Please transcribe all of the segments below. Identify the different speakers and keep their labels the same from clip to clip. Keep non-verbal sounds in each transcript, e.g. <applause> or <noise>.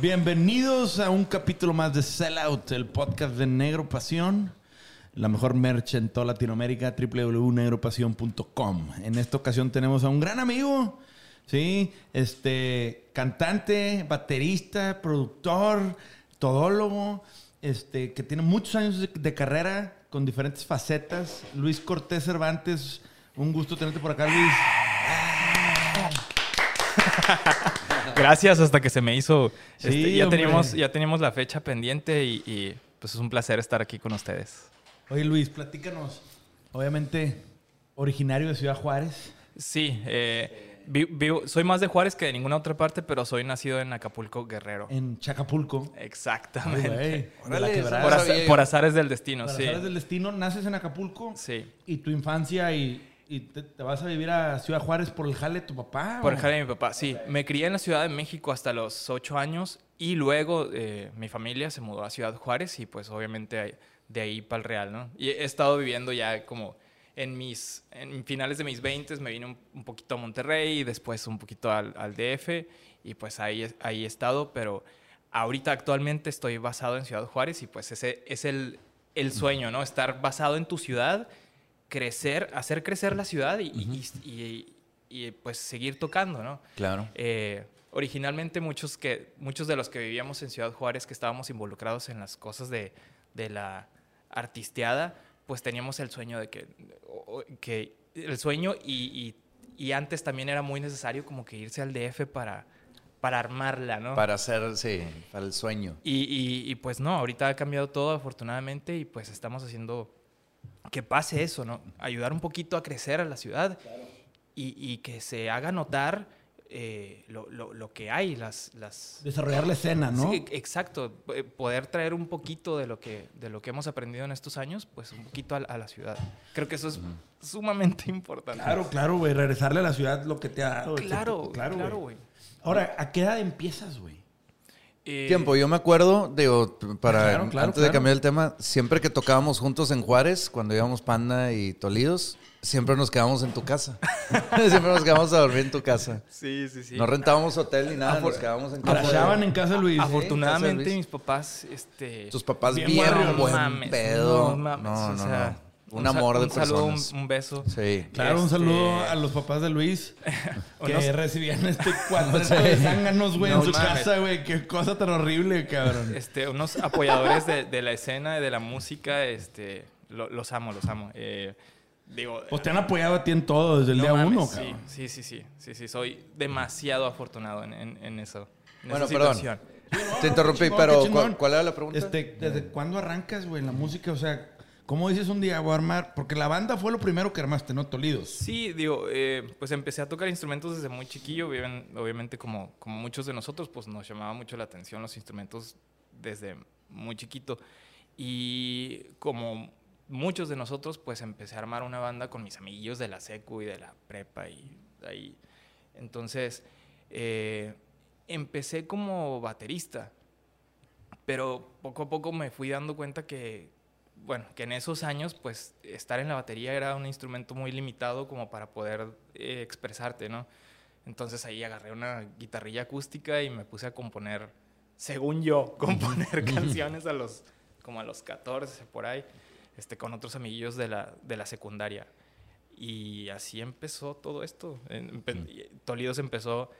Speaker 1: Bienvenidos a un capítulo más de Sellout, el podcast de Negro Pasión, la mejor merch en toda Latinoamérica, www.negropasión.com. En esta ocasión tenemos a un gran amigo, ¿sí? Este, cantante, baterista, productor, todólogo, este, que tiene muchos años de, de carrera con diferentes facetas. Luis Cortés Cervantes, un gusto tenerte por acá, Luis.
Speaker 2: Gracias, hasta que se me hizo.
Speaker 1: Sí,
Speaker 2: Este, ya,
Speaker 1: hombre.
Speaker 2: teníamos, ya teníamos la fecha pendiente y, y, pues es un placer estar aquí con ustedes.
Speaker 1: Oye, Luis, platícanos. Obviamente, originario de Ciudad Juárez.
Speaker 2: Sí, eh, vivo- soy más de Juárez que de ninguna otra parte, pero soy nacido en Acapulco, Guerrero.
Speaker 1: en Chacapulco.
Speaker 2: Exactamente.
Speaker 3: Órale,
Speaker 2: por,
Speaker 3: no
Speaker 2: aza-
Speaker 3: sabía yo.
Speaker 2: por azares del destino,
Speaker 1: Para
Speaker 2: sí.
Speaker 1: azares del destino, naces en Acapulco
Speaker 2: Sí.
Speaker 1: y tu infancia y, y te, te vas a vivir a Ciudad Juárez por el jale de tu papá.
Speaker 2: Por
Speaker 1: ¿o?
Speaker 2: el jale de mi papá, sí. Me crié en la Ciudad de México hasta los ocho años y luego eh, mi familia se mudó a Ciudad Juárez y pues obviamente de ahí para el Real, ¿no? Y he estado viviendo ya como en mis, en finales de mis 20 me vine un, un poquito a Monterrey y después un poquito al, al DF y pues ahí, ahí he estado, pero ahorita actualmente estoy basado en Ciudad Juárez y pues ese es el, el sueño, ¿no? Estar basado en tu ciudad, crecer, hacer crecer la ciudad y, y- y- y, pues seguir tocando, ¿no?
Speaker 3: Claro.
Speaker 2: Eh, originalmente muchos, que, muchos de los que vivíamos en Ciudad Juárez, que estábamos involucrados en las cosas de, de la artisteada, pues teníamos el sueño de que, el sueño y, y- y antes también era muy necesario como que irse al DF para, para armarla, ¿no?
Speaker 3: Para hacer, sí, para el sueño.
Speaker 2: Y, y- y, pues no, ahorita ha cambiado todo afortunadamente y pues estamos haciendo que pase eso, ¿no? Ayudar un poquito a crecer a la ciudad y, y que se haga notar eh, lo, lo- lo que hay, las... las
Speaker 1: Desarrollar la escena, ¿no?
Speaker 2: Sí, exacto, eh, poder traer un poquito de lo, que, de lo que hemos aprendido en estos años, pues un poquito a, la- a la ciudad. Creo que eso es sumamente importante.
Speaker 1: Claro, claro, güey. Regresarle a la ciudad lo que te ha dado.
Speaker 2: Claro, claro,
Speaker 1: güey.
Speaker 2: güey.
Speaker 1: Ahora, ¿a qué edad empiezas, güey?
Speaker 2: Eh,
Speaker 3: Tiempo, yo me acuerdo, digo, para
Speaker 1: Claro, claro,
Speaker 3: antes de cambiar el tema, siempre que tocábamos juntos en Juárez, cuando íbamos Panda y Tolidos, siempre nos quedábamos en tu casa. <laughs> siempre nos quedábamos a dormir en tu casa.
Speaker 2: Sí, sí, sí.
Speaker 3: No rentábamos hotel ni nada, nos quedábamos en casa.
Speaker 1: Crashaban en casa Luis.
Speaker 2: Afortunadamente
Speaker 3: Luis.
Speaker 2: mis papás, este...
Speaker 3: Tus papás
Speaker 1: Bien
Speaker 3: bien, buen
Speaker 2: mames,
Speaker 3: pedo.
Speaker 2: no mames,
Speaker 3: no,
Speaker 2: o
Speaker 3: no,
Speaker 2: sea,
Speaker 3: no. Un, amor de
Speaker 2: un saludo, un,
Speaker 3: personas.
Speaker 2: un beso.
Speaker 3: Sí.
Speaker 1: Claro, un
Speaker 2: Este,
Speaker 1: saludo a los papás de Luis <laughs> que
Speaker 2: Unos-
Speaker 1: recibían este <laughs> cuadrito de zánganos, güey,
Speaker 2: No
Speaker 1: en su
Speaker 2: mames.
Speaker 1: casa, güey. Qué cosa tan horrible, cabrón.
Speaker 2: Este, unos apoyadores de, de la escena de la música, este, lo- los amo, los amo. Eh, digo,
Speaker 1: Pues te han apoyado a ti en todo desde el
Speaker 2: no
Speaker 1: día
Speaker 2: mames,
Speaker 1: uno,
Speaker 2: sí,
Speaker 1: cabrón.
Speaker 2: sí, sí, sí, sí, sí, soy demasiado afortunado en, en- en eso. en
Speaker 3: Bueno,
Speaker 2: esa
Speaker 3: perdón.
Speaker 2: situación.
Speaker 3: Te interrumpí,
Speaker 1: Chingón,
Speaker 3: pero. ¿cuál, cuál era la pregunta?
Speaker 1: Este, ¿Desde cuándo arrancas, güey, en la música? O sea, ¿cómo dices un día voy a armar? Porque la banda fue lo primero que armaste, ¿no? Tolidos.
Speaker 2: Sí, digo, eh, pues empecé a tocar instrumentos desde muy chiquillo. Obviamente, como, como muchos de nosotros, pues nos llamaba mucho la atención los instrumentos desde muy chiquito. Y como muchos de nosotros, pues empecé a armar una banda con mis amiguillos de la secu y de la prepa y ahí. Entonces, eh, empecé como baterista, pero poco a poco me fui dando cuenta que, bueno, que en esos años, pues, estar en la batería era un instrumento muy limitado como para poder eh, expresarte, ¿no? Entonces ahí agarré una guitarrilla acústica y me puse a componer según yo, <laughs> componer canciones a los, como a los 14, por ahí, este, con otros amiguillos de la, de la secundaria. Y así empezó todo esto. Empe- Tolidos empezó,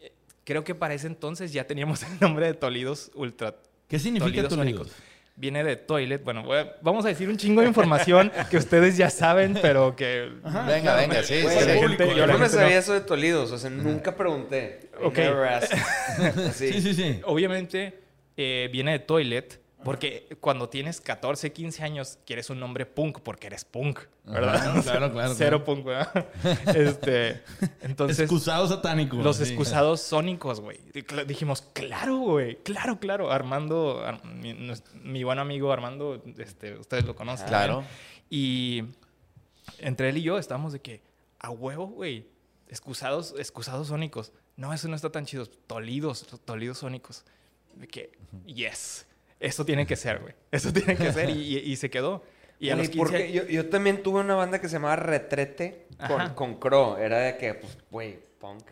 Speaker 2: eh, creo que para ese entonces ya teníamos <laughs> el nombre de Tolidos Ultra
Speaker 1: ¿Qué significa
Speaker 2: Tolidos
Speaker 1: Tolidos?
Speaker 2: Viene de toilet. Bueno, a- vamos a decir un chingo de información <laughs> que ustedes ya saben, pero que...
Speaker 3: Venga, venga, sí,
Speaker 2: Güey,
Speaker 3: sí.
Speaker 2: la
Speaker 3: sí.
Speaker 2: gente-
Speaker 4: Yo no me sabía eso de Tolidos, o sea, nunca pregunté.
Speaker 2: Ok.
Speaker 4: never asked. <laughs>
Speaker 1: Sí, sí, sí.
Speaker 2: Obviamente eh, viene de toilet, porque cuando tienes 14, 15 años quieres un nombre punk porque eres punk, ¿verdad?
Speaker 1: Ajá, <laughs> claro, claro,
Speaker 2: Cero
Speaker 1: claro.
Speaker 2: punk, ¿verdad? <laughs> Este, entonces...
Speaker 1: Excusado satánico.
Speaker 2: Los
Speaker 1: sí.
Speaker 2: excusados sónicos, güey. Dijimos, claro, güey, claro, claro. Armando, Ar- mi, buen amigo Armando, este, ustedes lo conocen.
Speaker 3: Claro.
Speaker 2: también. Y entre él y yo estábamos de que, a huevo, güey, excusados, excusados sónicos. No, eso no está tan chido. Tolidos, tolidos sónicos. De que, yes, eso tiene que ser, güey. Eso <laughs> tiene que ser. Y, y- y se quedó. Y a
Speaker 4: Güey,
Speaker 2: los 15
Speaker 4: porque yo, yo también tuve una banda que se llamaba Retrete con, con Crow. Era de que, pues, güey, punk.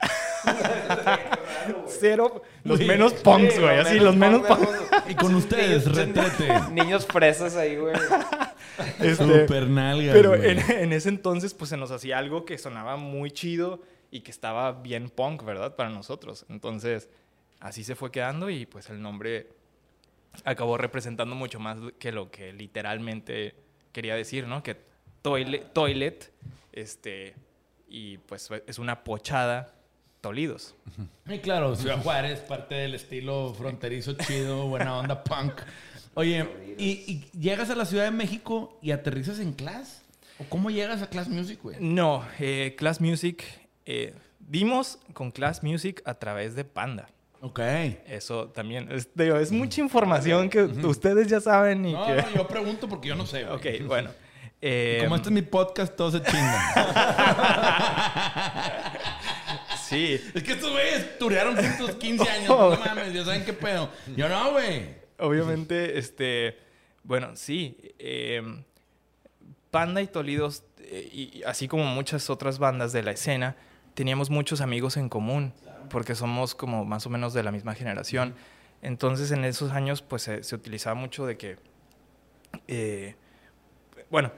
Speaker 2: cero, los menos punks, güey. Así, los menos
Speaker 4: punk,
Speaker 2: punks. <laughs>
Speaker 1: Y con ustedes, retrete. <laughs>
Speaker 4: Niños fresas ahí, güey.
Speaker 2: Este,
Speaker 1: Super nalgas,
Speaker 2: Pero en ese entonces, pues se nos hacía algo que sonaba muy chido y que estaba bien punk, ¿verdad? Para nosotros. Entonces, así se fue quedando y pues el nombre acabó representando mucho más que lo que literalmente quería decir, ¿no? Que toilet, toilet este, y pues es una pochada, Tolidos.
Speaker 1: Y claro, Ciudad Juárez, parte del estilo fronterizo chido, buena onda punk. Oye, ¿y, y llegas a la Ciudad de México y aterrizas en Class? ¿O cómo llegas a Class Music, güey?
Speaker 2: No, eh, Class Music, eh, dimos con Class Music a través de Panda.
Speaker 1: Ok.
Speaker 2: Eso también, es, digo, es mucha información que ustedes ya saben y
Speaker 1: No,
Speaker 2: que...
Speaker 1: no, yo pregunto porque yo no sé, güey.
Speaker 2: Ok, bueno. eh,
Speaker 1: Como este es mi podcast, todos se chingan. <laughs>
Speaker 2: Sí,
Speaker 1: es que estos güeyes turearon juntos 15 años. No <laughs> mames, ya saben qué pedo. Yo no, güey.
Speaker 2: obviamente, este... Bueno, sí. eh, Panda y Tolidos, eh, y así como muchas otras bandas de la escena, teníamos muchos amigos en común, porque somos como más o menos de la misma generación. Entonces, en esos años, pues se, se utilizaba mucho de que... eh, bueno,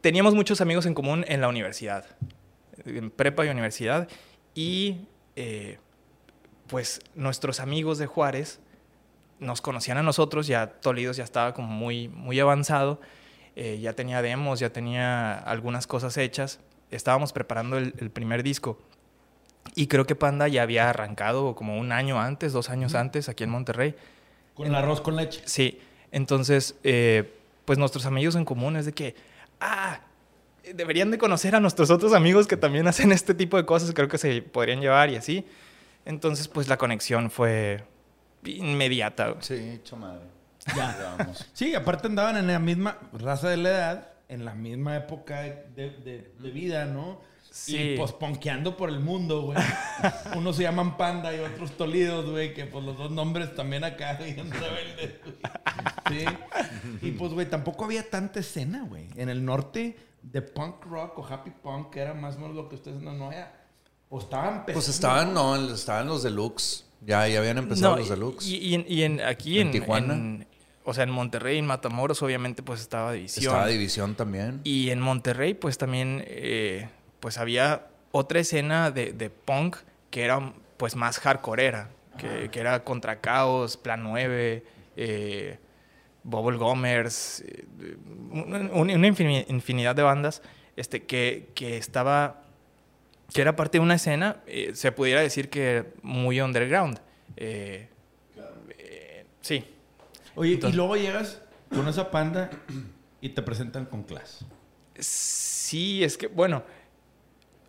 Speaker 2: teníamos muchos amigos en común en la universidad, en prepa y universidad, y eh, pues nuestros amigos de Juárez nos conocían a nosotros, ya Tolidos ya estaba como muy, muy avanzado, eh, ya tenía demos, ya tenía algunas cosas hechas, estábamos preparando el, el primer disco. Y creo que Panda ya había arrancado como un año antes, dos años antes, aquí en Monterrey.
Speaker 1: Con el arroz con leche.
Speaker 2: Sí, entonces, eh, pues nuestros amigos en común es de que, ah, deberían de conocer a nuestros otros amigos que también hacen este tipo de cosas, creo que se podrían llevar y así. Entonces, pues la conexión fue inmediata.
Speaker 3: Sí, hecho madre.
Speaker 1: Ya. <laughs> Sí, aparte andaban en la misma raza de la edad, en la misma época de, de- de vida, ¿no?
Speaker 2: Sí.
Speaker 1: Y pues ponqueando por el mundo, güey. <laughs> Unos se llaman Panda y otros Tolidos, güey, que pues los dos nombres también acá, bien rebeldes, güey. Sí. Y pues, güey, tampoco había tanta escena, güey. En el norte de punk rock o happy punk, que era más o menos lo que ustedes no, no era. O estaban
Speaker 3: Pues
Speaker 1: empezando.
Speaker 3: estaban, no, estaban los deluxe. Ya, ya habían empezado
Speaker 2: No,
Speaker 3: los deluxe.
Speaker 2: Y, y en, y en- aquí
Speaker 3: ¿En
Speaker 2: en,
Speaker 3: Tijuana?
Speaker 2: en- o sea, en Monterrey, en Matamoros, obviamente, pues estaba División.
Speaker 3: Estaba División también.
Speaker 2: Y en Monterrey, pues también, eh, pues había otra escena de, de punk que era, pues, más hardcoreera. Que, que era Contra Caos, Plan 9, eh, Bubble Gomers, eh, un- un- una infini- infinidad de bandas este, que, que estaba... Que era parte de una escena, eh, se pudiera decir que muy underground. Eh, sí,
Speaker 1: Oye, y luego llegas con esa panda y te presentan con clase.
Speaker 2: Sí, es que, bueno,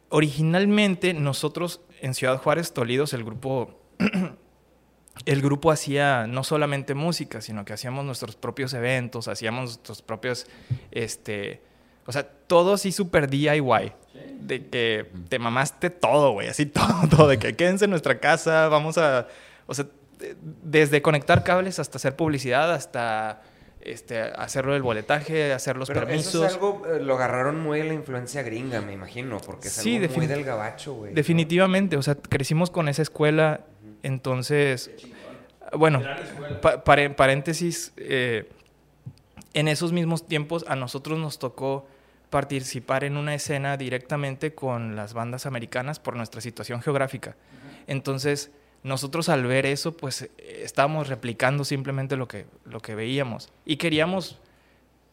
Speaker 2: originalmente nosotros en Ciudad Juárez, Tolidos, el grupo, <clears throat> el grupo hacía no solamente música, sino que hacíamos nuestros propios eventos, hacíamos nuestros propios, este, o sea, todo así súper DIY. De que te mamaste todo, güey, así todo, <laughs> todo, de que quédense en nuestra casa, vamos a, o sea, de- desde conectar cables hasta hacer publicidad, hasta este, hacerlo del boletaje, hacer los
Speaker 4: Pero
Speaker 2: permisos.
Speaker 4: eso es algo, eh, lo agarraron muy de la influencia gringa, me imagino, porque es
Speaker 2: Sí,
Speaker 4: algo muy del gabacho, güey.
Speaker 2: Definitivamente, o sea, crecimos con esa escuela, entonces Bueno, pa- pare- paréntesis, eh, en esos mismos tiempos a nosotros nos tocó participar en una escena directamente con las bandas americanas por nuestra situación geográfica. Entonces, nosotros al ver eso, pues eh, estábamos replicando simplemente lo que, lo que veíamos. Y queríamos,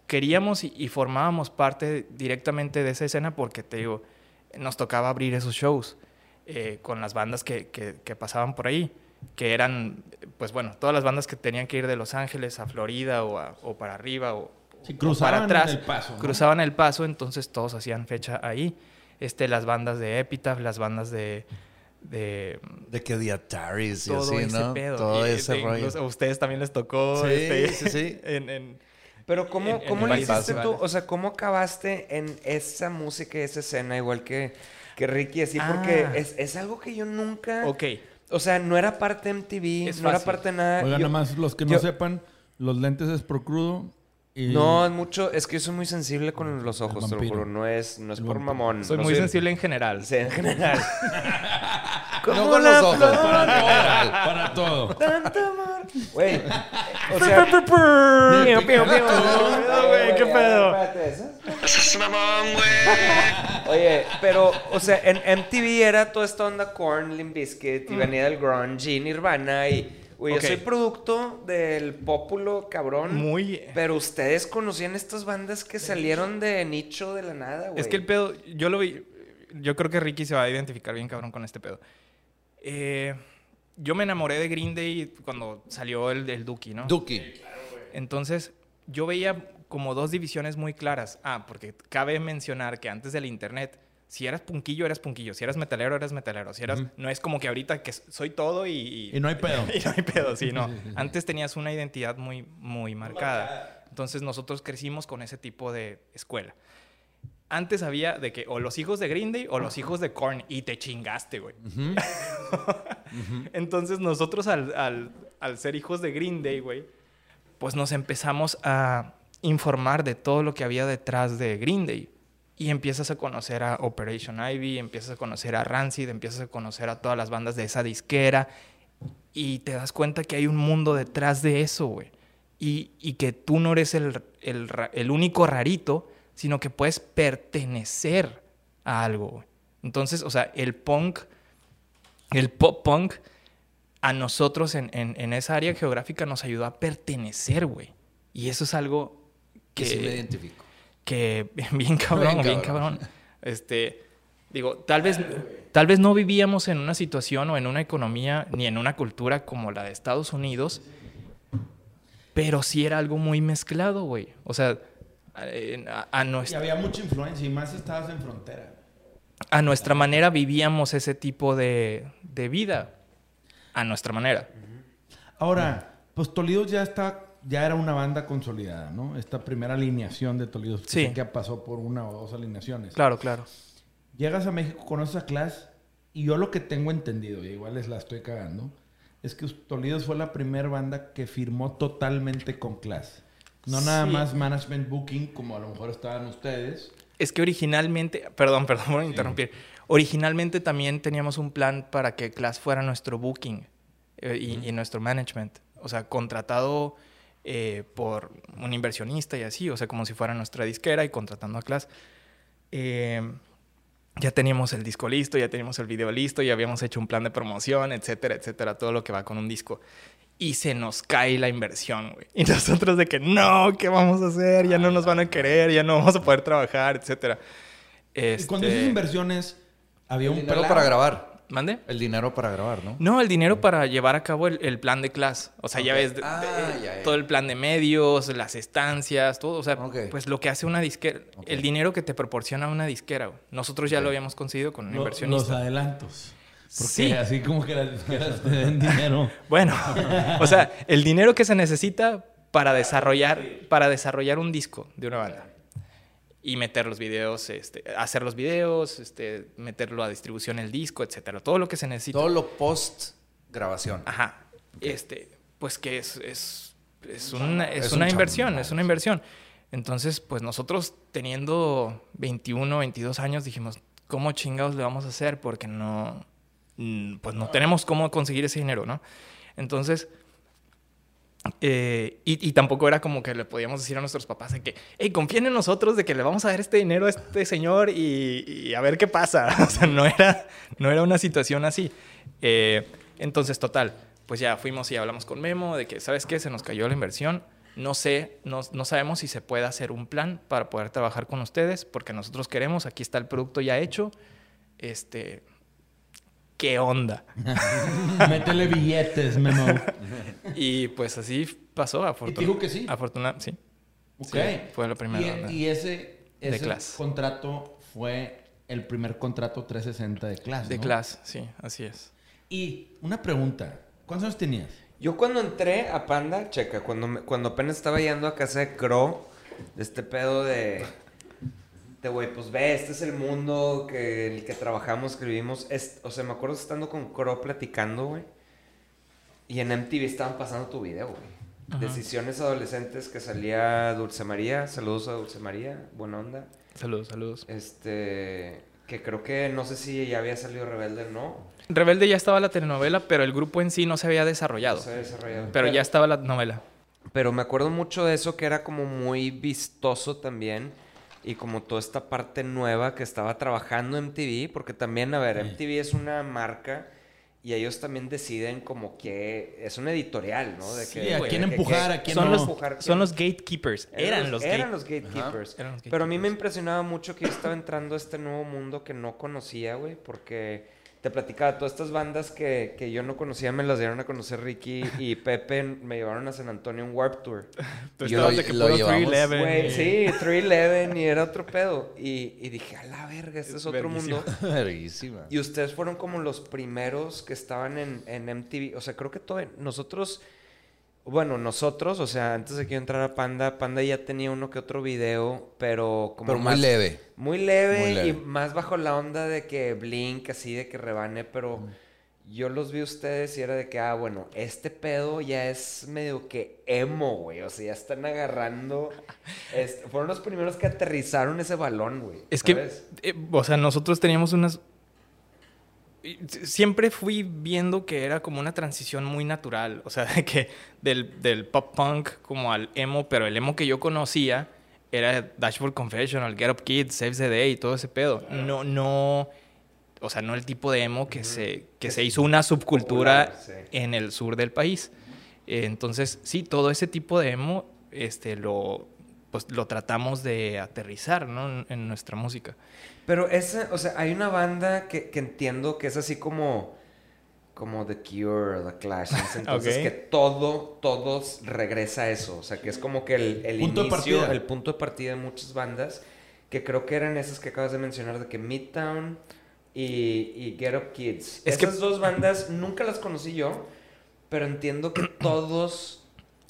Speaker 2: queríamos y, y formábamos parte directamente de esa escena porque, te digo, nos tocaba abrir esos shows eh, con las bandas que, que- que pasaban por ahí, que eran, pues bueno, todas las bandas que tenían que ir de Los Ángeles a Florida o, a- o para arriba o,
Speaker 1: Sí,
Speaker 2: o
Speaker 1: cruzaban
Speaker 2: para atrás.
Speaker 1: el paso, ¿no?
Speaker 2: Cruzaban el paso, entonces todos hacían fecha ahí. Este, las bandas de Epitaph, las bandas de... de
Speaker 3: De que The Ataris y
Speaker 2: todo
Speaker 3: así,
Speaker 2: ese
Speaker 3: ¿no?
Speaker 2: pedo.
Speaker 3: Todo
Speaker 2: Y,
Speaker 3: ese rollo.
Speaker 2: incluso a ustedes también les tocó.
Speaker 3: Sí,
Speaker 2: este,
Speaker 3: sí, sí. <laughs>
Speaker 2: en- en-
Speaker 4: Pero ¿cómo,
Speaker 2: En-
Speaker 4: cómo le hiciste tú? O sea, ¿cómo acabaste en esa música y esa escena igual que, que Ricky? Así,
Speaker 2: Ah.
Speaker 4: porque es, es algo que yo nunca...
Speaker 2: ok.
Speaker 4: O sea, no era parte de MTV,
Speaker 2: Es
Speaker 4: no era parte de nada.
Speaker 1: Oigan,
Speaker 4: Yo-
Speaker 1: nada más los que no sepan, los lentes es pro crudo. Y
Speaker 4: No, es mucho... Es que yo soy muy sensible con los ojos, te lo juro. No es, no es por mamón.
Speaker 2: Soy
Speaker 4: no
Speaker 2: muy sensible en general.
Speaker 4: Sí, en general. <laughs>
Speaker 3: No con los ojos, para todo.
Speaker 1: para todo.
Speaker 4: Tanto amor. Güey. O sea... Pío, pío, pío.
Speaker 2: güey, qué pedo.
Speaker 4: Espérate, ¿eso? Oye, pero, o sea, en MTV era toda esta onda Korn, Limp Bizkit, y venía del grunge, y Nirvana, y... Güey, yo soy producto del pópulo, cabrón.
Speaker 2: Muy...
Speaker 4: Pero ustedes conocían estas bandas que salieron de nicho de la nada, güey.
Speaker 2: Es que el pedo, yo lo vi, yo creo que Ricky se va a identificar bien cabrón con este pedo. Eh, yo me enamoré de Green Day cuando salió el del Dookie, ¿no?
Speaker 3: Duki.
Speaker 2: Entonces, yo veía como dos divisiones muy claras. Ah, porque cabe mencionar que antes del internet, si eras punquillo, eras punquillo. Si eras metalero, eras metalero. Si eras, no es como que ahorita que soy todo y...
Speaker 1: Y no hay pedo. <laughs>
Speaker 2: y no hay pedo, sí, no. Antes tenías una identidad muy, muy marcada. Entonces nosotros crecimos con ese tipo de escuela. Antes había de que o los hijos de Green Day o los hijos de Korn y te chingaste, güey. <laughs> Entonces nosotros al, al- al ser hijos de Green Day, güey, pues nos empezamos a informar de todo lo que había detrás de Green Day. Y empiezas a conocer a Operation Ivy, empiezas a conocer a Rancid, empiezas a conocer a todas las bandas de esa disquera. Y te das cuenta que hay un mundo detrás de eso, güey. Y, y que tú no eres el, el el único rarito, sino que puedes pertenecer a algo, güey. Entonces, o sea, el punk, el pop punk, a nosotros en, en- en esa área geográfica nos ayudó a pertenecer, güey. Y eso es algo
Speaker 3: Que
Speaker 2: que,
Speaker 3: sí me identifico.
Speaker 2: Que <laughs> bien cabrón,
Speaker 3: Bien
Speaker 2: bien
Speaker 3: cabrón.
Speaker 2: Este, digo, tal vez, tal vez no vivíamos en una situación o en una economía ni en una cultura como la de Estados Unidos, pero sí era algo muy mezclado, güey. O sea, a, a
Speaker 1: Y
Speaker 2: nuestra,
Speaker 1: había mucha influencia y más si estabas en frontera.
Speaker 2: a nuestra manera vivíamos ese tipo de, de vida. A nuestra manera.
Speaker 1: Ahora, pues Toledo ya está, ya era una banda consolidada, ¿no? Esta primera alineación de Toledo.
Speaker 2: Sí.
Speaker 1: que pasó por una o dos alineaciones.
Speaker 2: Claro, claro.
Speaker 1: Llegas a México, conoces a Class y yo lo que tengo entendido, y igual les la estoy cagando, es que Toledo fue la primera banda que firmó totalmente con Class. No nada
Speaker 2: Sí.
Speaker 1: más management booking como a lo mejor estaban ustedes.
Speaker 2: Es que originalmente, perdón, perdón por interrumpir. Originalmente también teníamos un plan para que Class fuera nuestro booking eh, y, y nuestro management. O sea, contratado eh, por un inversionista y así, o sea, como si fuera nuestra disquera y contratando a Class. Eh, ya teníamos el disco listo, ya teníamos el video listo, ya habíamos hecho un plan de promoción, etcétera, etcétera, todo lo que va con un disco. Y se nos cae la inversión, güey. Y nosotros de que no, ¿qué vamos a hacer? Ya no nos van a querer, ya no vamos a poder trabajar, etcétera.
Speaker 1: Y cuando
Speaker 2: Este,
Speaker 1: dices inversiones, había un plan.
Speaker 3: para grabar.
Speaker 2: ¿Mande?
Speaker 3: El dinero para grabar, ¿no?
Speaker 2: No, el dinero para llevar a cabo el, el plan de clase. O sea, ya ves
Speaker 3: Ah,
Speaker 2: de-
Speaker 3: ya, ya.
Speaker 2: todo el plan de medios, las estancias, todo. O sea, pues lo que hace una disquera, el dinero que te proporciona una disquera. güey. Nosotros ya lo habíamos conseguido con un
Speaker 1: Lo-
Speaker 2: inversionista.
Speaker 1: Los adelantos. Porque
Speaker 2: Sí.
Speaker 1: así como que las disqueras te den dinero. <laughs>
Speaker 2: Bueno, o sea, el dinero que se necesita para desarrollar, para desarrollar un disco de una banda. Y meter los videos, este, hacer los videos, este, meterlo a distribución el disco, etcétera. Todo lo que se necesita.
Speaker 3: Todo lo post grabación.
Speaker 2: Ajá. Este, pues que es, es, es una, es
Speaker 3: Es
Speaker 2: una
Speaker 3: un
Speaker 2: inversión,
Speaker 3: chambón.
Speaker 2: es una inversión. Entonces, pues nosotros teniendo 21, 22 años dijimos, ¿cómo chingados le vamos a hacer? Porque no, mm, pues no tenemos cómo conseguir ese dinero, ¿no? Entonces, Eh, y, y tampoco era como que le podíamos decir a nuestros papás de que, hey, confíen en nosotros de que le vamos a dar este dinero a este señor y, y a ver qué pasa. <laughs> O sea, no era, no era una situación así. Eh, entonces, total, pues ya fuimos y hablamos con Memo de que, ¿sabes qué? Se nos cayó la inversión. No sé, no, no sabemos si se puede hacer un plan para poder trabajar con ustedes, porque nosotros queremos, aquí está el producto ya hecho. Este, ¿qué onda? <laughs>
Speaker 1: Métele billetes, Memo.
Speaker 2: Y pues así pasó,
Speaker 1: ¿Y te dijo que sí?
Speaker 2: Afortunadamente, sí.
Speaker 1: Ok.
Speaker 2: Sí, fue la primera
Speaker 1: Y,
Speaker 2: banda.
Speaker 1: y ese, ese contrato fue el primer contrato 360 de Class,
Speaker 2: De
Speaker 1: ¿no?
Speaker 2: Class, sí, así es.
Speaker 1: Y una pregunta. ¿Cuántos años tenías?
Speaker 4: Yo cuando entré a Panda, checa, cuando, me- cuando apenas estaba yendo a casa de Crow, de este pedo de... De, güey, pues ve, este es el mundo que, en el que trabajamos, que vivimos. Es- o sea, me acuerdo estando con Crow platicando, güey. Y en MTV estaban pasando tu video, güey. Decisiones adolescentes que salía Dulce María. Saludos a Dulce María, buena onda.
Speaker 2: Saludos, saludos.
Speaker 4: Este, que creo que no sé si ya había salido Rebelde o no.
Speaker 2: Rebelde ya estaba la telenovela, pero el grupo en sí no se había desarrollado.
Speaker 4: No se había desarrollado.
Speaker 2: Pero ya estaba la novela.
Speaker 4: Pero me acuerdo mucho de eso que era como muy vistoso también. Y como toda esta parte nueva que estaba trabajando MTV. Porque también, a ver, MTV es una marca. Y ellos también deciden como que es un editorial, ¿no? De
Speaker 1: Sí,
Speaker 4: que,
Speaker 1: a
Speaker 4: de
Speaker 1: quién empujar,
Speaker 4: que-
Speaker 1: a quién
Speaker 2: son,
Speaker 1: no.
Speaker 2: los,
Speaker 4: empujar,
Speaker 2: son los gatekeepers. Eran los,
Speaker 4: eran
Speaker 2: gate-
Speaker 4: los gatekeepers.
Speaker 2: Eran los
Speaker 4: Pero a mí me
Speaker 2: gatekeepers.
Speaker 4: impresionaba mucho que yo estaba entrando a este nuevo mundo que no conocía, güey, porque te platicaba, todas estas bandas que, que yo no conocía me las dieron a conocer Ricky y <laughs> Pepe, me llevaron a San Antonio en Warp Tour.
Speaker 3: Y yo lo-
Speaker 2: de que
Speaker 3: lo llevamos.
Speaker 2: 311.
Speaker 4: Güey,
Speaker 2: y-
Speaker 4: sí, <laughs> 311 y era otro pedo. Y, y dije, a la verga, este es otro
Speaker 2: Verguísima.
Speaker 4: mundo. <laughs>
Speaker 3: Verguísima.
Speaker 4: Y ustedes fueron como los primeros que estaban en, en MTV. O sea, creo que todo, nosotros, bueno, nosotros, o sea, antes de que yo entrara a Panda, Panda ya tenía uno que otro video, pero como
Speaker 3: Pero muy
Speaker 4: más-
Speaker 3: leve.
Speaker 4: Muy leve,
Speaker 3: Muy leve.
Speaker 4: y más bajo la onda de que Blink, así de que rebane, pero yo los vi a ustedes y era de que, ah, bueno, este pedo ya es medio que emo, güey. O sea, ya están agarrando. <laughs> este, fueron los primeros que aterrizaron ese balón, güey.
Speaker 2: Es que, eh, o sea, nosotros teníamos unas... Siempre fui viendo que era como una transición muy natural, o sea, <laughs> de que del, del pop punk como al emo, pero el emo que yo conocía era Dashboard Confessional, Get Up Kids, Saves the Day y todo ese pedo. No, no, o sea, no el tipo de emo que, se, que se hizo una subcultura
Speaker 4: Popular, sí.
Speaker 2: en el sur del país. Eh, Entonces, sí, todo ese tipo de emo, este, lo, pues, lo tratamos de aterrizar, ¿no? En nuestra música.
Speaker 4: Pero esa, o sea, hay una banda que, que entiendo que es así como, como The Cure The Clash. <laughs> Entonces,
Speaker 2: Ok.
Speaker 4: que todo, todos regresa a eso. O sea, que es como que el, el
Speaker 1: Punto
Speaker 4: inicio, el punto de partida de muchas bandas, que creo que eran esas que acabas de mencionar, de que Midtown y, y Get Up Kids.
Speaker 2: Es que-
Speaker 4: Esas dos bandas nunca las conocí yo, pero entiendo que todos,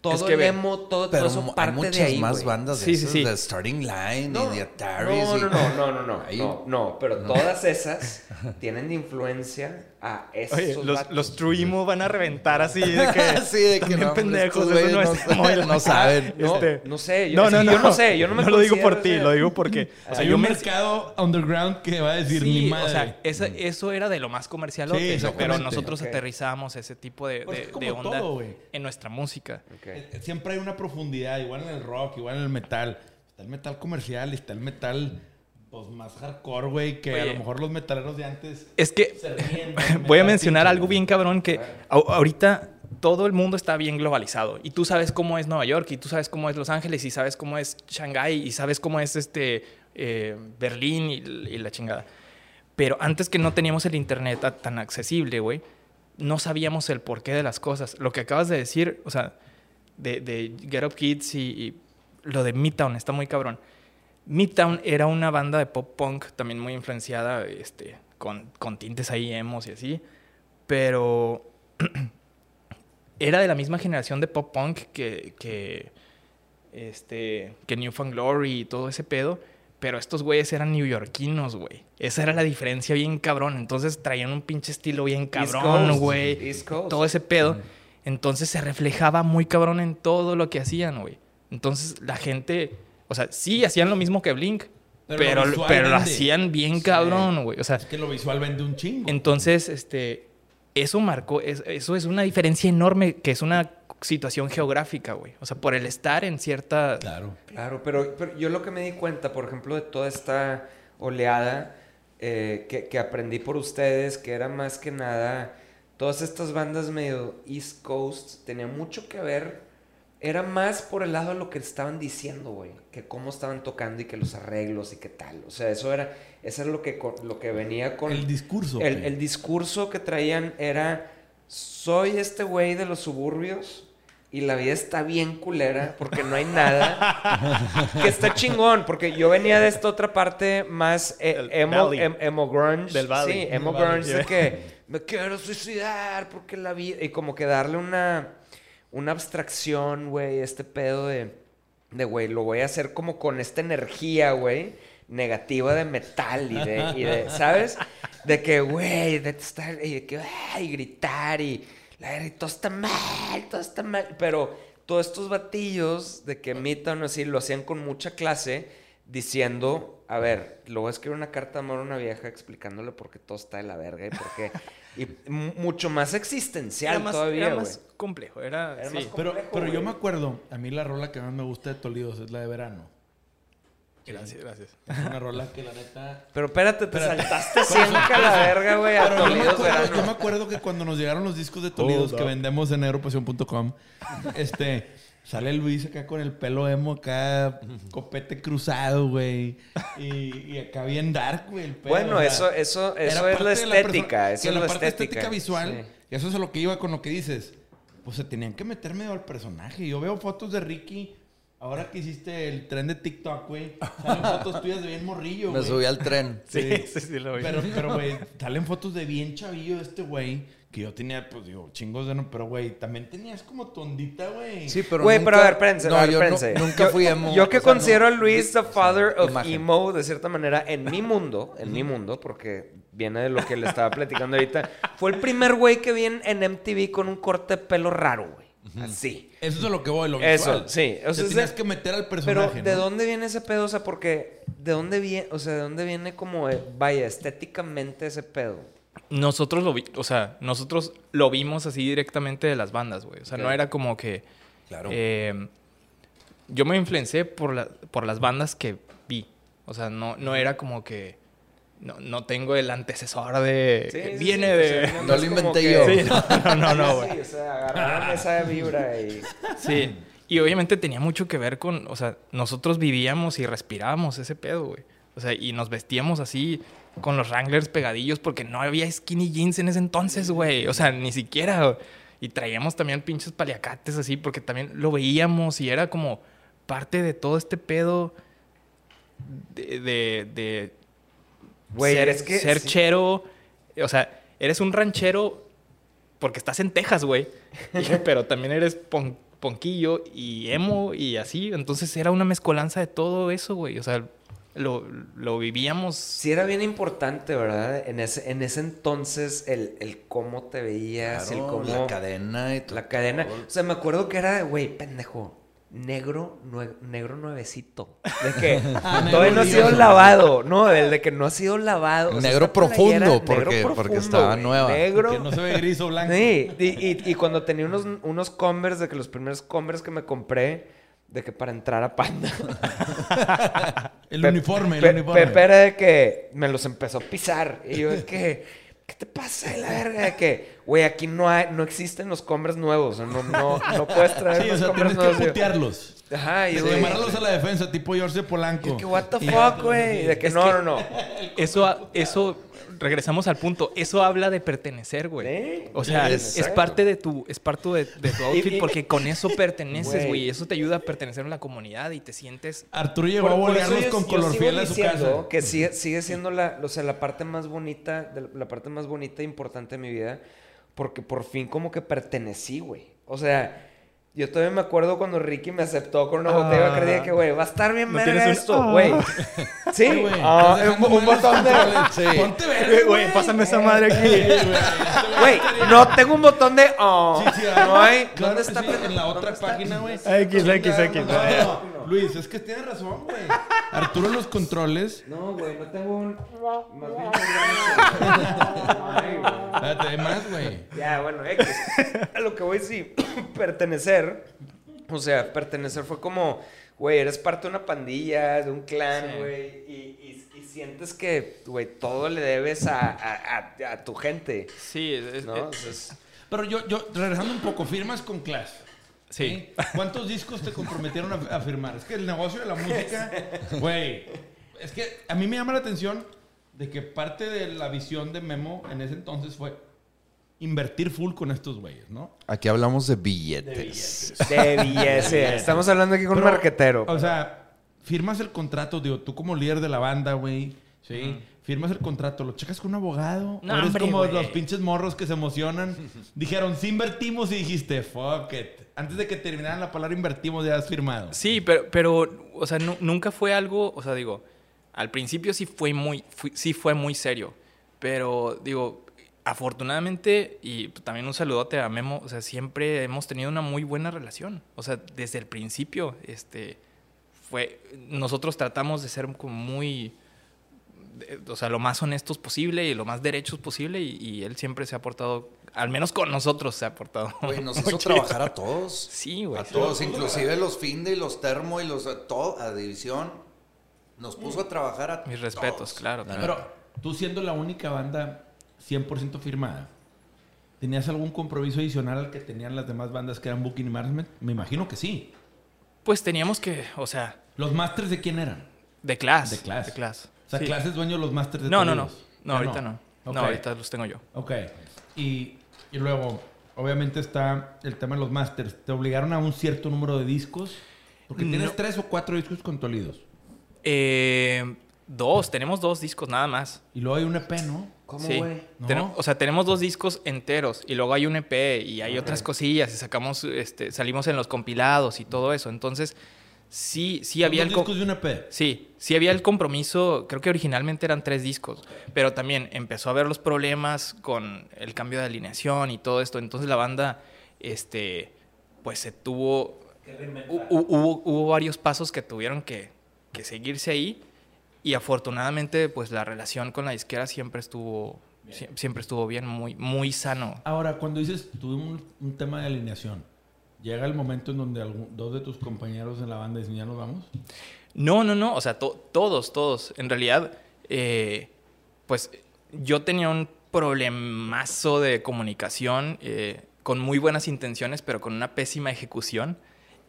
Speaker 4: todo
Speaker 2: que
Speaker 4: el emo, todo, todo
Speaker 3: Pero
Speaker 4: eso
Speaker 3: mu- hay
Speaker 4: parte
Speaker 3: muchas
Speaker 4: de ahí,
Speaker 3: más
Speaker 4: güey.
Speaker 3: bandas de
Speaker 2: Sí, sí,
Speaker 3: esas,
Speaker 2: sí.
Speaker 3: de Starting Line
Speaker 4: No,
Speaker 3: y de Ataris.
Speaker 4: no, no, no, no, no, no, <laughs>
Speaker 3: Ahí-
Speaker 4: no, no, pero todas <laughs> esas tienen influencia a esos
Speaker 2: Oye, los, los True Emo van a reventar así de que... <laughs>
Speaker 3: Sí, de que
Speaker 2: también
Speaker 3: no, hombre,
Speaker 2: pendejos,
Speaker 3: estos
Speaker 2: eso no es
Speaker 3: no
Speaker 2: emo
Speaker 3: no saben.
Speaker 4: No,
Speaker 2: Este-
Speaker 4: no sé, yo,
Speaker 2: No,
Speaker 4: es
Speaker 2: no, no.
Speaker 4: yo no sé, yo no me
Speaker 2: lo digo por ti, lo digo porque... O sea,
Speaker 1: Hay
Speaker 2: yo
Speaker 1: un
Speaker 2: me...
Speaker 1: mercado underground que va a decir ni
Speaker 2: Sí,
Speaker 1: madre.
Speaker 2: o sea, esa- eso era de lo más comercial,
Speaker 1: Sí,
Speaker 2: pero nosotros aterrizábamos ese tipo de,
Speaker 1: Pues es
Speaker 2: onda
Speaker 1: todo, güey.
Speaker 2: en nuestra música.
Speaker 1: Eh, Siempre hay una profundidad, igual en el rock, igual en el metal. Está el metal comercial y está el metal pues, más hardcore, güey, que a lo mejor los metaleros de antes
Speaker 2: Es que
Speaker 1: se ríen. del
Speaker 2: voy a mencionar algo bien cabrón que ahorita todo el mundo está bien globalizado y tú sabes cómo es Nueva York y tú sabes cómo es Los Ángeles y sabes cómo es Shanghái y sabes cómo es este eh, Berlín y, y la chingada. Pero antes que no teníamos el internet tan accesible, güey, no sabíamos el porqué de las cosas. Lo que acabas de decir, o sea, de, de Get Up Kids y, y lo de Midtown está muy cabrón. Midtown era una banda de pop punk también muy influenciada este, con, con tintes ahí emos y así, pero <clears throat> era de la misma generación de pop punk que, que, este, que New Found Glory y todo ese pedo, pero estos güeyes eran neoyorquinos, güey. Esa era la diferencia bien cabrón. Entonces traían un pinche estilo bien cabrón, güey. Todo ese pedo. Entonces se reflejaba muy cabrón en todo lo que hacían, güey. Entonces la gente, o sea, sí hacían lo mismo que Blink,
Speaker 1: Pero
Speaker 2: pero,
Speaker 1: lo
Speaker 2: pero, hacían bien
Speaker 1: Sí.
Speaker 2: cabrón, güey. O sea,
Speaker 1: Es que lo visual vende un chingo.
Speaker 2: entonces, este, eso marcó, es- eso es una diferencia enorme, que es una situación geográfica, güey. O sea, por el estar en cierta...
Speaker 1: Claro.
Speaker 4: Claro, pero, pero yo lo que me di cuenta, por ejemplo, de toda esta oleada eh, que, que aprendí por ustedes, que era más que nada, todas estas bandas medio East Coast, tenía mucho que ver, era más por el lado de lo que estaban diciendo, güey, que cómo estaban tocando y que los arreglos y qué tal. O sea, eso era, eso era lo que, lo que venía con...
Speaker 1: El discurso.
Speaker 4: El,
Speaker 1: güey.
Speaker 4: el discurso que traían era, soy este güey de los suburbios y la vida está bien culera porque no hay nada. que está chingón, porque yo venía de esta otra parte más eh,
Speaker 2: El
Speaker 4: emo, em- emo grunge.
Speaker 2: Del valley.
Speaker 4: Sí, emo
Speaker 1: Del valley.
Speaker 4: grunge de que me quiero suicidar porque la vida... Y como que darle una, una abstracción, güey, este pedo de, de, güey, lo voy a hacer como con esta energía, güey, negativa de metal y de, y de <laughs> ¿sabes? De que, güey, de estar, y de que, ay, gritar y, la y todo está mal, todo está mal. Pero todos estos batillos de que imitan así, lo hacían con mucha clase, diciendo, a ver, le voy a escribir una carta de amor a una vieja explicándole por qué todo está de la verga y por qué. Y mu- mucho más existencial
Speaker 2: Era más,
Speaker 4: todavía,
Speaker 2: era más complejo. Era,
Speaker 4: Era
Speaker 2: sí.
Speaker 4: más
Speaker 1: Pero,
Speaker 4: complejo,
Speaker 1: pero yo me acuerdo, a mí la rola que más me gusta de Toledo es la de verano.
Speaker 2: Gracias, gracias.
Speaker 1: Es una rola que la neta.
Speaker 4: Pero espérate, te
Speaker 1: Espérate.
Speaker 4: saltaste siempre a la verga, güey, a
Speaker 1: Pero yo me, acuerdo,
Speaker 4: verano.
Speaker 1: yo me acuerdo que cuando nos llegaron los discos de Toledo
Speaker 2: Hold
Speaker 1: que vendemos en negropasión.com, este, sale Luis acá con el pelo emo acá, copete cruzado, güey. Y, y acá bien dark, güey, el pedo.
Speaker 4: Bueno,
Speaker 1: sea,
Speaker 4: eso, eso,
Speaker 1: era
Speaker 4: eso es la estética.
Speaker 1: persona-
Speaker 4: eso es
Speaker 1: la
Speaker 4: la
Speaker 1: parte
Speaker 4: estética.
Speaker 1: estética visual,
Speaker 4: Sí.
Speaker 1: y eso es lo que iba con lo que dices. Pues se tenían que meter medio al personaje. Yo veo fotos de Ricky. Ahora que hiciste el tren de TikTok, güey, salen <laughs> fotos tuyas de bien morrillo,
Speaker 3: Me
Speaker 1: güey.
Speaker 3: subí al tren. <laughs>
Speaker 2: Sí, sí, sí, lo vi.
Speaker 1: Pero, pero, güey, <laughs> salen fotos de bien chavillo de este güey. Que yo tenía, pues, digo, chingos de no. Pero, güey, también tenías como tondita, güey.
Speaker 3: Sí, pero
Speaker 4: Güey,
Speaker 3: nunca-
Speaker 4: pero a ver, espérense,
Speaker 3: No,
Speaker 4: a ver,
Speaker 3: yo nunca fui emo.
Speaker 4: Yo que
Speaker 3: o sea,
Speaker 4: considero
Speaker 3: no-
Speaker 4: a Luis the father of
Speaker 3: Imagen.
Speaker 4: emo, de cierta manera, en mi mundo, en mi mundo, porque viene de lo que le estaba platicando ahorita, fue el primer güey que vi en, en MTV con un corte de pelo raro, güey. Así.
Speaker 1: Eso es a lo que voy, lo
Speaker 4: Eso,
Speaker 1: visual.
Speaker 4: sí. O
Speaker 1: Te
Speaker 4: sea, es
Speaker 1: tenías
Speaker 4: de-
Speaker 1: que meter al
Speaker 4: Pero,
Speaker 1: personaje,
Speaker 4: ¿de
Speaker 1: ¿no?
Speaker 4: dónde viene ese pedo? O sea, porque, ¿de dónde viene, o sea, de dónde viene como, eh, vaya, estéticamente ese pedo?
Speaker 2: Nosotros lo vi, o sea, nosotros lo vimos así directamente de las bandas, güey. O sea, no era como que.
Speaker 3: Claro.
Speaker 2: eh, yo me influencé por, la- por las bandas que vi. O sea, no, no era como que. No, no tengo el antecesor de.
Speaker 4: Sí,
Speaker 2: que
Speaker 4: sí,
Speaker 2: viene
Speaker 4: sí, o
Speaker 2: de.
Speaker 4: sea,
Speaker 3: No lo inventé
Speaker 4: que-
Speaker 3: yo.
Speaker 2: Sí, no, no, no, güey.
Speaker 4: Sí, o sea, agarraron esa vibra y...
Speaker 2: Sí. Y obviamente tenía mucho que ver con, o sea, nosotros vivíamos y respirábamos ese pedo, güey. O sea, y nos vestíamos así con los Wranglers pegadillos porque no había skinny jeans en ese entonces, güey. O sea, ni siquiera. Y traíamos también pinches paliacates así porque también lo veíamos y era como parte de todo este pedo de, de, de
Speaker 4: Güey,
Speaker 2: ser,
Speaker 4: es que
Speaker 2: ser
Speaker 4: sí.
Speaker 2: chero. O sea, eres un ranchero porque estás en Texas, güey. <laughs> Pero también eres pon- ponquillo y emo y así. Entonces era una mezcolanza de todo eso, güey. O sea, lo, lo vivíamos.
Speaker 4: Sí era bien importante, ¿verdad? En ese, en ese entonces el, el cómo te veías, el cómo...
Speaker 3: la cadena y todo.
Speaker 4: La cadena. O sea, me acuerdo que era güey, pendejo. Negro, nue- negro nuevecito. De <laughs> que
Speaker 1: Ah,
Speaker 4: todavía no ha sido lavado. No, el de que no ha sido lavado. O sea,
Speaker 3: Negro profundo, porque- porque estaba
Speaker 4: güey,
Speaker 3: nueva.
Speaker 4: Negro.
Speaker 1: Que no se ve gris o blanco.
Speaker 4: Sí, y, y- y cuando tenía unos, unos Converse, de que los primeros Converse que me compré, de que para entrar a Panda. <laughs>
Speaker 1: El
Speaker 4: Pe-
Speaker 1: uniforme, el
Speaker 4: Pe-
Speaker 1: uniforme.
Speaker 4: Pepe era de que me los empezó a pisar. Y yo de que, ¿qué te pasa de la verga? De que, güey, aquí no hay, no existen los Converse nuevos. No, no, no puedes traer
Speaker 1: Sí, o sea, tienes que.
Speaker 4: Y yo,
Speaker 1: putearlos.
Speaker 4: Ajá, y
Speaker 1: llamarlos a la defensa, tipo George Polanco.
Speaker 4: yo que, what the
Speaker 1: Y-
Speaker 4: fuck, güey. De que
Speaker 2: Es
Speaker 4: no,
Speaker 2: que-
Speaker 4: no, no.
Speaker 2: Eso, eso, regresamos al punto. Eso habla de pertenecer, güey. O sea, es, parte de tu, es parte de, de tu <laughs> outfit porque con eso perteneces,
Speaker 4: Güey.
Speaker 2: Eso te ayuda a pertenecer a la comunidad y te sientes
Speaker 1: Arturo llegó
Speaker 4: Por-
Speaker 1: a
Speaker 4: yo-
Speaker 1: con
Speaker 4: yo
Speaker 1: color fiel a su casa.
Speaker 4: Que sigue, sigue siendo la, o sea, la parte más bonita, de- la parte más bonita e importante de mi vida, porque por fin como que pertenecí, güey. O sea, yo todavía me acuerdo cuando Ricky me aceptó con una botella Bacardi de que, güey, va a estar bien
Speaker 2: ¿No
Speaker 4: verga
Speaker 2: tienes un-
Speaker 4: esto,
Speaker 2: Ah.
Speaker 4: güey. <laughs> Sí,
Speaker 1: Sí, güey.
Speaker 4: ah, un, un <laughs> botón de... <laughs>
Speaker 3: Sí.
Speaker 1: Ponte verde,
Speaker 2: Güey, pásame esa madre aquí.
Speaker 4: Güey, no tengo un botón de... ah.
Speaker 1: Sí, sí, ah.
Speaker 4: no hay...
Speaker 1: Claro
Speaker 4: ¿Dónde está?
Speaker 1: sí, en la
Speaker 4: ¿Dónde
Speaker 1: otra página, güey.
Speaker 2: X, X, X.
Speaker 1: Luis, es que tienes razón, güey. <laughs> Arturo en los controles.
Speaker 4: No, güey, no tengo un. Más bien. Ay, <laughs> güey.
Speaker 1: Espérate, hay más, güey.
Speaker 4: Ya, bueno, X. A lo que voy, sí. <clears throat> pertenecer. O sea, pertenecer fue como, güey, eres parte de una pandilla, de un clan,
Speaker 2: Sí.
Speaker 4: güey. Y, y- y sientes que, güey, todo le debes a, a- a- a tu gente.
Speaker 2: Sí, es,
Speaker 4: ¿No?
Speaker 2: es-
Speaker 4: es-
Speaker 1: Pero yo, yo, regresando un poco, firmas con Clash.
Speaker 2: Sí.
Speaker 1: ¿Cuántos discos te comprometieron a, a firmar? Es que el negocio de la <laughs> música, güey, es que a mí me llama la atención de que parte de la visión de Memo en ese entonces fue invertir full con estos güeyes, ¿no?
Speaker 3: Aquí hablamos de billetes.
Speaker 4: de billete. <laughs> Estamos hablando aquí con un marquetero.
Speaker 1: O sea, firmas el contrato, digo, tú como líder de la banda, güey, ¿sí? Firmas el contrato, lo checas con un abogado.
Speaker 2: No,
Speaker 1: eres
Speaker 2: hombre,
Speaker 1: como los pinches morros que se emocionan. <laughs> Dijeron, sí invertimos y dijiste, fuck it. Antes de que terminaran la palabra invertimos ya has firmado.
Speaker 2: Sí, pero, pero o sea, nu- nunca fue algo, o sea, digo, al principio sí fue muy, sí fue muy serio, pero digo, afortunadamente, y también un saludote a Memo, o sea, siempre hemos tenido una muy buena relación, o sea, desde el principio, este, fue, nosotros tratamos de ser como muy, o sea, lo más honestos posible y lo más derechos posible, y, y él siempre se ha portado, al menos con nosotros se ha portado.
Speaker 3: Güey, nos <laughs> hizo
Speaker 2: chido.
Speaker 3: trabajar a todos.
Speaker 2: Sí, güey.
Speaker 3: A todos, inclusive los Finde y los Termo y los a todo, a división. Nos puso a trabajar a
Speaker 2: Mis respetos,
Speaker 3: todos.
Speaker 2: claro.
Speaker 3: La
Speaker 1: Pero tú siendo la única banda 100% firmada, ¿tenías algún compromiso adicional al que tenían las demás bandas que eran Booking y Management? Me imagino que sí.
Speaker 2: Pues teníamos que, o sea,
Speaker 1: ¿Los masters de quién eran?
Speaker 2: de class.
Speaker 1: De Class.
Speaker 2: De class.
Speaker 1: O sea,
Speaker 2: Sí.
Speaker 1: Class es dueño los masters de
Speaker 2: No, no, no. No, ahorita no. No, ahorita los tengo yo.
Speaker 1: Ok. Y, y luego, obviamente está el tema de los masters. ¿Te obligaron a un cierto número de discos? Porque tienes
Speaker 2: No.
Speaker 1: tres o cuatro discos con Tolidos.
Speaker 2: Eh, dos, tenemos dos discos nada más.
Speaker 1: Y luego hay un EP, ¿no?
Speaker 4: ¿Cómo,
Speaker 2: Sí. o sea, tenemos dos discos enteros y luego hay un EP y hay otras cosillas y sacamos, este, salimos en los compilados y todo eso. Entonces, sí, sí había el...
Speaker 1: discos de.
Speaker 2: Sí, sí había el compromiso, creo que originalmente eran tres discos, pero también empezó a haber los problemas con el cambio de alineación y todo esto, entonces la banda, este, pues se tuvo, hu- hu- hubo, hubo varios pasos que tuvieron que, que seguirse ahí y afortunadamente pues la relación con la disquera siempre estuvo, sie- siempre estuvo bien, muy, muy sano.
Speaker 1: Ahora, cuando dices, tuve un, un tema de alineación, ¿llega el momento en donde algún- dos de tus compañeros en la banda dicen, ya nos vamos?
Speaker 2: No, no, no. O sea, to- todos, todos. En realidad, eh, pues yo tenía un problemazo de comunicación eh, con muy buenas intenciones, pero con una pésima ejecución.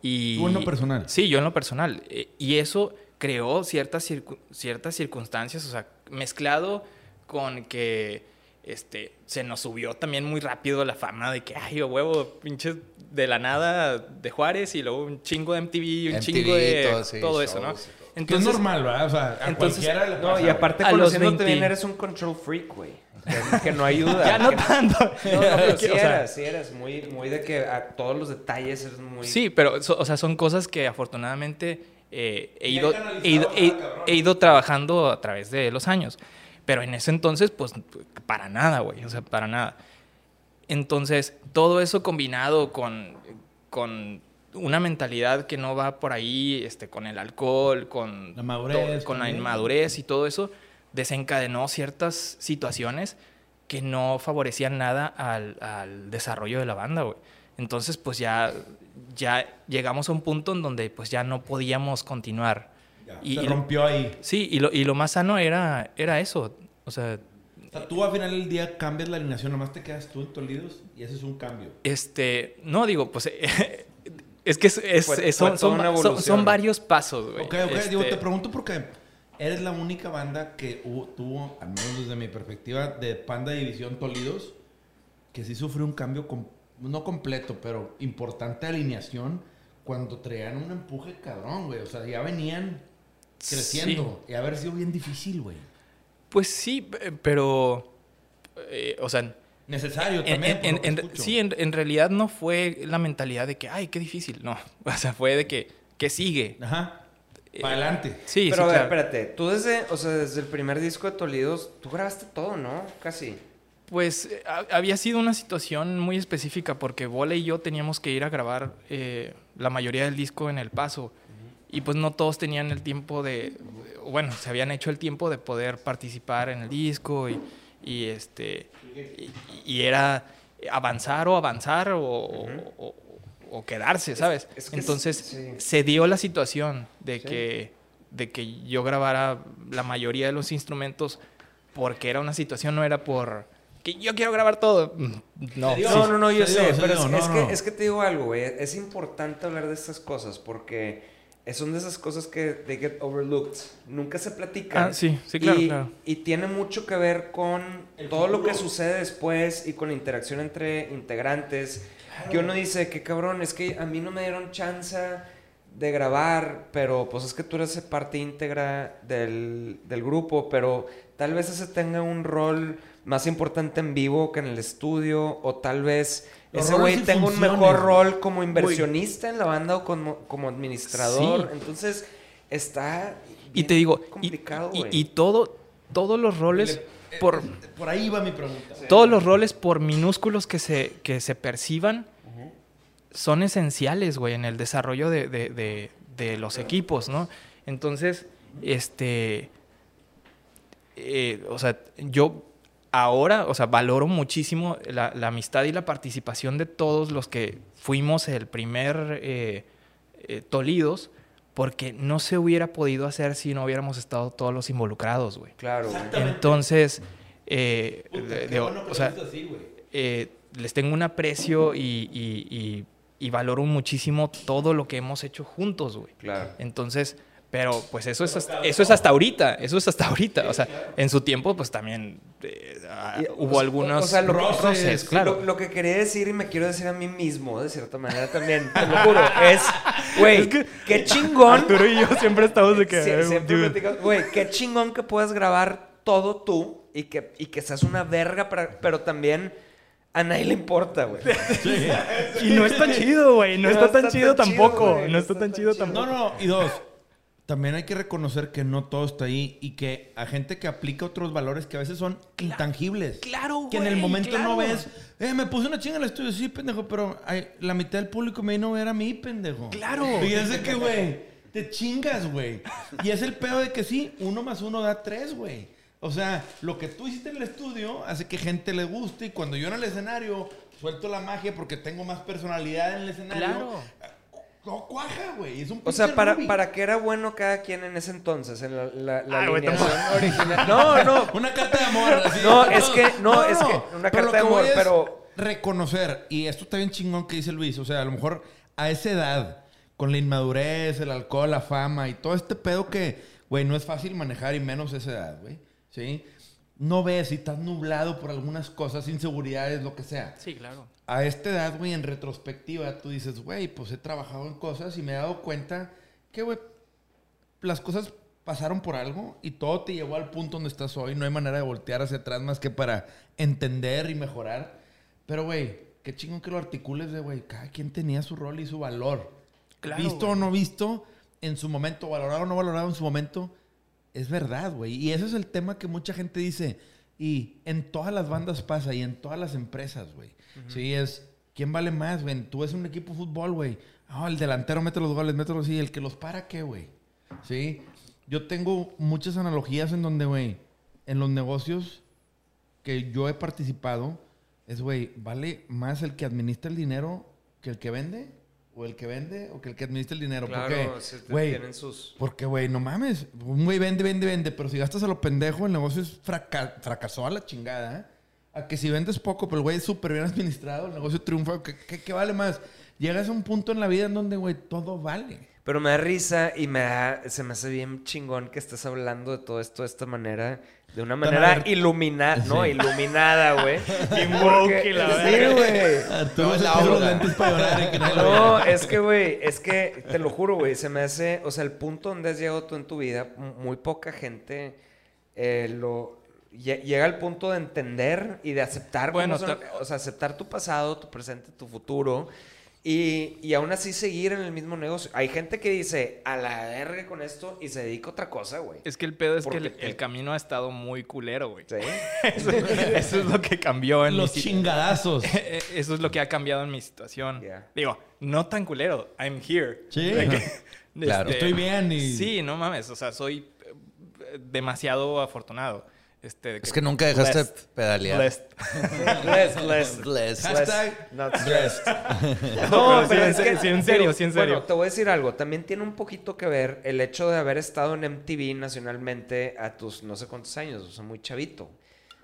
Speaker 2: Y,
Speaker 1: Tú en lo personal.
Speaker 2: Sí, yo en lo personal. Eh, y eso creó ciertas, circu- ciertas circunstancias, o sea, mezclado con que este, se nos subió también muy rápido la fama de que, ay, huevo, pinches de la nada de Juárez y luego un chingo de MTV y un
Speaker 3: MTV,
Speaker 2: chingo de
Speaker 3: todo,
Speaker 2: todo,
Speaker 3: sí,
Speaker 2: eso, ¿no?
Speaker 3: shows y todo.
Speaker 1: Que es normal, ¿verdad? O sea, a
Speaker 2: entonces-
Speaker 1: cualquiera le
Speaker 4: No,
Speaker 1: pasa,
Speaker 4: y
Speaker 1: güey.
Speaker 4: aparte
Speaker 2: A los
Speaker 4: conociéndote
Speaker 2: 20.
Speaker 4: bien eres un control freak, güey. Que, <laughs> que no ayuda.
Speaker 2: Ya no
Speaker 4: que-
Speaker 2: tanto.
Speaker 4: No, no, pero <laughs> sí
Speaker 2: O sea,
Speaker 4: eras, sí eras. Muy, muy de que a todos los detalles eres muy...
Speaker 2: Sí, pero, so- o sea, son cosas que afortunadamente eh, he, ido, he, ido, he- he ido trabajando a través de los años. Pero en ese entonces, pues, para nada, güey. O sea, para nada. Entonces, todo eso combinado con, con una mentalidad que no va por ahí, este, con el alcohol, con,
Speaker 1: La madurez
Speaker 2: con la inmadurez y todo eso, desencadenó ciertas situaciones que no favorecían nada al, al desarrollo de la banda, güey. Entonces, pues ya, ya llegamos a un punto en donde pues ya no podíamos continuar.
Speaker 1: Ya,
Speaker 2: Y-
Speaker 1: se rompió ahí.
Speaker 2: Sí, y lo, y lo más sano era, era eso. O sea,
Speaker 1: sea, tú al final del día cambias la alineación, nomás te quedas tú en Tolidos y ese es un cambio.
Speaker 2: este, no digo, pues <laughs> es que es, es-
Speaker 4: Fue-
Speaker 2: es- son, son, son- son varios pasos, güey.
Speaker 1: Ok, ok, digo,
Speaker 2: Este,
Speaker 1: te pregunto porque eres la única banda que hubo- tuvo, al menos desde mi perspectiva, de Panda División Tolidos, que sí sufrió un cambio, com- no completo, pero importante de alineación cuando traían un empuje cabrón, güey. O sea, ya venían creciendo y haber sido bien difícil, güey.
Speaker 2: Pues sí, pe- pero, eh, o sea,
Speaker 1: Necesario
Speaker 2: En-
Speaker 1: también.
Speaker 2: en- en- sí, en, en realidad no fue la mentalidad de que, ay, qué difícil. No, <laughs> o sea, fue de que, que sigue.
Speaker 1: Ajá.
Speaker 2: Eh,
Speaker 1: Para adelante.
Speaker 2: Sí,
Speaker 4: Pero
Speaker 2: sí,
Speaker 4: a ver,
Speaker 2: claro.
Speaker 4: espérate. Tú desde, o sea, desde el primer disco de Tolidos, tú grabaste todo, ¿no? Casi.
Speaker 2: Pues eh, ha- había sido una situación muy específica porque Bola y yo teníamos que ir a grabar eh, la mayoría del disco en El Paso. Y pues no todos tenían el tiempo de, bueno, se habían hecho el tiempo de poder participar en el disco y, y este, y, y era avanzar o avanzar o, o- o quedarse, ¿sabes?
Speaker 4: es que
Speaker 2: Entonces
Speaker 4: sí.
Speaker 2: se dio la situación de que, de que yo grabara la mayoría de los instrumentos porque era una situación, no era por que yo quiero grabar todo. Mm, No, sí.
Speaker 4: No, no, no, yo sé, pero que, es que te digo algo, güey. Es importante hablar de estas cosas porque son de esas cosas que they get overlooked. Nunca se platican.
Speaker 2: Ah, sí, sí, claro,
Speaker 4: y,
Speaker 2: claro.
Speaker 4: y tiene mucho que ver con todo lo que sucede después y con la interacción entre integrantes. Que uno dice que cabrón, es que a mí no me dieron chance de grabar, pero pues es que tú eres parte íntegra del, del grupo, pero tal vez ese tenga un rol más importante en vivo que en el estudio, o tal vez ese güey
Speaker 1: y
Speaker 4: tenga un mejor rol como inversionista en la banda o como, como administrador.
Speaker 2: Sí.
Speaker 4: Entonces, está
Speaker 2: Y te digo, y,
Speaker 4: complicado,
Speaker 2: y-
Speaker 4: güey.
Speaker 2: y todo, todos los roles por
Speaker 1: Por ahí va mi pregunta.
Speaker 2: todos los roles por minúsculos que se, que se perciban son esenciales, güey, en el desarrollo de, de- de- de los equipos, ¿no? Entonces, este, eh, o sea, yo ahora, o sea, valoro muchísimo la, la amistad y la participación de todos los que fuimos el primer eh, eh, Tolidos, porque no se hubiera podido hacer si no hubiéramos estado todos los involucrados, güey.
Speaker 4: Claro, güey.
Speaker 2: Entonces, eh,
Speaker 1: Puta,
Speaker 2: de-
Speaker 1: qué
Speaker 2: de-
Speaker 1: bueno que
Speaker 2: o
Speaker 1: lo
Speaker 2: sea,
Speaker 1: dices así, güey.
Speaker 2: les tengo un aprecio y, y- y- y valoro muchísimo todo lo que hemos hecho juntos, güey.
Speaker 4: Claro.
Speaker 2: Entonces, pero pues eso es, hasta, eso es hasta ahorita, eso es hasta ahorita. O sea, en su tiempo, pues también eh, hubo algunos
Speaker 4: o sea, lo que-
Speaker 2: roces, claro.
Speaker 4: Lo, lo que quería decir y me quiero decir a mí mismo, de cierta manera también, te lo <laughs> juro, es, güey, qué chingón.
Speaker 2: Arturo y yo siempre estamos de que...
Speaker 4: Sí,
Speaker 2: eh,
Speaker 4: siempre Güey, qué chingón que puedas grabar todo tú y que, y que seas una verga, para- pero también a nadie le importa, güey. <laughs>
Speaker 2: Y no está chido, güey. No,
Speaker 4: No
Speaker 2: está tan
Speaker 4: está
Speaker 2: chido
Speaker 4: tan chido,
Speaker 2: tampoco. no está tan chido tampoco.
Speaker 1: No, no, y dos. También hay que reconocer que no todo está ahí y que a gente que aplica otros valores que a veces son intangibles.
Speaker 2: claro,
Speaker 1: Que en el
Speaker 2: güey,
Speaker 1: momento no ves, eh, me puse una chinga en el estudio, sí, pendejo, pero ay, la mitad del público me vino a ver a mí, pendejo.
Speaker 2: Claro.
Speaker 1: Y es de que, güey, te chingas, güey. Y es el pedo de que sí, uno más uno da tres, güey. O sea, lo que tú hiciste en el estudio hace que gente le guste y cuando yo en el escenario suelto la magia porque tengo más personalidad en el escenario.
Speaker 2: Claro.
Speaker 1: No cuaja, güey. Es un
Speaker 4: O sea, para, para qué era bueno cada quien en ese entonces, en la, la,
Speaker 2: Ah,
Speaker 4: alineación original. No, no.
Speaker 1: Una carta de amor. así.
Speaker 4: No, es que- no, es que una carta de amor, pero-
Speaker 1: Reconocer, y esto está bien chingón que dice Luis, o sea, a lo mejor a esa edad, con la inmadurez, el alcohol, la fama y todo este pedo que, güey, no es fácil manejar y menos a esa edad, güey, ¿sí? No ves y estás nublado por algunas cosas, inseguridades, lo que sea.
Speaker 2: Sí, claro.
Speaker 1: A esta edad, güey, en retrospectiva, tú dices, güey, pues he trabajado en cosas y me he dado cuenta que, güey, las cosas pasaron por algo y todo te llevó al punto donde estás hoy. No hay manera de voltear hacia atrás más que para entender y mejorar. Pero, güey, qué chingón que lo articules de, güey, cada quien tenía su rol y su valor.
Speaker 2: Claro,
Speaker 1: visto
Speaker 2: güey.
Speaker 1: o no visto, en su momento, valorado o no valorado en su momento, es verdad, güey. Y ese es el tema que mucha gente dice. Y en todas las bandas pasa y en todas las empresas, güey. Sí, es. ¿Quién vale más, güey? Tú ves un equipo de fútbol, güey. Ah, el delantero mete los goles, mete los... Sí, el que los para, ¿qué, güey? Sí. Yo tengo muchas analogías en donde, güey, en los negocios que yo he participado, es, güey, ¿vale más el que administra el dinero que el que vende? ¿O el que vende o que el que administra el dinero?
Speaker 4: Claro,
Speaker 1: Porque, güey,
Speaker 4: tienen sus...
Speaker 1: porque, güey, no mames. Un güey vende, vende, vende. Pero si gastas a lo pendejo, el negocio es fraca- fracasó a la chingada. ¿eh? A que si vendes poco, pero el güey es súper bien administrado, el negocio triunfa. ¿Qué, qué, qué vale más? Llegas a un punto en la vida en donde, güey, todo vale.
Speaker 4: Pero me da risa y me da, se me hace bien chingón que estés hablando de todo esto de esta manera, de una manera iluminada, no, iluminada, güey. <laughs>
Speaker 2: woke
Speaker 4: Porque-
Speaker 2: y la
Speaker 4: sí, güey.
Speaker 1: Tú no
Speaker 3: la
Speaker 1: los lentes para llorar y que nadie lo
Speaker 4: No, es que, güey, es que te lo juro, güey, se me hace, o sea, el punto donde has llegado tú en tu vida, muy poca gente eh, lo llega al punto de entender y de aceptar,
Speaker 2: Bueno,
Speaker 4: son-
Speaker 2: ta-
Speaker 4: o sea, aceptar tu pasado, tu presente, tu futuro Y, y aún así seguir en el mismo negocio. Hay gente que dice, a la verga con esto y se dedica a otra cosa, güey.
Speaker 2: Es que el pedo es que
Speaker 4: Porque
Speaker 2: el,
Speaker 4: te-
Speaker 2: el camino ha estado muy culero, güey.
Speaker 4: ¿Sí? <laughs>
Speaker 2: Eso, eso es lo que cambió en
Speaker 1: Los
Speaker 2: mi
Speaker 1: chingadazos. <laughs>
Speaker 2: Eso es lo que ha cambiado en mi situación.
Speaker 4: Ya.
Speaker 2: Digo, no tan culero. I'm here.
Speaker 1: Sí. <laughs>
Speaker 2: Que-
Speaker 3: Claro.
Speaker 2: este,
Speaker 1: Estoy bien y-
Speaker 2: Sí, no mames. O sea, soy eh, demasiado afortunado. Este,
Speaker 3: Es que nunca dejaste de
Speaker 2: blessed,
Speaker 3: pedalear.
Speaker 2: blessed. <laughs>
Speaker 4: Bless, bless.
Speaker 3: Bless.
Speaker 1: Hashtag
Speaker 4: Not stressed. <laughs>
Speaker 2: No,
Speaker 4: pero
Speaker 2: pero
Speaker 4: es que-
Speaker 2: sí, en serio, sí, en serio.
Speaker 4: Bueno, te voy a decir algo. También tiene un poquito que ver el hecho de haber estado en MTV nacionalmente a tus no sé cuántos años, o sea, muy chavito.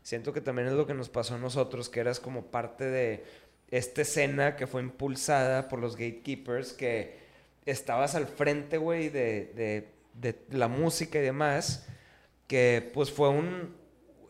Speaker 4: Siento que también es lo que nos pasó a nosotros, que eras como parte de esta escena que fue impulsada por los gatekeepers, que estabas al frente, güey, de, de- de la música y demás, que pues fue un,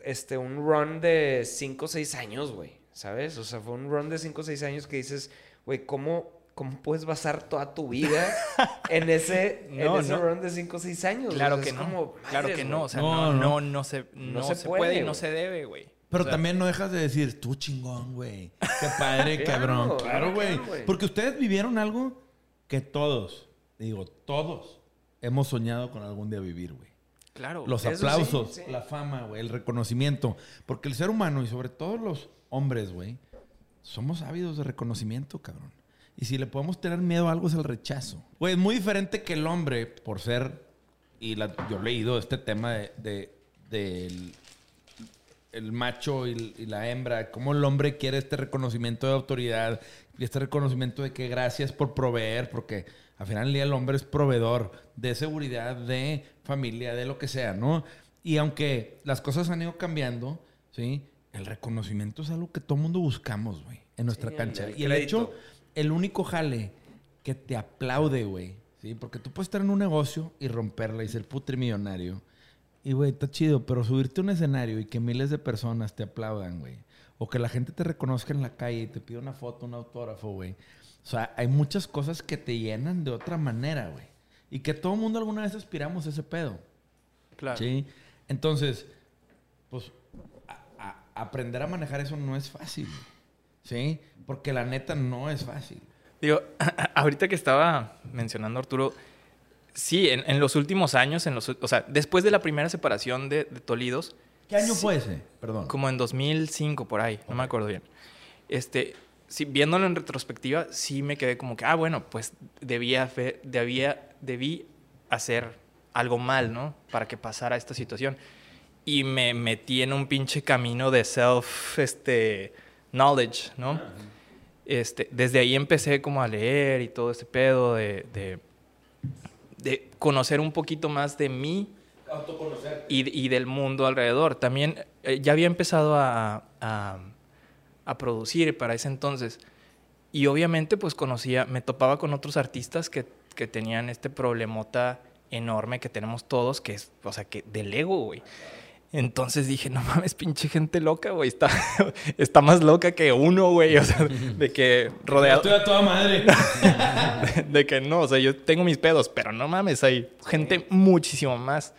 Speaker 4: este, un run de 5 o 6 años, güey, ¿sabes? O sea, fue un run de 5 o 6 años que dices, güey, ¿cómo, ¿cómo puedes basar toda tu vida <laughs> en ese,
Speaker 2: No,
Speaker 4: en ese
Speaker 2: no.
Speaker 4: run de 5 o 6 años?
Speaker 2: Claro
Speaker 4: O sea,
Speaker 2: que no.
Speaker 4: como,
Speaker 2: claro que no. O sea,
Speaker 1: No,
Speaker 2: no,
Speaker 1: no.
Speaker 2: no, no, se, no,
Speaker 4: se
Speaker 2: se,
Speaker 4: puede,
Speaker 2: puede, y no se debe, güey.
Speaker 1: Pero
Speaker 2: O sea,
Speaker 1: también no dejas de decir, tú chingón, güey. Qué padre,
Speaker 4: Claro, <laughs>
Speaker 1: cabrón. Claro, güey. Porque ustedes vivieron algo que todos, digo, todos, hemos soñado con algún día vivir, güey.
Speaker 2: Claro.
Speaker 1: Los
Speaker 4: sí,
Speaker 1: aplausos,
Speaker 4: sí.
Speaker 1: la fama, güey, el reconocimiento. Porque el ser humano y sobre todo los hombres, güey, somos ávidos de reconocimiento, cabrón. Y si le podemos tener miedo a algo es el rechazo. Güey, es muy diferente que el hombre, por ser, y la- yo he leído este tema de, el macho y, y la hembra, cómo el hombre quiere este reconocimiento de autoridad y este reconocimiento de que gracias por proveer, porque al final del día el hombre es proveedor de seguridad, de familia, de lo que sea, ¿no? Y aunque las cosas han ido cambiando, ¿sí? El reconocimiento es algo que todo mundo buscamos, güey, en nuestra
Speaker 4: Sí,
Speaker 1: cancha.
Speaker 4: el
Speaker 1: Y el hecho, el único jale que te aplaude, güey, ¿sí? Porque tú puedes estar en un negocio y romperla y ser putrimillonario. Y, güey, está chido, pero subirte a un escenario y que miles de personas te aplaudan, güey. O que la gente te reconozca en la calle y te pida una foto, un autógrafo, güey. O sea, hay muchas cosas que te llenan de otra manera, güey. Y que todo el mundo alguna vez aspiramos a ese pedo.
Speaker 2: Claro.
Speaker 1: ¿Sí? Entonces, pues, a- a- aprender a manejar eso no es fácil. ¿Sí? Porque la neta no es fácil.
Speaker 2: Digo, <clears throat> ahorita que estaba mencionando Arturo, sí, en, en los últimos años, en los, o sea, después de la primera separación de, de Tolidos,
Speaker 1: ¿Qué año fue ese? Perdón.
Speaker 2: como en 2005 por ahí, no me acuerdo bien. Este, sí, viéndolo en retrospectiva, sí me quedé como que, ah, bueno, pues debía, fe- debía, debí hacer algo mal, ¿no? Para que pasara esta situación. Y me metí en un pinche camino de self, este, knowledge, ¿no? Este, desde ahí empecé como a leer y todo ese pedo de, de, de conocer un poquito más de mí y, y del mundo alrededor. También eh, ya había empezado a, a, a producir para ese entonces. Y obviamente pues conocía, me topaba con otros artistas que, que tenían este problemota enorme que tenemos todos, que es, o sea, que del ego, güey. Entonces dije, no mames, pinche gente loca, güey. Está, <laughs> está más loca que uno, güey. O sea, de que rodeado. <laughs>
Speaker 1: Estoy a toda madre. <laughs>
Speaker 2: de que no, o sea, yo tengo mis pedos, pero no mames, hay gente muchísimo más.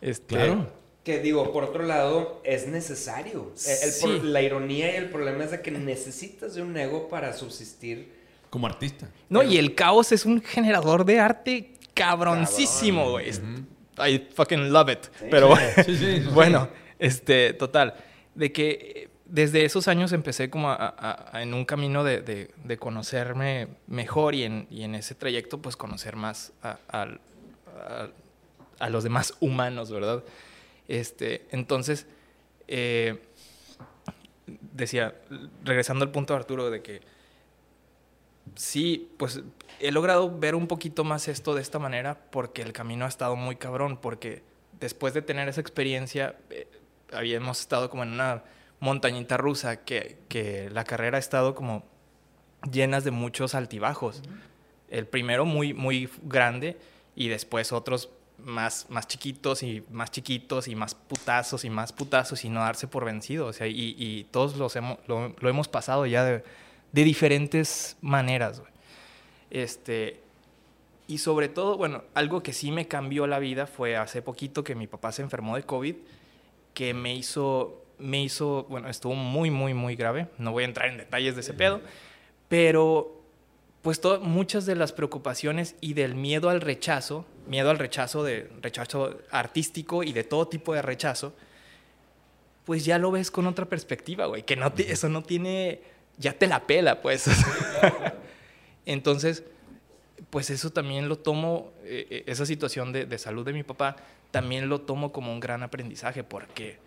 Speaker 2: Este,
Speaker 1: Claro.
Speaker 4: Que digo, por otro lado, es necesario. El- el por-
Speaker 2: Sí.
Speaker 4: la ironía y el problema es de que necesitas de un ego para subsistir.
Speaker 1: Como artista.
Speaker 2: No, y el caos es un generador de arte cabroncísimo, güey. Es- I fucking love it. Pero bueno,
Speaker 1: Sí, sí, sí.
Speaker 2: bueno, este, total. De que desde esos años empecé como a- a- a- en un camino de, de- de conocerme mejor y en, y en ese trayecto pues conocer más a, al- a- a los demás humanos, ¿verdad? Este, entonces, eh, decía, regresando al punto de Arturo, de que sí, pues he logrado ver un poquito más esto de esta manera porque el camino ha estado muy cabrón, porque después de tener esa experiencia, eh, habíamos estado como en una montañita rusa que, que la carrera ha estado como llenas de muchos altibajos. El primero muy, muy grande y después otros más, más chiquitos y más chiquitos y más putazos y más putazos y no darse por vencido. O sea, y, y todos los hemos, lo, lo hemos pasado ya de, de diferentes maneras. güey. Este, y sobre todo, bueno, algo que sí me cambió la vida fue hace poquito que mi papá se enfermó de COVID, que me hizo, me hizo, bueno, estuvo muy, muy, muy grave. No voy a entrar en detalles de ese pedo, pero pues to- muchas de las preocupaciones y del miedo al rechazo, miedo al rechazo de rechazo artístico y de todo tipo de rechazo, pues ya lo ves con otra perspectiva, güey, que no ti- eso no tiene, ya te la pela, pues. <laughs> Entonces, pues eso también lo tomo, eh, eh, esa situación de, de salud de mi papá, también lo tomo como un gran aprendizaje, porque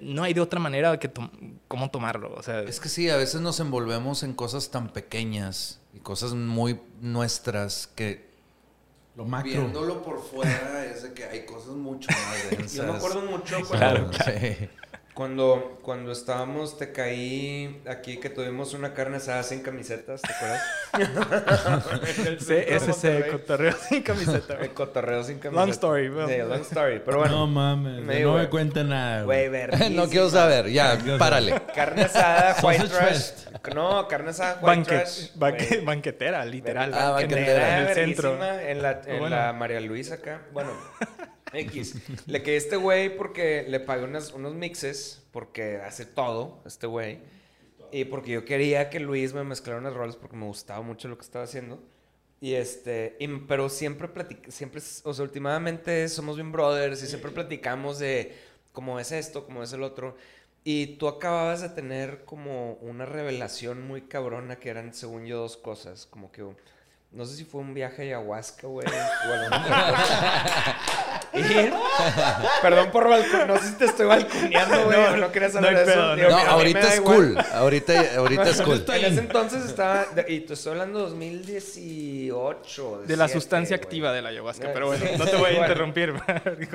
Speaker 2: no hay de otra manera que tom- cómo tomarlo, o sea,
Speaker 3: Es que sí, a veces nos envolvemos en cosas tan pequeñas y cosas muy nuestras que
Speaker 1: Lo macro.
Speaker 3: viéndolo por fuera es de que hay cosas mucho más <laughs> densas.
Speaker 4: Yo me acuerdo mucho cuando,
Speaker 2: Claro, <laughs>
Speaker 3: Sí.
Speaker 4: Cuando, cuando estábamos, te caí aquí que tuvimos una carne asada sin camisetas, ¿te acuerdas? <laughs>
Speaker 2: Sí, ese cotorreo sin camiseta.
Speaker 4: El cotorreo sin camiseta.
Speaker 2: Long story,
Speaker 4: long story. Pero bueno.
Speaker 1: no mames, no me cuenta nada.
Speaker 4: Güey. <laughs>
Speaker 3: No quiero saber, ya, <laughs> párale.
Speaker 4: Carne asada, white trash. No, carne asada, white
Speaker 2: Banque-
Speaker 4: trash.
Speaker 2: banque- banquetera, literal.
Speaker 3: Ah,
Speaker 4: Banquetera,
Speaker 2: en el centro.
Speaker 4: En la, en
Speaker 2: Bueno.
Speaker 4: la María Luisa acá. Bueno, X. Le quedé a este güey porque le pagué unas- unos mixes, porque hace todo este güey. Y porque yo quería que Luis me mezclara unas rolas porque me gustaba mucho lo que estaba haciendo. Y este, y- pero siempre platic, siempre, o sea, últimamente somos bien brothers y siempre platicamos de cómo es esto, cómo es el otro. Y tú acababas de tener como una revelación muy cabrona que eran, según yo, dos cosas. Como que, no sé si fue un viaje a ayahuasca, güey. o <laughs> Y- perdón por balcón, no sé si te estoy balconeando, güey. o no querías
Speaker 2: no
Speaker 4: hablar
Speaker 2: hay
Speaker 4: de eso.
Speaker 2: pedo,
Speaker 4: Digo,
Speaker 3: No,
Speaker 4: mira,
Speaker 3: ahorita es cool. Ahorita, ahorita es cool.
Speaker 4: En ese entonces estaba, de- y te estoy hablando 2018.
Speaker 2: De la
Speaker 4: 17,
Speaker 2: sustancia
Speaker 4: güey.
Speaker 2: activa de la ayahuasca, pero bueno, no te voy a <laughs> interrumpir. <laughs>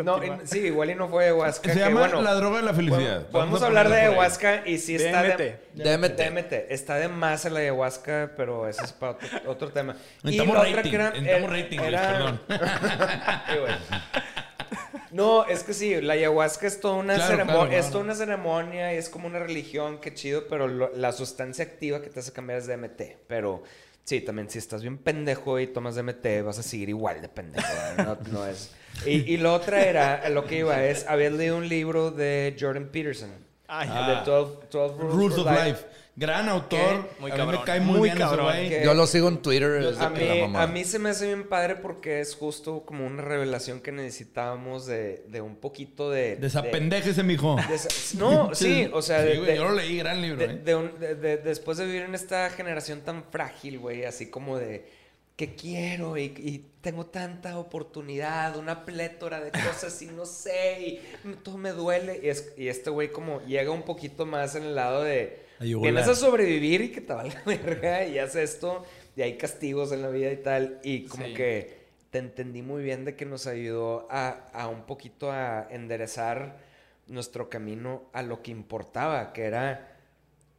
Speaker 4: No, y- sí, igual y no fue ayahuasca.
Speaker 1: Se
Speaker 4: que
Speaker 1: llama
Speaker 4: bueno,
Speaker 1: la droga de la felicidad.
Speaker 4: Podemos,
Speaker 1: Vamos a
Speaker 4: hablar de ayahuasca y sí está de,
Speaker 2: DMT.
Speaker 3: DMT.
Speaker 4: DMT. Está de más la ayahuasca, pero ese es para otro, otro tema.
Speaker 1: Necesitamos
Speaker 4: la otra
Speaker 1: rating,
Speaker 4: que era-
Speaker 1: necesitamos
Speaker 4: era-
Speaker 1: rating,
Speaker 4: era-
Speaker 1: perdón. <laughs>
Speaker 4: Sí, güey. <laughs> No, es que sí, la ayahuasca es toda una
Speaker 1: Claro,
Speaker 4: ceremonia,
Speaker 1: claro,
Speaker 4: es toda una ceremonia y es como una religión, qué chido, pero lo- la sustancia activa que te hace cambiar es DMT. Pero sí, también si estás bien pendejo y tomas DMT, vas a seguir igual de pendejo. ¿verdad? No, no es. Y, y lo otra era, a lo que iba es, había leído un libro de Jordan Peterson.
Speaker 2: Ay,
Speaker 4: el de 12, 12 Rules,
Speaker 1: Rules of Life. Gran autor.
Speaker 2: Muy
Speaker 1: a mí me
Speaker 2: cabrón,
Speaker 1: cae muy,
Speaker 2: muy
Speaker 1: bien
Speaker 2: cabrón.
Speaker 1: ese güey.
Speaker 4: Que-
Speaker 3: Yo lo sigo en Twitter. de
Speaker 4: A mí,
Speaker 3: mamá.
Speaker 4: a mí se me hace bien padre porque es justo como una revelación que necesitábamos de, de un poquito de...
Speaker 1: Desapendéjese, mijo.
Speaker 4: de esa- no, <laughs> sí, o sea,
Speaker 1: Sí,
Speaker 4: de-
Speaker 1: güey,
Speaker 4: de-
Speaker 1: yo lo leí, gran libro,
Speaker 4: de-
Speaker 1: ¿eh?
Speaker 4: de un- de- de- después de vivir en esta generación tan frágil, güey, así como de que quiero y, y tengo tanta oportunidad, una plétora de cosas y no sé, y todo me duele. Y, es- y este güey como llega un poquito más en el lado de...
Speaker 1: Yugular.
Speaker 4: Vienes a sobrevivir y que te valga <laughs> verga y haces esto y hay castigos en la vida y tal. Y como
Speaker 2: Sí.
Speaker 4: que te entendí muy bien de que nos ayudó a, a un poquito a enderezar nuestro camino a lo que importaba, que era,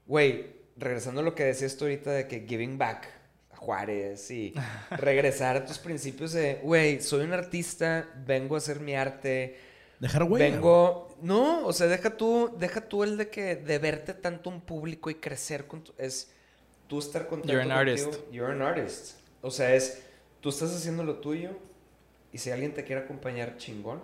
Speaker 4: güey, regresando a lo que decías tú ahorita de que giving back a Juárez y <laughs> regresar a tus principios de, güey, soy un artista, vengo a hacer mi arte,
Speaker 1: Dejar güey.
Speaker 4: vengo, no, o sea, deja tú, deja tú el de que de verte tanto un público y crecer con tu- es tú estar contento
Speaker 2: You're an
Speaker 4: contigo.
Speaker 2: artist.
Speaker 4: You're an artist. O sea, es tú estás haciendo lo tuyo y si alguien te quiere acompañar chingón,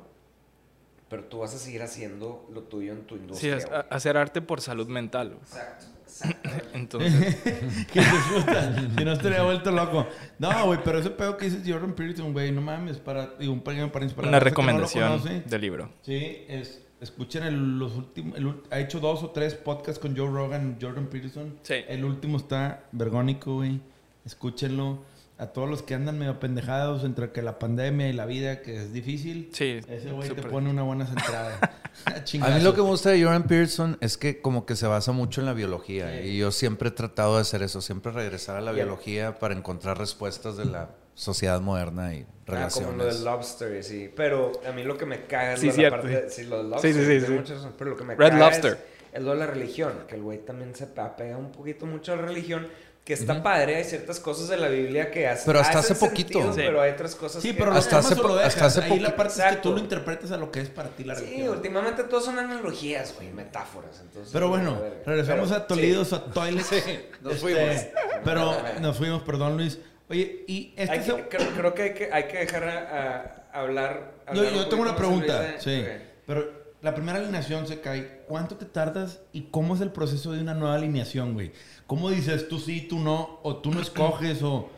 Speaker 4: pero tú vas a seguir haciendo lo tuyo en tu
Speaker 2: Sí,
Speaker 4: industria.
Speaker 2: es a- hacer arte por salud mental. güey.
Speaker 4: Exacto, <laughs> exacto.
Speaker 2: Entonces, <laughs>
Speaker 1: que disfruta. si no estaría vuelto loco. No, güey, pero ese pedo que dices Jordan Peterson, güey, no mames, para, digo, para
Speaker 2: una
Speaker 1: que no lo
Speaker 2: recomendación
Speaker 1: conoce.
Speaker 2: del libro.
Speaker 1: Sí, es, escuchen el- los últimos, el ha hecho dos o tres podcasts con Joe Rogan, Jordan Peterson.
Speaker 2: Sí.
Speaker 1: El último está vergónico, güey. Escúchenlo. A todos los que andan medio pendejados entre que la pandemia y la vida, que es difícil.
Speaker 2: Sí,
Speaker 1: Ese güey te pone una buena centrada. <laughs> <laughs>
Speaker 3: A mí lo que me gusta de Jordan Peterson es que como que se basa mucho en la biología. Y yo siempre he tratado de hacer eso, siempre regresar a la
Speaker 4: Yeah.
Speaker 3: biología para encontrar respuestas de la sociedad moderna y
Speaker 4: Ah, como
Speaker 3: relaciones.
Speaker 4: lo del lobster, sí. Pero a mí lo que me caga es
Speaker 2: Sí,
Speaker 4: lo de la parte de- sí, lo del
Speaker 2: Sí,
Speaker 4: lobster.
Speaker 2: sí, sí,
Speaker 4: tiene
Speaker 2: sí.
Speaker 4: mucha razón, Pero lo que me
Speaker 2: Red
Speaker 4: caga
Speaker 2: Lobster.
Speaker 4: Es, es lo de la religión, que el güey también se apega un poquito mucho a la religión, que está padre, hay ciertas cosas de la Biblia que hacen
Speaker 3: Pero hasta
Speaker 4: hacen
Speaker 3: hace poquito.
Speaker 4: sentido,
Speaker 2: Sí.
Speaker 4: Pero hay otras cosas
Speaker 1: Sí,
Speaker 4: que...
Speaker 1: pero
Speaker 3: Hasta
Speaker 1: hasta
Speaker 3: hace
Speaker 1: lo dejas.
Speaker 3: hasta hace
Speaker 1: Ahí la parte es que tú
Speaker 4: Exacto.
Speaker 1: lo interpretas a lo que es para ti la
Speaker 4: Sí,
Speaker 1: religión.
Speaker 4: últimamente todos son analogías, güey, metáforas. Entonces,
Speaker 1: Pero bueno, regresamos
Speaker 4: pero-
Speaker 1: a Toledo,
Speaker 4: sí.
Speaker 1: a Toilet. <laughs>
Speaker 3: nos
Speaker 1: Este,
Speaker 3: fuimos.
Speaker 1: Pero <laughs> nos fuimos, perdón, Luis. Oye, y este
Speaker 4: que- creo, creo que hay que, hay que dejar a, a hablar...
Speaker 1: Yo,
Speaker 4: hablar
Speaker 1: yo
Speaker 4: un
Speaker 1: tengo una pregunta,
Speaker 4: Luis,
Speaker 1: sí.
Speaker 4: de- ok.
Speaker 1: Pero la primera alineación se cae. ¿Cuánto te tardas y cómo es el proceso de una nueva alineación, güey? ¿Cómo dices tú sí, tú no? ¿O tú no escoges? ¿O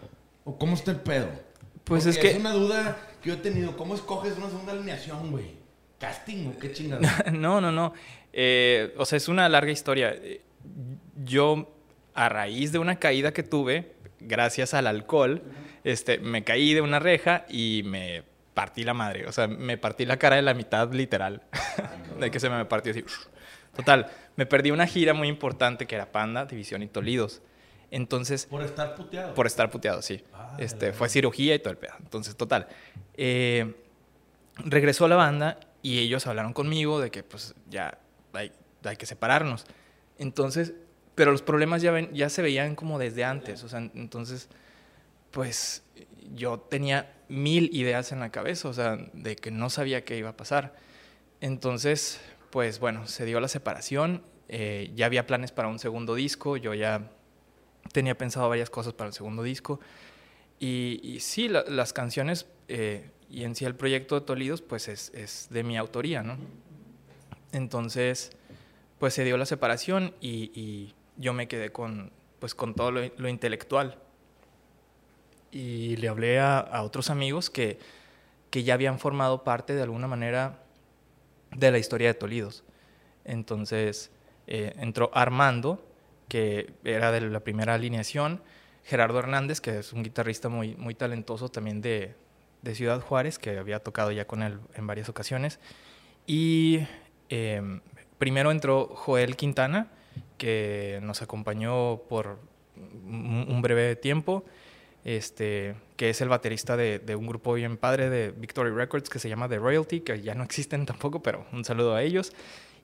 Speaker 1: ¿O cómo está el pedo?
Speaker 2: Pues
Speaker 1: Porque
Speaker 2: es que-
Speaker 1: Es una duda que yo he tenido. ¿Cómo escoges una segunda alineación, güey? ¿Casting o qué chingada? <laughs>
Speaker 2: No, no, no. Eh, o sea, es una larga historia. Eh, Yo, a raíz de una caída que tuve, gracias al alcohol, este, me caí de una reja y me partí la madre. O sea, me partí la cara de la mitad literal. <laughs> de que se me partió así. Total, me perdí una gira muy importante que era Panda, División y Tolidos. Entonces,
Speaker 1: Por estar puteado.
Speaker 2: por estar puteado, sí. Este, fue cirugía y todo el pedo. Entonces, total. eh, regresó la banda y ellos hablaron conmigo de que pues ya hay, hay que separarnos. Entonces, pero los problemas ya, se veían como desde antes. O sea, entonces, pues yo tenía mil ideas en la cabeza, o sea, de que no sabía qué iba a pasar. Entonces, pues bueno, se dio la separación. eh, ya había planes para un segundo disco. Yo ya tenía pensado varias cosas para el segundo disco. Y, sí, la- las canciones eh, y en sí el proyecto de Tolidos, pues es, de mi autoría, ¿no? Entonces, pues se dio la separación y yo me quedé con, pues, con todo lo, intelectual. Y le hablé a, a otros amigos que, que ya habían formado parte de alguna manera de la historia de Tolidos. Entonces eh, entró Armando, que era de la primera alineación, Gerardo Hernández, que es un guitarrista muy, muy talentoso también de, de Ciudad Juárez, que había tocado ya con él en varias ocasiones. Y eh, primero entró Joel Quintana, que nos acompañó por un breve tiempo, este, que es el baterista de, de un grupo bien padre de Victory Records que se llama The Royalty, que ya no <laughs> existen tampoco, pero un saludo a ellos.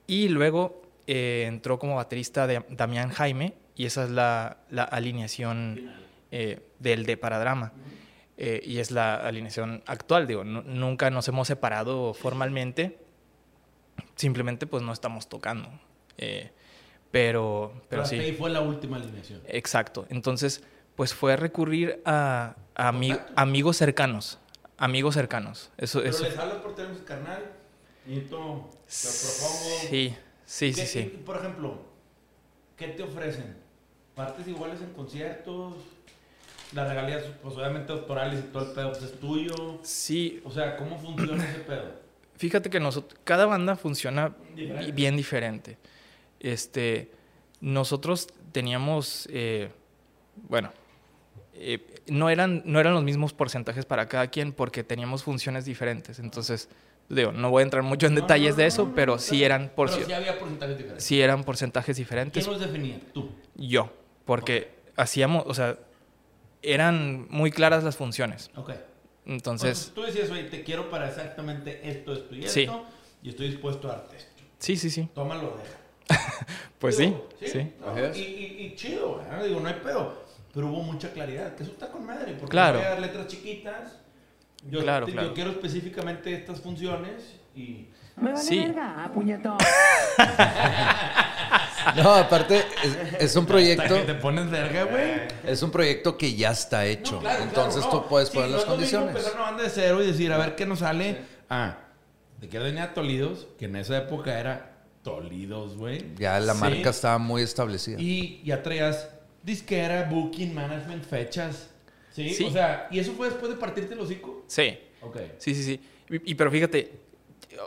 Speaker 2: Y luego eh, entró como baterista de Damián Jaime, y esa es la, la alineación eh, del de Paradrama. Eh, y es la alineación actual, digo, nu- nunca nos hemos separado formalmente, simplemente pues no estamos tocando. Eh, pero, pero sí.
Speaker 1: ahí fue la última alineación.
Speaker 2: Exacto. Entonces, pues fue recurrir a, a ami- amigos cercanos. Amigos cercanos. Eso,
Speaker 1: Pero
Speaker 2: eso.
Speaker 1: les hablas por teléfono, carnal. Necesito, te propongo.
Speaker 2: Sí, sí, sí,
Speaker 1: ¿Qué-
Speaker 2: sí.
Speaker 1: Por ejemplo, ¿qué te ofrecen? ¿Partes iguales en conciertos? Las regalías, pues obviamente doctorales y todo el pedo, pues es tuyo.
Speaker 2: Sí,
Speaker 1: O sea, ¿cómo funciona ese pedo?
Speaker 2: fíjate que nosotros, cada banda funciona
Speaker 1: Diferente.
Speaker 2: bien diferente. Este, nosotros teníamos, eh, bueno, eh, no, eran, no eran los mismos porcentajes para cada quien porque teníamos funciones diferentes. Entonces, digo, no voy a entrar mucho en
Speaker 1: No,
Speaker 2: detalles
Speaker 1: no,
Speaker 2: de eso, pero sí eran, por,
Speaker 1: Pero sí había porcentajes diferentes.
Speaker 2: sí eran porcentajes diferentes.
Speaker 1: ¿Quién los definía? Tú.
Speaker 2: Yo, porque hacíamos, o sea, eran muy claras las funciones.
Speaker 1: Ok.
Speaker 2: Entonces,
Speaker 1: Entonces, tú decías, oye, te quiero para exactamente esto, esto y
Speaker 2: Sí.
Speaker 1: esto, y estoy dispuesto a darte esto.
Speaker 2: sí, sí, sí.
Speaker 1: Tómalo, deja. <laughs>
Speaker 2: Pues sí,
Speaker 1: Digo,
Speaker 2: sí.
Speaker 1: ¿no? Y, y- y chido, ¿verdad? Digo, no hay pedo. Pero hubo mucha claridad, que eso está con madre. Porque
Speaker 2: Claro.
Speaker 1: voy a dar letras chiquitas. Yo,
Speaker 2: Claro,
Speaker 1: te-
Speaker 2: claro.
Speaker 1: yo quiero específicamente estas funciones y...
Speaker 2: Sí. <laughs>
Speaker 3: No, aparte, es, es un
Speaker 1: Hasta
Speaker 3: proyecto.
Speaker 1: que te pones verga, güey.
Speaker 3: Es un proyecto que ya está hecho.
Speaker 1: No, claro,
Speaker 3: Entonces
Speaker 1: claro, no.
Speaker 3: tú puedes
Speaker 1: Sí,
Speaker 3: poner
Speaker 1: no
Speaker 3: las
Speaker 1: es lo mismo
Speaker 3: condiciones.
Speaker 1: empezar una banda de cero y decir, a ver qué nos sale. Ah, de que venía Tolidos, que en esa época era Tolidos, güey.
Speaker 3: Ya la
Speaker 1: Sí.
Speaker 3: marca estaba muy establecida.
Speaker 1: Y ya traías disquera, booking, management, fechas. ¿Sí?
Speaker 2: Sí.
Speaker 1: O sea, ¿y eso fue después de partirte el hocico?
Speaker 2: Sí,
Speaker 1: Ok.
Speaker 2: sí, sí, sí. Y, y pero fíjate,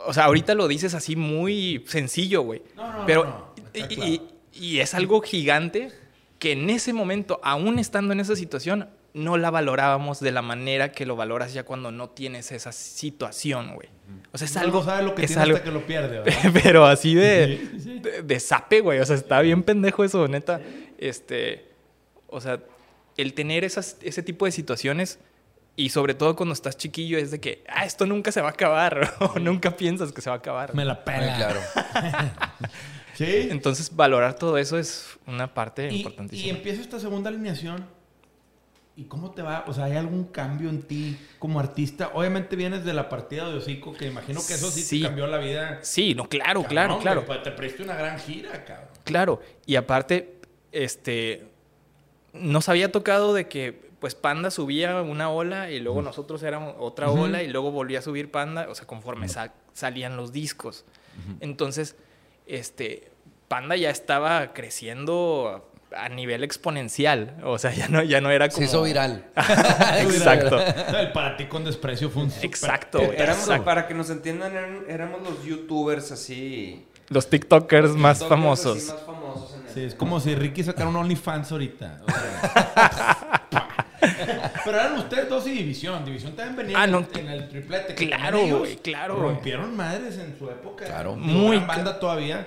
Speaker 2: o sea, ahorita lo dices así muy sencillo, güey.
Speaker 1: No, no,
Speaker 2: pero,
Speaker 1: no, no,
Speaker 2: y es algo gigante que en ese momento, aún estando en esa situación, no la valorábamos de la manera que lo valoras ya cuando no tienes esa situación, güey. O sea, es
Speaker 1: Uno
Speaker 2: algo...
Speaker 1: No sabe lo que
Speaker 2: es
Speaker 1: tiene
Speaker 2: algo-
Speaker 1: hasta que lo pierde, ¿verdad? <laughs>
Speaker 2: pero así de,
Speaker 1: Sí, sí, sí.
Speaker 2: de, de zape, güey. O sea, está bien pendejo eso, neta. Este, o sea, el tener esas, ese tipo de situaciones y sobre todo cuando estás chiquillo es de que, ah, esto nunca se va a acabar <laughs> o nunca piensas que se va a acabar.
Speaker 1: Me la pela.
Speaker 3: claro. <laughs>
Speaker 1: Sí.
Speaker 2: Entonces, valorar todo eso es una parte
Speaker 1: Y, y
Speaker 2: importantísima.
Speaker 1: empieza esta segunda alineación. ¿Y cómo te va? O sea, ¿hay algún cambio en ti como artista? Obviamente vienes de la partida de Hocico, que imagino que eso sí,
Speaker 2: Sí.
Speaker 1: te cambió la vida.
Speaker 2: Sí, no, claro,
Speaker 1: Cabrón,
Speaker 2: claro, claro.
Speaker 1: pues te preste una gran gira, cabrón.
Speaker 2: Claro, y aparte, este, nos había tocado de que, pues, Panda subía una ola y luego nosotros éramos otra ola y luego volvía a subir Panda, o sea, conforme sa- salían los discos. Entonces, este, Panda ya estaba creciendo a nivel exponencial. O sea, ya no, ya no era como...
Speaker 3: Se hizo viral. <laughs>
Speaker 2: Exacto.
Speaker 1: El para ti con desprecio fue un super
Speaker 2: Exacto, güey.
Speaker 4: Éramos,
Speaker 2: Exacto.
Speaker 4: para que nos entiendan, eran- éramos los youtubers así.
Speaker 2: Los TikTokers más
Speaker 4: TikTokers
Speaker 2: famosos.
Speaker 4: así más famosos en el-
Speaker 1: Sí, es como si Ricky sacara un OnlyFans ahorita. O sea. <laughs> Pero eran ustedes dos y División. División también venía
Speaker 2: Ah,
Speaker 1: en,
Speaker 2: no.
Speaker 1: el- en el triplete.
Speaker 2: Claro, güey, claro.
Speaker 1: Rompieron madres en su época.
Speaker 3: Claro.
Speaker 2: Muy
Speaker 1: banda todavía.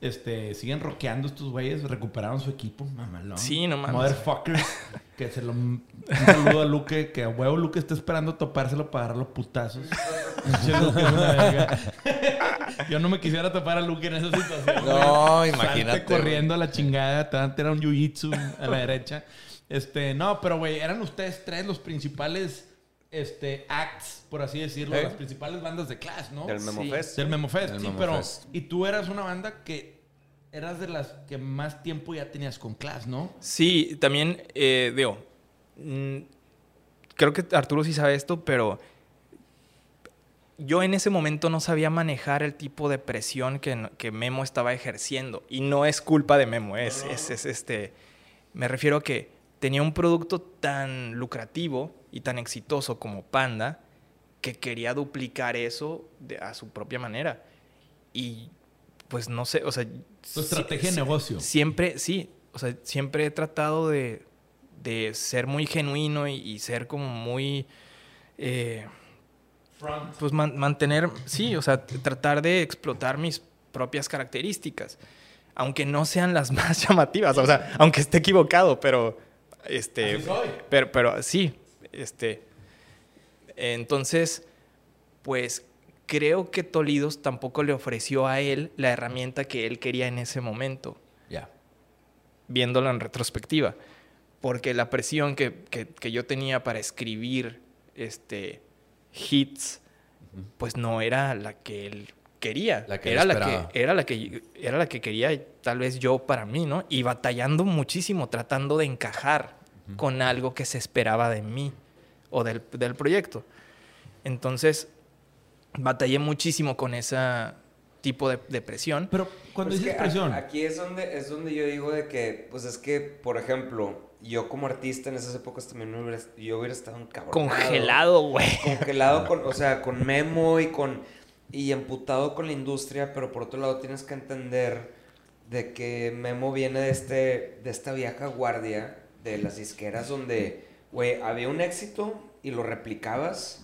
Speaker 1: Este, siguen rockeando estos güeyes, recuperaron su equipo, mamalón.
Speaker 2: Sí, no mames.
Speaker 1: Motherfuckers. <laughs> que se lo. Un saludo a Luque, que a huevo Luque está esperando topárselo para dar los putazos. <laughs> Yo no me quisiera topar a Luque en esa situación.
Speaker 3: No,
Speaker 1: güey.
Speaker 3: imagínate,
Speaker 1: Salte corriendo a la chingada, te van a tirar un jiu-jitsu a la <laughs> derecha. Este, no, pero güey, eran ustedes tres los principales este, acts, por así decirlo,
Speaker 4: ¿Eh?
Speaker 1: las principales bandas de Clash, ¿no?
Speaker 4: Del Memo
Speaker 2: Sí.
Speaker 4: Fest.
Speaker 1: Del Memo Fest,
Speaker 3: Del
Speaker 1: sí,
Speaker 3: Memo
Speaker 1: pero.
Speaker 3: Fest.
Speaker 1: Y tú eras una banda que eras de las que más tiempo ya tenías con Clash, ¿no?
Speaker 2: Sí, también, eh, digo, mm, creo que Arturo sí sabe esto, pero yo en ese momento no sabía manejar el tipo de presión que Memo estaba ejerciendo. Y no es culpa de Memo, es, es, es, este... Me refiero a que tenía un producto tan lucrativo y tan exitoso como Panda que quería duplicar eso de- a su propia manera. Y pues no sé, o sea...
Speaker 1: Tu estrategia de negocio.
Speaker 2: Siempre, sí. O sea, siempre he tratado de, de ser muy genuino y, y ser como muy... eh, pues man- mantener, sí, o sea, tratar de explotar mis propias características. Aunque no sean las <laughs> más llamativas, o sea, aunque esté equivocado, pero... Este, pero, pero sí, este... Entonces, pues creo que Tolidos tampoco le ofreció a él la herramienta que él quería en ese momento
Speaker 3: Ya.
Speaker 2: viéndolo en retrospectiva. Porque la presión que, que- que yo tenía para escribir este, hits, pues no era la que él quería.
Speaker 3: La que él
Speaker 2: era, la que, era, la que, era la que quería tal vez yo para mí, ¿no? Y batallando muchísimo, tratando de encajar con algo que se esperaba de mí o del, del proyecto. Entonces, batallé muchísimo con ese tipo de, de presión.
Speaker 1: Pero cuando
Speaker 4: Pues
Speaker 1: dices
Speaker 4: que
Speaker 1: presión,
Speaker 4: Aquí es donde, es donde yo digo de que, pues es que, por ejemplo, yo como artista en esas épocas también hubiera, yo hubiera estado encabronado.
Speaker 2: Congelado, güey.
Speaker 4: Congelado <laughs> con, o sea, con Memo y con, y emputado con la industria, pero por otro lado tienes que entender de que Memo viene de este, de esta vieja guardia de las disqueras donde, güey, había un éxito y lo replicabas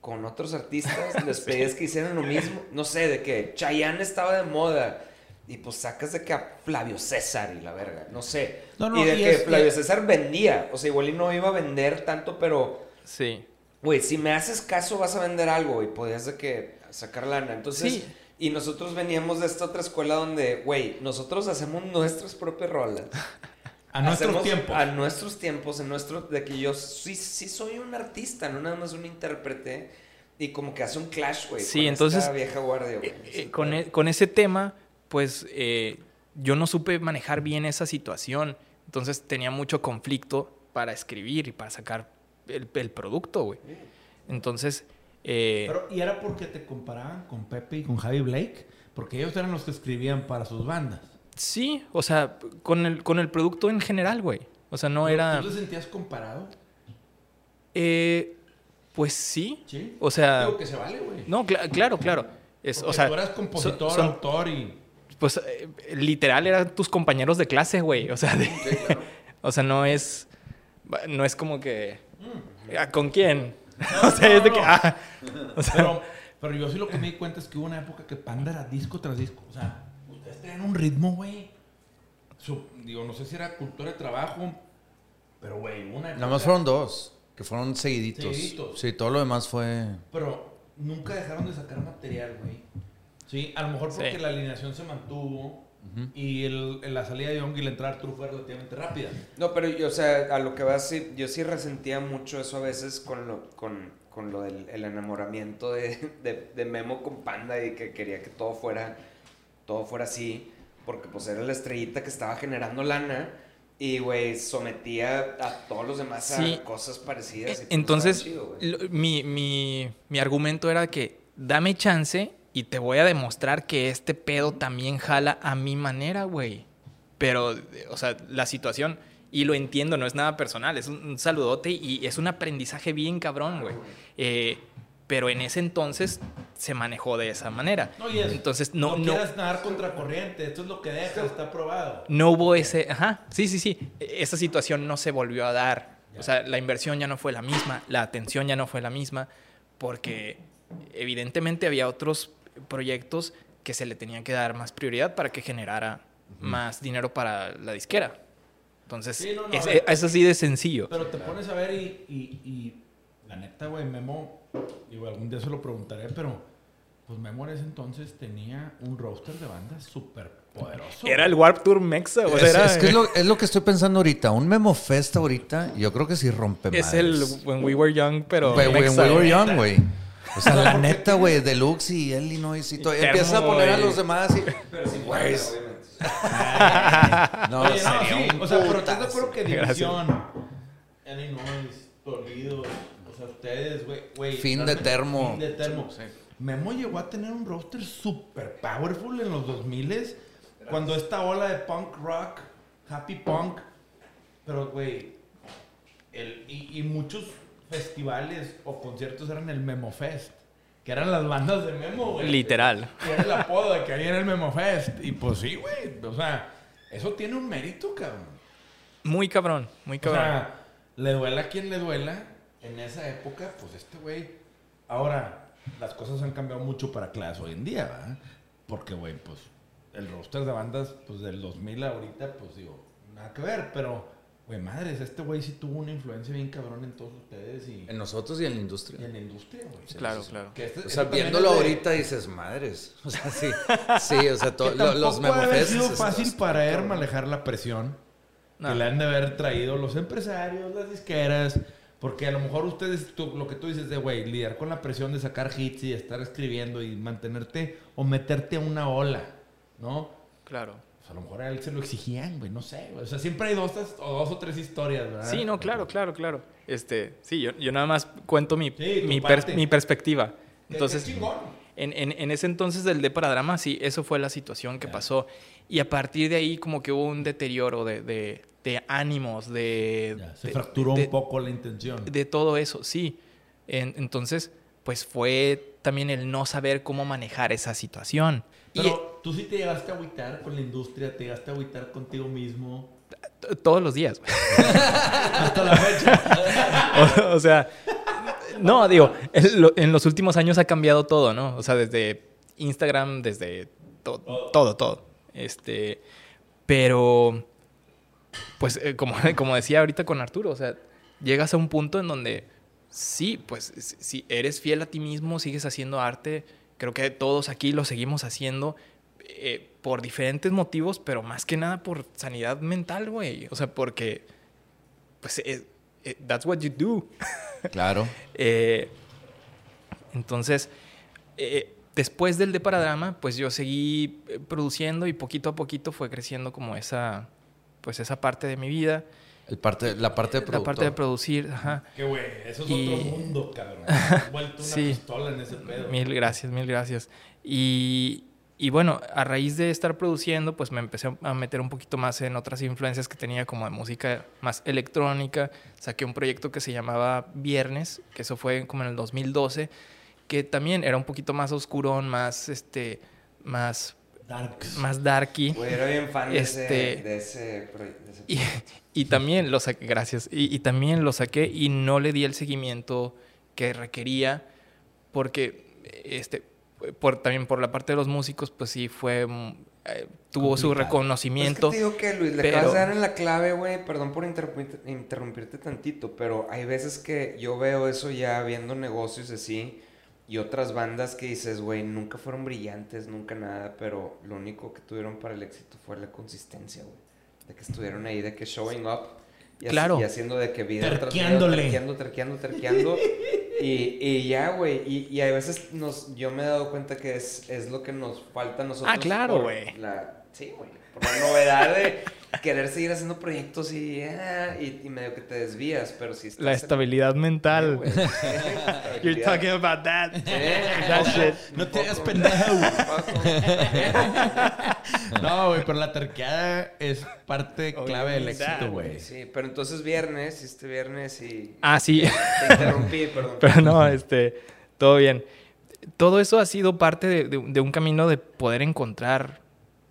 Speaker 4: con otros artistas, <laughs> les pedías que hicieran lo mismo, no sé, de que Chayanne estaba de moda y pues sacas de que a Flavio César y la verga, no sé.
Speaker 1: No, no,
Speaker 4: y de
Speaker 1: y
Speaker 4: que
Speaker 1: es-
Speaker 4: Flavio
Speaker 1: y-
Speaker 4: César vendía, o sea, igual y no iba a vender tanto, pero
Speaker 2: Sí.
Speaker 4: Güey, si me haces caso vas a vender algo y podías de que sacar lana. Entonces,
Speaker 2: Sí.
Speaker 4: y nosotros veníamos de esta otra escuela donde, güey, nosotros hacemos nuestras propias rolas. <laughs>
Speaker 1: a nuestros
Speaker 4: Hacemos
Speaker 1: tiempos.
Speaker 4: A nuestros tiempos, en nuestro, de que yo sí, sí soy un artista, no nada más un intérprete. Y como que hace un clash, güey.
Speaker 2: Sí,
Speaker 4: con
Speaker 2: entonces,
Speaker 4: esta vieja guardia, güey.
Speaker 2: Eh, con, e- con ese tema, pues eh, yo no supe manejar bien esa situación. Entonces tenía mucho conflicto para escribir y para sacar el, el producto, güey. Entonces, eh,
Speaker 1: Pero, ¿y era porque te comparaban con Pepe y con Javi Blake? Porque ellos eran los que escribían para sus bandas.
Speaker 2: Sí, o sea, con el, con el producto en general, güey. O sea, no era...
Speaker 1: ¿Tú te sentías comparado?
Speaker 2: eh, pues sí.
Speaker 1: Sí.
Speaker 2: O sea...
Speaker 1: Digo que se vale, güey.
Speaker 2: No, cla- claro, claro. Es,
Speaker 1: Porque
Speaker 2: o sea,
Speaker 1: tú eras compositor,
Speaker 2: son-
Speaker 1: autor y...
Speaker 2: pues eh, literal eran tus compañeros de clase, güey. O sea, de- <laughs> o sea, no es no es como que "Ah, ¿con quién? <laughs> o sea, es de que
Speaker 1: no.
Speaker 2: ah, <laughs> o sea,
Speaker 1: Pero, pero yo sí lo que me di cuenta es que hubo una época que Panda era disco tras disco. O sea, tenían un ritmo, güey. Digo, no sé si era cultura de trabajo, pero, güey, una época...
Speaker 3: Nada más fueron dos, que fueron seguiditos.
Speaker 1: Seguiditos.
Speaker 3: Sí, todo lo demás fue...
Speaker 1: Pero nunca dejaron de sacar material, güey. Sí, a lo mejor porque
Speaker 2: Sí.
Speaker 1: la alineación se mantuvo y el, en la salida de Young y la entrada de Arturo fue relativamente rápida.
Speaker 4: No, pero yo, o sea, a lo que va, sí, yo sí resentía mucho eso a veces con lo, con, con lo del el enamoramiento de, de, de Memo con Panda y que quería que todo fuera, todo fuera así, porque pues era la estrellita que estaba generando lana y, güey, sometía a todos los demás
Speaker 2: Sí.
Speaker 4: a cosas parecidas. y,
Speaker 2: entonces
Speaker 4: chido,
Speaker 2: mi, mi, mi argumento era que dame chance y te voy a demostrar que este pedo también jala a mi manera, güey. Pero, o sea, la situación, y lo entiendo, no es nada personal, es un, un saludote y es un aprendizaje bien cabrón, güey. Eh, pero en ese entonces se manejó de esa manera.
Speaker 1: No, y es-
Speaker 2: entonces no,
Speaker 1: no,
Speaker 2: no,
Speaker 1: quieras nadar contracorriente. Esto es lo que deja, está probado.
Speaker 2: no hubo ese, ajá, sí, sí, sí, esa situación no se volvió a dar. O sea, la inversión ya no fue la misma, la atención ya no fue la misma, porque evidentemente había otros proyectos que se le tenían que dar más prioridad para que generara más dinero para la disquera. Entonces,
Speaker 1: Sí, no, no,
Speaker 2: es,
Speaker 1: a ver.
Speaker 2: es así de sencillo.
Speaker 1: Pero te pones a ver y, y, y la neta, güey, Memo, digo, algún día se lo preguntaré, pero pues Memo en ese entonces tenía un roster de bandas súper poderoso.
Speaker 2: Era el Warp Tour Mexa, o
Speaker 3: Es,
Speaker 2: sea, era-
Speaker 3: es que es lo, es lo que estoy pensando ahorita. Un Memo Fest ahorita, yo creo que sí rompe
Speaker 2: es el
Speaker 3: madres.
Speaker 2: When We Were Young, pero
Speaker 3: when
Speaker 2: Mexa,
Speaker 3: we were young, güey. O sea, la neta, güey, Deluxe y Illinois y todo.
Speaker 2: Termo,
Speaker 3: Empieza a poner a
Speaker 2: güey.
Speaker 3: los demás y...
Speaker 4: Pero sin
Speaker 3: Güey,
Speaker 4: obviamente. <laughs>
Speaker 3: No,
Speaker 1: Oye, no, sí,
Speaker 3: un
Speaker 1: o sea, pero estás de acuerdo que. División, Illinois, Toledo, o sea, ustedes, güey.
Speaker 3: Fin de termo.
Speaker 1: Fin de termo. Memo llegó a tener un roster súper powerful en los 2000 cuando esta ola de punk rock, happy punk, pero, güey, el- y, y muchos festivales o conciertos eran el Memo Fest, que eran las bandas de Memo, güey.
Speaker 2: Literal.
Speaker 1: Y era el apodo de que había en el Memo Fest. Y pues sí, güey. O sea, eso tiene un mérito, cabrón.
Speaker 2: Muy cabrón, muy
Speaker 1: O
Speaker 2: cabrón.
Speaker 1: sea, le duela a quien le duela. En esa época, pues este güey. Ahora, las cosas han cambiado mucho para Class hoy en día, ¿verdad? Porque, güey, pues el roster de bandas, pues del 2000 a ahorita, pues digo, nada que ver. Pero, güey, madres, este güey sí tuvo una influencia bien cabrón en todos ustedes y,
Speaker 3: En nosotros y en la industria.
Speaker 1: y en la industria, güey.
Speaker 2: claro, claro.
Speaker 1: Que este-
Speaker 3: O
Speaker 1: eso
Speaker 3: sea, viéndolo
Speaker 1: de-
Speaker 3: ahorita dices, madres. <laughs> O sea, sí. Sí, o sea, <laughs> to-
Speaker 1: Que
Speaker 3: lo- los
Speaker 1: tampoco
Speaker 3: Memo
Speaker 1: ha de haber
Speaker 3: Fests
Speaker 1: sido fácil para él manejar la presión
Speaker 2: No.
Speaker 1: que le han de haber traído los empresarios, las disqueras. Porque a lo mejor ustedes, tú- lo que tú dices de, güey, lidiar con la presión de sacar hits y estar escribiendo y mantenerte o meterte a una ola, ¿no?
Speaker 2: Claro.
Speaker 1: Pues a lo mejor a él se lo exigían, güey, no sé. güey. O sea, siempre hay dos o, dos o tres historias, ¿verdad?
Speaker 2: Sí, no, claro, claro, claro. Este, sí, yo, yo nada más cuento mi,
Speaker 1: Sí,
Speaker 2: mi, pers- mi perspectiva.
Speaker 1: Qué-
Speaker 2: Entonces,
Speaker 1: qué chingón.
Speaker 2: en, en, en ese entonces del de para drama, sí, eso fue la situación que pasó. Y a partir de ahí como que hubo un deterioro de, de, de ánimos, de...
Speaker 1: Ya, se
Speaker 2: de-
Speaker 1: fracturó
Speaker 2: de-
Speaker 1: un poco la intención.
Speaker 2: De todo eso, sí. En- entonces, pues fue también el no saber cómo manejar esa situación. Y
Speaker 1: Pero tú sí te llegaste a agüitar con la industria, te llegaste a agüitar contigo mismo.
Speaker 2: todos los días. <laughs>
Speaker 1: Hasta la fecha. <laughs>
Speaker 2: o, o sea, no, digo, en, lo- en los últimos años ha cambiado todo, ¿no? O sea, desde Instagram, desde to- todo, todo. Este, pero, pues, eh, como, <laughs> como decía ahorita con Arturo, o sea, llegas a un punto en donde sí, pues, si- eres fiel a ti mismo, sigues haciendo arte. Creo que todos aquí lo seguimos haciendo eh, por diferentes motivos, pero más que nada por sanidad mental, güey. O sea, porque, pues, eh, that's what you do. <laughs>
Speaker 3: Claro.
Speaker 2: Entonces, después del de Paradrama, pues yo seguí produciendo y poquito a poquito fue creciendo como esa, pues esa parte de mi vida,
Speaker 3: El parte, la parte de
Speaker 2: la parte de
Speaker 3: productor.
Speaker 2: producir. Ajá.
Speaker 1: Que güey, eso es
Speaker 2: Y-
Speaker 1: otro mundo, cabrón. Has <laughs> vuelto una
Speaker 2: Sí.
Speaker 1: pistola en ese pedo.
Speaker 2: Mil gracias, mil gracias. Y, y bueno, a raíz de estar produciendo, pues me empecé a meter un poquito más en otras influencias que tenía como de música más electrónica. Saqué un proyecto que se llamaba Viernes, que eso fue como en el 2012, que también era un poquito más oscurón, más, este, más,
Speaker 1: Darks.
Speaker 2: más darky.
Speaker 4: Güey, era bien fan de
Speaker 2: Este-
Speaker 4: ese, de ese proyecto. de ese
Speaker 2: Y, y también lo saqué, gracias, y, y también lo saqué y no le di el seguimiento que requería porque este, por, también por la parte de los músicos, pues sí fue, eh, tuvo su
Speaker 1: Complicado.
Speaker 4: Es que
Speaker 2: reconocimiento.
Speaker 4: te digo que, Luis, le
Speaker 2: pero-
Speaker 4: acabas de dar en la clave, güey. Perdón por interrumpirte, interrumpirte tantito, pero hay veces que yo veo eso ya viendo negocios así y otras bandas que dices, güey, nunca fueron brillantes, nunca nada, pero lo único que tuvieron para el éxito fue la consistencia, güey. De que estuvieron ahí, de que showing up y, así-
Speaker 2: Claro.
Speaker 4: y haciendo de que vida
Speaker 1: Terqueándole.
Speaker 4: terqueando, terqueando, terqueando. y, y ya, güey. Y, y a veces nos, yo me he dado cuenta que es, es lo que nos falta a nosotros.
Speaker 2: Ah, claro, güey.
Speaker 4: Sí, güey. Por la novedad de querer seguir haciendo proyectos y, ah, y, y medio que te desvías, pero si estás
Speaker 2: La
Speaker 4: en-
Speaker 2: estabilidad
Speaker 4: Sí,
Speaker 2: mental. <laughs> <laughs> You're talking about that. That shit.
Speaker 1: No te hagas pendejo. No, güey, pero la terqueada es parte clave del éxito, güey.
Speaker 4: Sí, pero entonces viernes, este viernes y...
Speaker 2: Ah, sí.
Speaker 4: Te interrumpí, <laughs> perdón.
Speaker 2: Pero no, este, todo bien. Todo eso ha sido parte de, de- de un camino de poder encontrar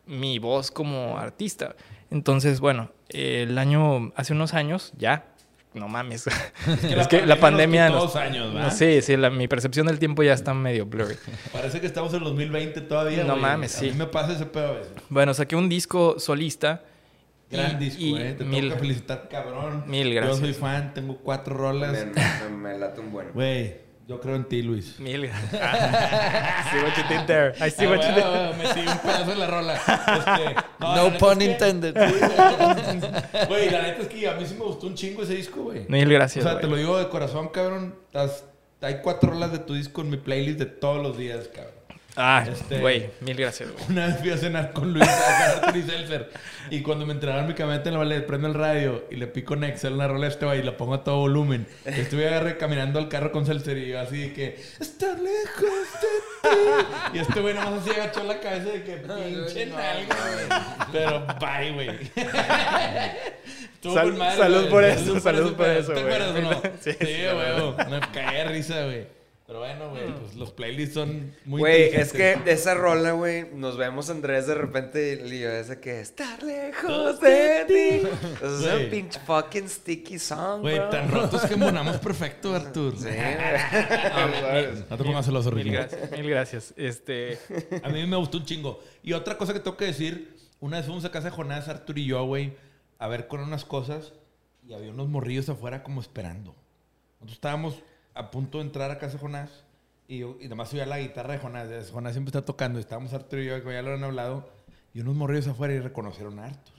Speaker 2: mi voz como artista. Entonces, bueno, el año, hace unos años, ya, no mames. <laughs> <laughs> Es que, la pandemia...
Speaker 1: nos dos años,
Speaker 2: no,
Speaker 1: ¿verdad?
Speaker 2: sí, sí, la- mi percepción del tiempo ya está medio blurry. <laughs>
Speaker 1: Parece que estamos en 2020 todavía,
Speaker 2: No mames,
Speaker 1: A
Speaker 2: sí.
Speaker 1: mí me pasa ese pedo a veces.
Speaker 2: Bueno, saqué un disco solista.
Speaker 1: Gran
Speaker 2: y-
Speaker 1: disco,
Speaker 2: y
Speaker 1: eh. Te
Speaker 2: mil-
Speaker 1: tengo que felicitar, cabrón.
Speaker 2: Mil
Speaker 1: Yo
Speaker 2: gracias.
Speaker 1: soy fan, tengo cuatro rolas.
Speaker 4: Me, me- me late un buen.
Speaker 1: Güey, yo creo en ti, Luis.
Speaker 2: Mil gracias. <laughs> I see what you did there. I see
Speaker 1: Ah,
Speaker 2: what you did.
Speaker 1: metí un pedazo en la rola. Este, <laughs>
Speaker 3: No
Speaker 1: neta
Speaker 3: pun
Speaker 1: es que-
Speaker 3: intended. <laughs>
Speaker 1: Güey, la neta es que a mí sí me gustó un chingo ese disco, güey.
Speaker 2: Mil
Speaker 1: O
Speaker 2: gracias.
Speaker 1: sea,
Speaker 2: güey.
Speaker 1: te lo digo de corazón, cabrón. Hay cuatro rolas de tu disco en mi playlist de todos los días, cabrón.
Speaker 2: Ah,
Speaker 1: Este-
Speaker 2: güey, mil gracias. güey.
Speaker 1: Una vez fui a cenar con Luis a Arthur y Seltzer. Y cuando me entregaron mi camioneta en la valle, prendo el radio y le pico en Excel una rola de este güey y la pongo a todo volumen. Estuve agarré caminando al carro con Seltzer y yo así de que estar lejos de ti. Y este güey nomás así agachó la cabeza de que pinche nalga, güey. Pero bye, güey.
Speaker 2: Sal- salud por eso, salud por eso,
Speaker 1: ¿Te
Speaker 2: güey.
Speaker 1: acuerdas o no? <laughs>
Speaker 2: Sí,
Speaker 1: Sí,
Speaker 2: sí,
Speaker 1: güey. Me caí de risa, güey. Pero bueno, güey, pues los playlists son muy
Speaker 4: Güey, es que de esa rola, güey, nos vemos Andrés de repente y yo ese que estar lejos de ti. Eso es un pinche fucking sticky song,
Speaker 1: Güey,
Speaker 4: bro.
Speaker 1: tan rotos que monamos <laughs> perfecto, Artur.
Speaker 4: Sí, <laughs>
Speaker 1: Ah, No te pongas celoso,
Speaker 2: Mil
Speaker 1: Ricky.
Speaker 2: gracias. Mil gracias. Este,
Speaker 1: A mí me gustó un chingo. Y otra cosa que tengo que decir, una vez fuimos a casa de Jonás, Artur y yo, güey, a ver con unas cosas y había unos morrillos afuera como esperando. Nosotros estábamos a punto de entrar a casa de Jonás y, yo, y nomás oía la guitarra de Jonás. Jonás siempre está tocando estábamos Artur y yo, que ya lo han hablado, y unos morrillos afuera y reconocieron a Artur.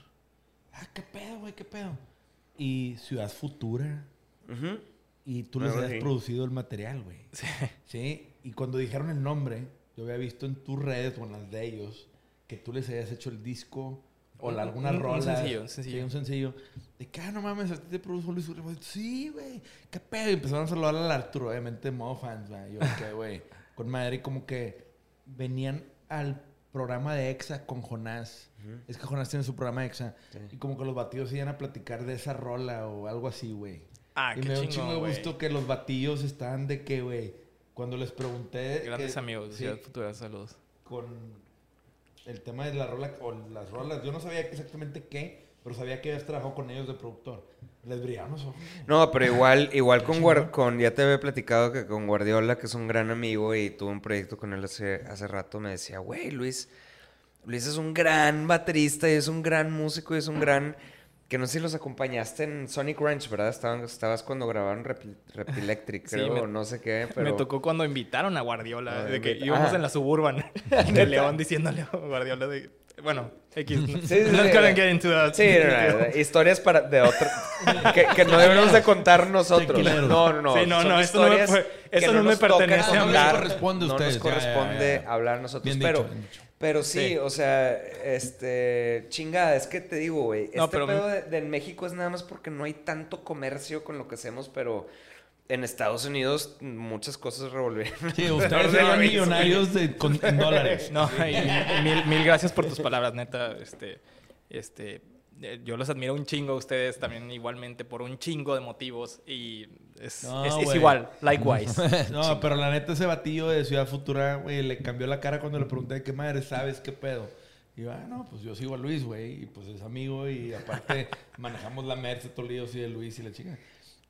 Speaker 1: Ah, qué pedo, güey, qué pedo. Y Ciudad Futura. Y tú les habías
Speaker 4: sí.
Speaker 1: producido el material, güey. Sí. Y cuando dijeron el nombre, yo había visto en tus redes o en las de ellos que tú les habías hecho el disco o la, alguna
Speaker 2: Un- un
Speaker 1: rola.
Speaker 2: sencillo, un sencillo.
Speaker 1: Sí, un sencillo. De que, ah, no mames, a ti te produjo Luis Urriba. Sí, güey. ¿Qué pedo? Y empezaron a saludar al Arturo, obviamente, modo fans, güey. Yo, ¿qué, güey? Con madre, y como que venían al programa de EXA con Jonás. Es que Jonás tiene su programa de EXA. Y como que los batidos iban a platicar de esa rola o algo así, güey.
Speaker 2: Ah,
Speaker 1: y
Speaker 2: qué
Speaker 1: me dio un chingo de gusto que los batillos estaban de que, güey, cuando les pregunté...
Speaker 2: grandes
Speaker 1: que-
Speaker 2: amigos
Speaker 1: sí,
Speaker 2: Ciudad Futura, saludos.
Speaker 1: con el tema de la rola o las rolas. Yo no sabía exactamente qué, pero sabía que habías trabajado con ellos de productor. Les brillaban los ojos.
Speaker 4: No, pero igual, igual con, Guar- con, ya te había platicado que con Guardiola, que es un gran amigo y tuve un proyecto con él hace, hace rato, me decía, güey, Luis, Luis es un gran baterista y es un gran músico y es un gran, que no sé si los acompañaste en Sonic Ranch, ¿verdad? Estaban, estabas cuando grabaron Rep, Rep Electric,
Speaker 2: Sí,
Speaker 4: creo,
Speaker 2: me-
Speaker 4: o no sé qué, pero...
Speaker 2: Me tocó cuando invitaron a Guardiola,
Speaker 4: Ah,
Speaker 2: de que íbamos
Speaker 4: ah.
Speaker 2: en la Suburban <laughs> <laughs> de León diciéndole a Guardiola de... Bueno, X. no-
Speaker 4: Sí, sí, <laughs>
Speaker 2: not
Speaker 4: sí.
Speaker 2: gonna get into that.
Speaker 4: Sí, no, no, historias para de otro que, que no debemos de contar nosotros. No, no, no.
Speaker 2: Sí, no, no, esto no me eso no me
Speaker 4: nos
Speaker 2: pertenece a mí.
Speaker 4: contar,
Speaker 1: No les corresponde a
Speaker 4: no
Speaker 1: ustedes,
Speaker 4: nos
Speaker 1: ya, ya,
Speaker 4: corresponde
Speaker 1: ya.
Speaker 4: hablar nosotros,
Speaker 1: Bien dicho,
Speaker 4: pero
Speaker 1: bien dicho.
Speaker 4: Pero sí,
Speaker 2: Sí.
Speaker 4: o sea, este chingada, es que te digo, güey,
Speaker 2: No,
Speaker 4: este
Speaker 2: pero-
Speaker 4: pedo de, México es nada más porque no hay tanto comercio con lo que hacemos, pero en Estados Unidos muchas cosas revolvieron.
Speaker 1: Sí, ustedes eran millonarios de, con- en dólares.
Speaker 2: No, y- y mil, mil gracias por tus palabras, neta. Este, este, eh, yo los admiro un chingo a ustedes también igualmente por un chingo de motivos y es,
Speaker 1: No,
Speaker 2: es- es
Speaker 1: güey.
Speaker 2: igual, likewise. <laughs>
Speaker 1: No, pero la neta, ese batillo de Ciudad Futura, güey, le cambió la cara cuando le pregunté qué madre sabes, qué pedo. Y yo, ah, no, pues yo sigo a Luis, güey, y pues es amigo, y aparte <laughs> manejamos la Merce, Toledo, y de Luis y la chica.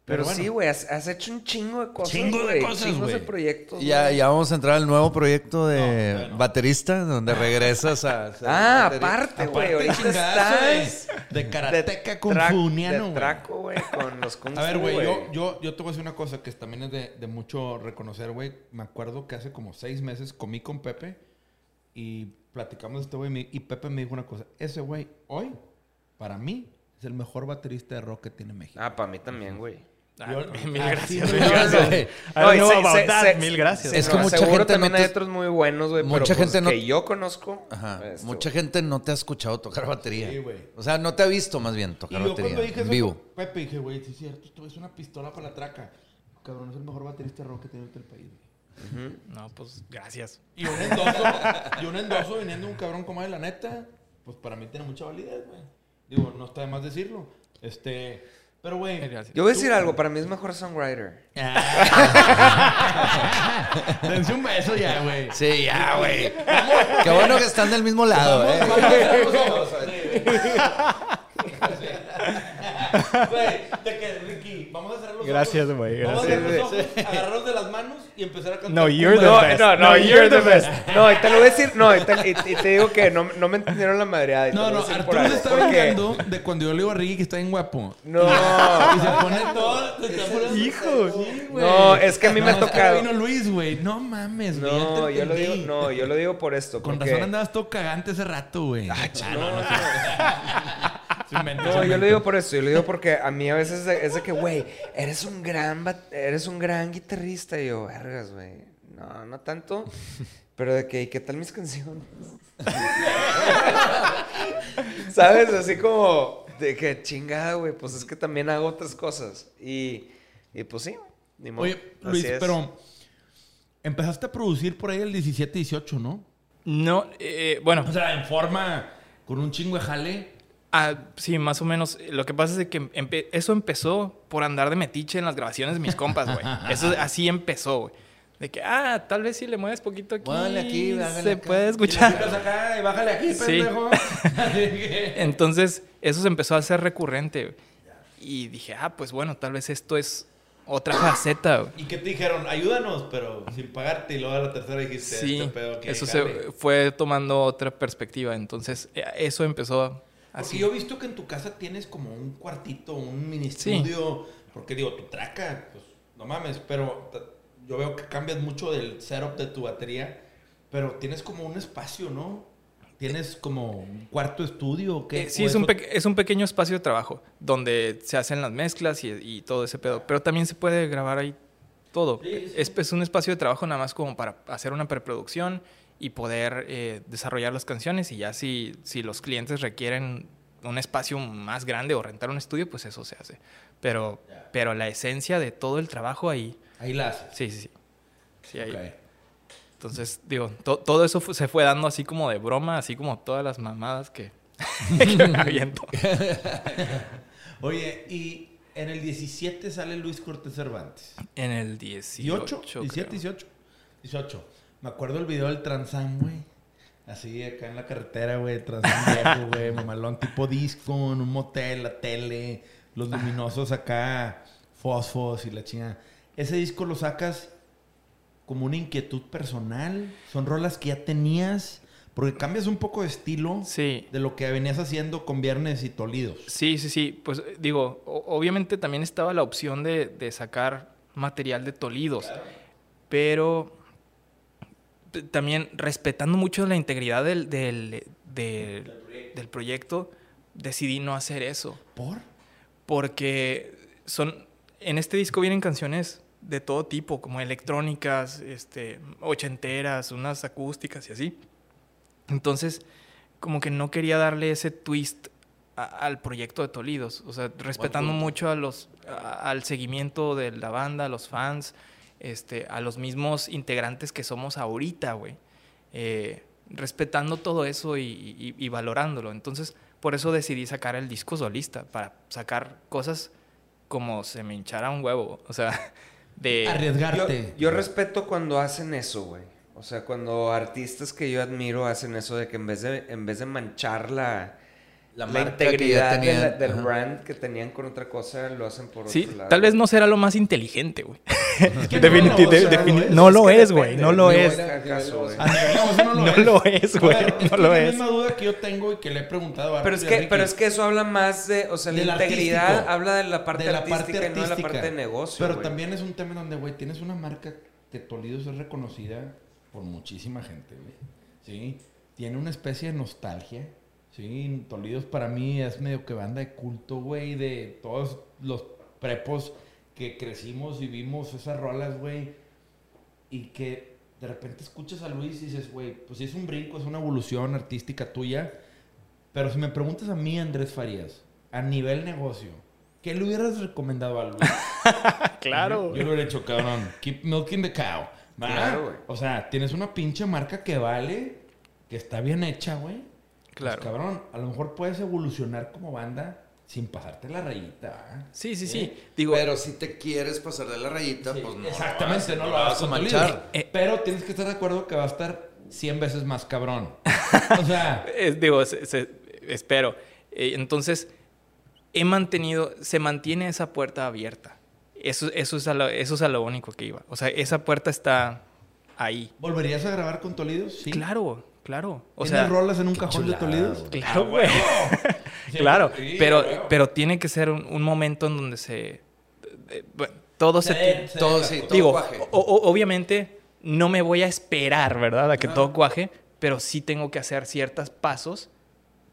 Speaker 4: Pero,
Speaker 1: bueno.
Speaker 4: sí, güey, has, has hecho un chingo de cosas.
Speaker 1: Chingo de cosas,
Speaker 4: de
Speaker 1: güey.
Speaker 4: proyectos.
Speaker 3: Ya, ya vamos a entrar al nuevo proyecto de
Speaker 1: No,
Speaker 3: baterista, donde regresas a...
Speaker 4: Ah, aparte, güey. Ahorita estás.
Speaker 1: de, de karateca
Speaker 4: tra-
Speaker 1: confuciano,
Speaker 4: De
Speaker 1: güey.
Speaker 4: traco, güey, con los
Speaker 1: A ver, güey, yo, yo, yo te voy a decir una cosa que también es de, de mucho reconocer, güey. Me acuerdo que hace como seis meses comí con Pepe y platicamos de este güey y Pepe me dijo una cosa. Ese güey, hoy, para mí, es el mejor baterista de rock que tiene México.
Speaker 4: Ah, para mí también, güey.
Speaker 2: Ah,
Speaker 1: Yo-
Speaker 2: mil gracias.
Speaker 1: no
Speaker 2: mil gracias.
Speaker 4: y.
Speaker 3: Es que
Speaker 4: No,
Speaker 3: mucha
Speaker 4: seguro
Speaker 3: gente
Speaker 4: también
Speaker 3: no
Speaker 4: hay
Speaker 3: te-
Speaker 4: otros muy buenos, güey.
Speaker 3: Mucha
Speaker 4: pero pues
Speaker 3: gente no-
Speaker 4: que yo conozco.
Speaker 3: Ajá.
Speaker 4: este,
Speaker 3: Mucha gente no te ha escuchado tocar batería.
Speaker 1: Sí, güey.
Speaker 3: O sea, no te ha visto más bien
Speaker 1: Y
Speaker 3: tocar
Speaker 1: yo
Speaker 3: batería
Speaker 1: cuando dije
Speaker 3: en
Speaker 1: eso,
Speaker 3: vivo.
Speaker 1: Pepe, dije, güey, sí es cierto, esto es una pistola para la traca. Cabrón, es el mejor baterista de rock que tiene el país. güey.
Speaker 2: No, pues gracias.
Speaker 1: Y un endoso, y un endoso viniendo de un cabrón como él, la neta, pues para mí tiene mucha validez, güey. Digo, no está de más decirlo. Este, pero güey.
Speaker 4: Yo voy a decir algo, para mí es mejor songwriter. <laughs>
Speaker 1: dense un beso ya, güey.
Speaker 3: Sí, ya, güey. Qué bueno que están del mismo lado, eh.
Speaker 1: Güey, te quedas, Ricky. Vamos a cerrar los
Speaker 2: Gracias,
Speaker 1: ojos.
Speaker 2: güey,
Speaker 1: Vamos a
Speaker 2: gracias.
Speaker 1: cerrar los ojos, <laughs> agarrarnos de las manos y empezar a cantar.
Speaker 2: No, you're the best.
Speaker 4: No, no,
Speaker 2: No,
Speaker 4: you're the
Speaker 2: you're the
Speaker 4: best. No, y te lo voy a decir, no, y te, y- y te digo que no, no me entendieron la madreada.
Speaker 1: No, no, Arturo se está
Speaker 4: porque-
Speaker 1: vengando de cuando yo le digo a Ricky que está bien guapo.
Speaker 4: No,
Speaker 1: Y se pone todo. se está poniendo-
Speaker 2: Hijo.
Speaker 1: Sí, güey.
Speaker 4: no, es que a mí me ha
Speaker 1: No,
Speaker 4: tocado.
Speaker 1: vino Luis, güey. No mames, güey.
Speaker 4: No, yo lo digo, no, yo lo digo por esto.
Speaker 1: Con
Speaker 4: porque-
Speaker 1: razón andabas todo cagante ese rato, güey.
Speaker 4: No,
Speaker 1: Se <laughs> inventó,
Speaker 4: No, yo lo digo por eso, yo lo digo porque a mí a veces es de, que, güey, eres un gran eres un gran guitarrista. Y yo, vergas, güey. No, no tanto. Pero de que, ¿y qué tal mis canciones? <laughs> ¿Sabes? Así como de que chingada, güey. Pues es que también hago otras cosas. Y, y pues sí, ni modo.
Speaker 1: Oye,
Speaker 4: Así
Speaker 1: Luis,
Speaker 4: es.
Speaker 1: pero empezaste a producir por ahí el 17-18, ¿no?
Speaker 2: No, eh, bueno,
Speaker 1: O sea, en forma, con un chingo de jale.
Speaker 2: Ah, sí, más o menos. Lo que pasa es que empe- eso empezó por andar de metiche en las grabaciones de mis compas, güey. <laughs> Eso así empezó, güey. De que, ah, tal vez si le mueves poquito aquí,
Speaker 3: Muévele aquí,
Speaker 2: se
Speaker 3: acá.
Speaker 2: puede escuchar.
Speaker 1: acá y bájale aquí,
Speaker 2: Sí. <laughs> Entonces, eso se empezó a hacer recurrente, güey. Y dije, ah, pues bueno, tal vez esto es otra faceta, güey.
Speaker 1: ¿Y qué te dijeron? Ayúdanos, pero sin pagarte. Y luego a la tercera dijiste,
Speaker 2: Sí,
Speaker 1: este pedo que
Speaker 2: eso se fue tomando otra perspectiva. Entonces, eh, eso empezó
Speaker 1: Porque
Speaker 2: así.
Speaker 1: yo he visto que en tu casa tienes como un cuartito, un mini
Speaker 2: Sí.
Speaker 1: estudio. Porque digo, tu traca, pues no mames, pero yo veo que cambias mucho del setup de tu batería. Pero tienes como un espacio, ¿no? Tienes como un cuarto estudio o qué.
Speaker 2: Eh, sí,
Speaker 1: ¿O
Speaker 2: es un, es un pequeño espacio de trabajo donde se hacen las mezclas y, y todo ese pedo. Pero también se puede grabar ahí todo. Es, es un espacio de trabajo nada más como para hacer una preproducción y poder eh, desarrollar las canciones. Y ya si, si los clientes requieren un espacio más grande o rentar un estudio, pues eso se hace. Pero, pero la esencia de todo el trabajo ahí,
Speaker 1: Ahí la haces.
Speaker 2: sí, sí, sí. Sí, ahí.
Speaker 1: Ok.
Speaker 2: Entonces, digo, to- todo eso se fue dando así como de broma, así como todas las mamadas que, <laughs> que me aviento. <laughs>
Speaker 1: Oye, y en el 17 sale Luis Cortés Cervantes.
Speaker 2: En el 18.
Speaker 1: 18,
Speaker 2: creo.
Speaker 1: 17, 18. 18. Me acuerdo el video del Transam, güey. Así acá en la carretera, güey. Transam viejo, <laughs> güey. Mamalón tipo disco, en un motel, la tele, los luminosos acá, fosfos y la chingada. Ese disco lo sacas como una inquietud personal. Son rolas que ya tenías. Porque cambias un poco de estilo
Speaker 2: Sí.
Speaker 1: de lo que venías haciendo con Viernes y Tolidos.
Speaker 2: Sí, sí, sí. Pues eh, digo, obviamente también estaba la opción de, de sacar material de Tolidos. Pero también respetando mucho la integridad del, del, del- del proyecto, decidí no hacer eso.
Speaker 1: ¿Por?
Speaker 2: porque son en este disco vienen canciones de todo tipo, como electrónicas, este, ochenteras, unas acústicas y así. Entonces, como que no quería darle ese twist a- al proyecto de Tolidos, o sea, respetando mucho a los a- al seguimiento de la banda, a los fans, este, a los mismos integrantes que somos ahorita, güey. Eh, respetando todo eso y, y- y valorándolo. Entonces, por eso decidí sacar el disco solista, para sacar cosas como se me hinchara un huevo. O sea, <laughs> de...
Speaker 1: Arriesgarte.
Speaker 4: yo respeto cuando hacen eso, güey. O sea, cuando artistas que yo admiro hacen eso de que en vez de, en vez de manchar la, integridad de
Speaker 3: tenían,
Speaker 4: la- del
Speaker 3: ajá.
Speaker 4: brand que tenían con otra cosa, lo hacen por
Speaker 2: Sí,
Speaker 4: otro lado.
Speaker 2: tal vez no será lo más inteligente, güey. <laughs>
Speaker 1: no, o
Speaker 2: de-
Speaker 1: sea,
Speaker 2: defini-
Speaker 1: no es-
Speaker 2: no
Speaker 4: es
Speaker 2: lo es, güey. No lo
Speaker 4: no
Speaker 2: es.
Speaker 4: es acaso, güey.
Speaker 1: A nivel emocional no lo <laughs>
Speaker 2: No
Speaker 1: es.
Speaker 2: es, güey.
Speaker 1: es
Speaker 2: No lo
Speaker 1: la
Speaker 2: es.
Speaker 1: misma duda que yo tengo y que le he preguntado a
Speaker 4: Pero es, que,
Speaker 1: Ricky.
Speaker 4: pero es que eso habla más de, o sea, la integridad
Speaker 1: artístico.
Speaker 4: habla de la parte
Speaker 1: de la
Speaker 4: artística
Speaker 1: parte
Speaker 4: y no de la parte de negocio.
Speaker 1: Pero también es un tema donde, güey, tienes una marca que Tolidos es reconocida por muchísima gente, güey. Sí. Tiene una especie de nostalgia. Sí. Tolidos para mí es medio que banda de culto, güey, de todos los prepos que crecimos y vimos esas rolas, güey, y que de repente escuchas a Luis y dices, güey, pues sí es un brinco, es una evolución artística tuya, pero si me preguntas a mí, Andrés Farías, a nivel negocio, ¿qué le hubieras recomendado a Luis? <laughs>
Speaker 2: Claro.
Speaker 1: Yo lo hubiera hecho, cabrón. Keep milking the cow. ¿va?
Speaker 4: Claro, güey.
Speaker 1: O sea, tienes una pinche marca que vale, que está bien hecha, güey.
Speaker 2: Claro.
Speaker 1: Pues, cabrón, a lo mejor puedes evolucionar como banda sin pasarte la rayita.
Speaker 2: Sí, sí, sí. Digo,
Speaker 3: Pero si te quieres pasar de la rayita,
Speaker 1: Sí,
Speaker 3: pues no.
Speaker 1: exactamente, no lo
Speaker 3: vas
Speaker 1: vas
Speaker 3: a manchar.
Speaker 2: Eh,
Speaker 1: Pero tienes que estar de acuerdo que va a estar 100 veces más cabrón. <laughs> O sea,
Speaker 2: Es- digo, se- se- espero. Eh, entonces, he mantenido, se mantiene esa puerta abierta. Eso, eso, es a lo, eso es a lo único que iba. O sea, esa puerta está ahí.
Speaker 1: ¿volverías a grabar con Tolidos? Sí.
Speaker 2: Claro, claro. O
Speaker 1: ¿Tienes
Speaker 2: sea,
Speaker 1: rolas en un cajón
Speaker 3: chulada,
Speaker 1: de Tolidos?
Speaker 2: claro, güey. <laughs>
Speaker 1: Sí,
Speaker 2: claro,
Speaker 1: sí,
Speaker 2: pero,
Speaker 1: güey.
Speaker 2: pero tiene que ser un, un momento en donde se... eh, bueno, todo se...
Speaker 1: Se- se-
Speaker 3: Todo, sí, todo
Speaker 2: digo,
Speaker 3: cuaje.
Speaker 2: o- o- obviamente no me voy a esperar, ¿verdad? A que todo cuaje, pero sí tengo que hacer ciertos pasos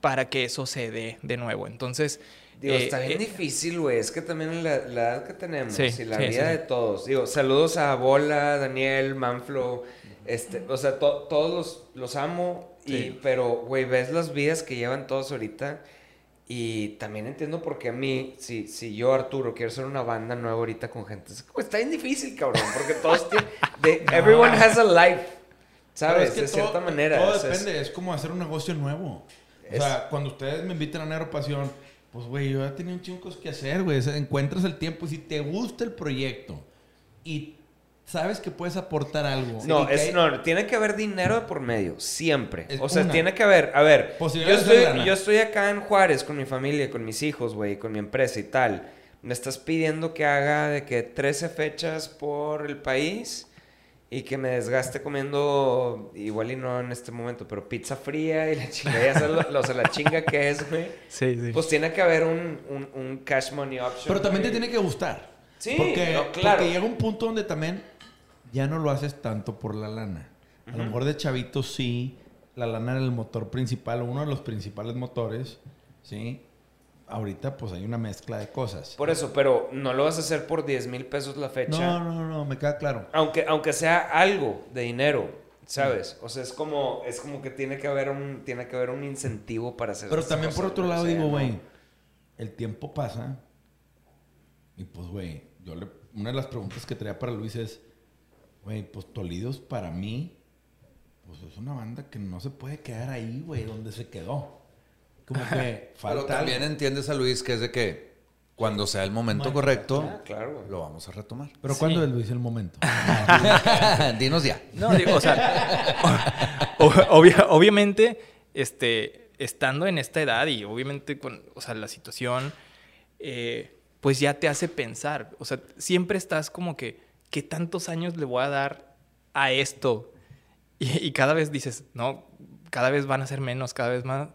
Speaker 2: para que eso se dé de nuevo. Entonces,
Speaker 4: Digo,
Speaker 2: eh,
Speaker 4: está bien
Speaker 2: eh,
Speaker 4: difícil, güey. Es que también la, la edad que tenemos
Speaker 2: Sí,
Speaker 4: y la
Speaker 2: sí,
Speaker 4: vida
Speaker 2: sí,
Speaker 4: de todos. Digo, saludos a Bola, Daniel, Manflo. Este, o sea, to- todos los, los amo. Y,
Speaker 2: Sí.
Speaker 4: pero, güey, ves las vidas que llevan todos ahorita. Y también entiendo por qué a mí, si, si yo, Arturo, quiero hacer una banda nueva ahorita con gente, es como, está bien difícil, cabrón. Porque todos tienen. <laughs> everyone has a life. ¿Sabes?
Speaker 1: es que
Speaker 4: de
Speaker 1: todo-
Speaker 4: cierta manera.
Speaker 1: Todo
Speaker 4: o sea, es-
Speaker 1: depende, es como hacer un negocio nuevo. O sea, cuando ustedes me invitan a Negro Pasión, pues, güey, yo ya tenía un chingo que hacer, güey. O sea, encuentras el tiempo y si te gusta el proyecto y sabes que puedes aportar algo.
Speaker 4: No, es,
Speaker 1: hay-
Speaker 4: no, tiene que haber dinero de por medio, siempre.
Speaker 1: Es
Speaker 4: o sea,
Speaker 1: una.
Speaker 4: tiene que haber, a ver, yo estoy, yo estoy acá en Juárez con mi familia, con mis hijos, güey, con mi empresa y tal. Me estás pidiendo que haga de que 13 fechas por el país y que me desgaste comiendo, igual y no en este momento, pero pizza fría y la chinga, ya sabes lo, lo- o sea, la chinga que es, güey.
Speaker 2: sí, sí.
Speaker 4: Pues tiene que haber un, un, un cash money option.
Speaker 1: Pero también te
Speaker 4: güey.
Speaker 1: tiene que gustar.
Speaker 4: Sí,
Speaker 1: porque,
Speaker 4: no, claro.
Speaker 1: porque llega un punto donde también ya no lo haces tanto por la lana. A lo mejor de chavito sí, la lana era el motor principal, uno de los principales motores, ¿sí? Ahorita pues hay una mezcla de cosas.
Speaker 4: Por eso, pero no lo vas a hacer por 10 mil pesos la fecha.
Speaker 1: No, no, no, me queda claro.
Speaker 4: Aunque, aunque sea algo de dinero, ¿sabes? O sea, es como, es como que tiene que haber un, tiene que haber un incentivo para hacer
Speaker 1: Pero también por
Speaker 4: cosas,
Speaker 1: otro
Speaker 4: güey,
Speaker 1: lado
Speaker 4: o sea,
Speaker 1: digo,
Speaker 4: ¿no?
Speaker 1: güey, el tiempo pasa y pues, güey, yo le... Una de las preguntas que traía para Luis es, güey, pues Tolidos para mí, pues es una banda que no se puede quedar ahí, güey, donde se quedó. Como que <laughs> falta
Speaker 3: Pero también
Speaker 1: algo.
Speaker 3: entiendes a Luis que es de que cuando sea el momento
Speaker 1: Bueno,
Speaker 3: correcto,
Speaker 4: claro,
Speaker 3: lo vamos a retomar.
Speaker 1: Pero ¿cuándo es Luis el momento? <laughs>
Speaker 3: Dinos ya.
Speaker 2: No, digo, o sea, <laughs> o- obvia- obviamente, este, estando en esta edad y obviamente con, o sea, la situación, eh, pues ya te hace pensar. O sea, siempre estás como que, ¿qué tantos años le voy a dar a esto? Y, y cada vez dices, no, cada vez van a ser menos, cada vez más.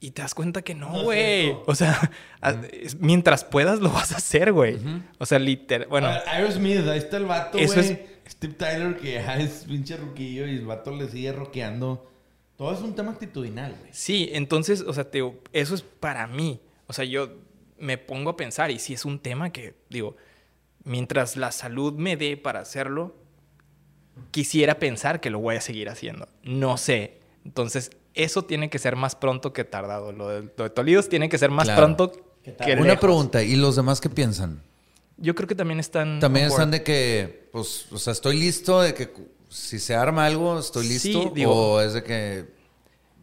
Speaker 2: Y te das cuenta que no,
Speaker 1: No
Speaker 2: güey.
Speaker 1: cierto.
Speaker 2: o sea, a- es- mientras puedas lo vas a hacer, güey. O sea, literal, bueno.
Speaker 1: Aerosmith, ahí está el vato, güey.
Speaker 2: es-
Speaker 1: Steve Tyler, que <laughs> ya es pinche ruquillo y el vato le sigue rockeando. Todo es un tema actitudinal, güey.
Speaker 2: Sí, entonces, o sea, te digo, eso es para mí. O sea, yo me pongo a pensar y si es un tema que, digo, mientras la salud me dé para hacerlo, quisiera pensar que lo voy a seguir haciendo. No sé. Entonces, eso tiene que ser más pronto que tardado. Lo de, lo de Tolidos tiene que ser más
Speaker 3: Claro.
Speaker 2: pronto que
Speaker 1: tarde.
Speaker 3: Una
Speaker 2: lejos.
Speaker 3: pregunta, ¿y los demás qué piensan?
Speaker 2: Yo creo que también están...
Speaker 3: También están
Speaker 2: board.
Speaker 3: de que, pues, o sea, estoy listo de que si se arma algo, estoy
Speaker 2: Sí,
Speaker 3: listo.
Speaker 2: digo-
Speaker 3: o es de que,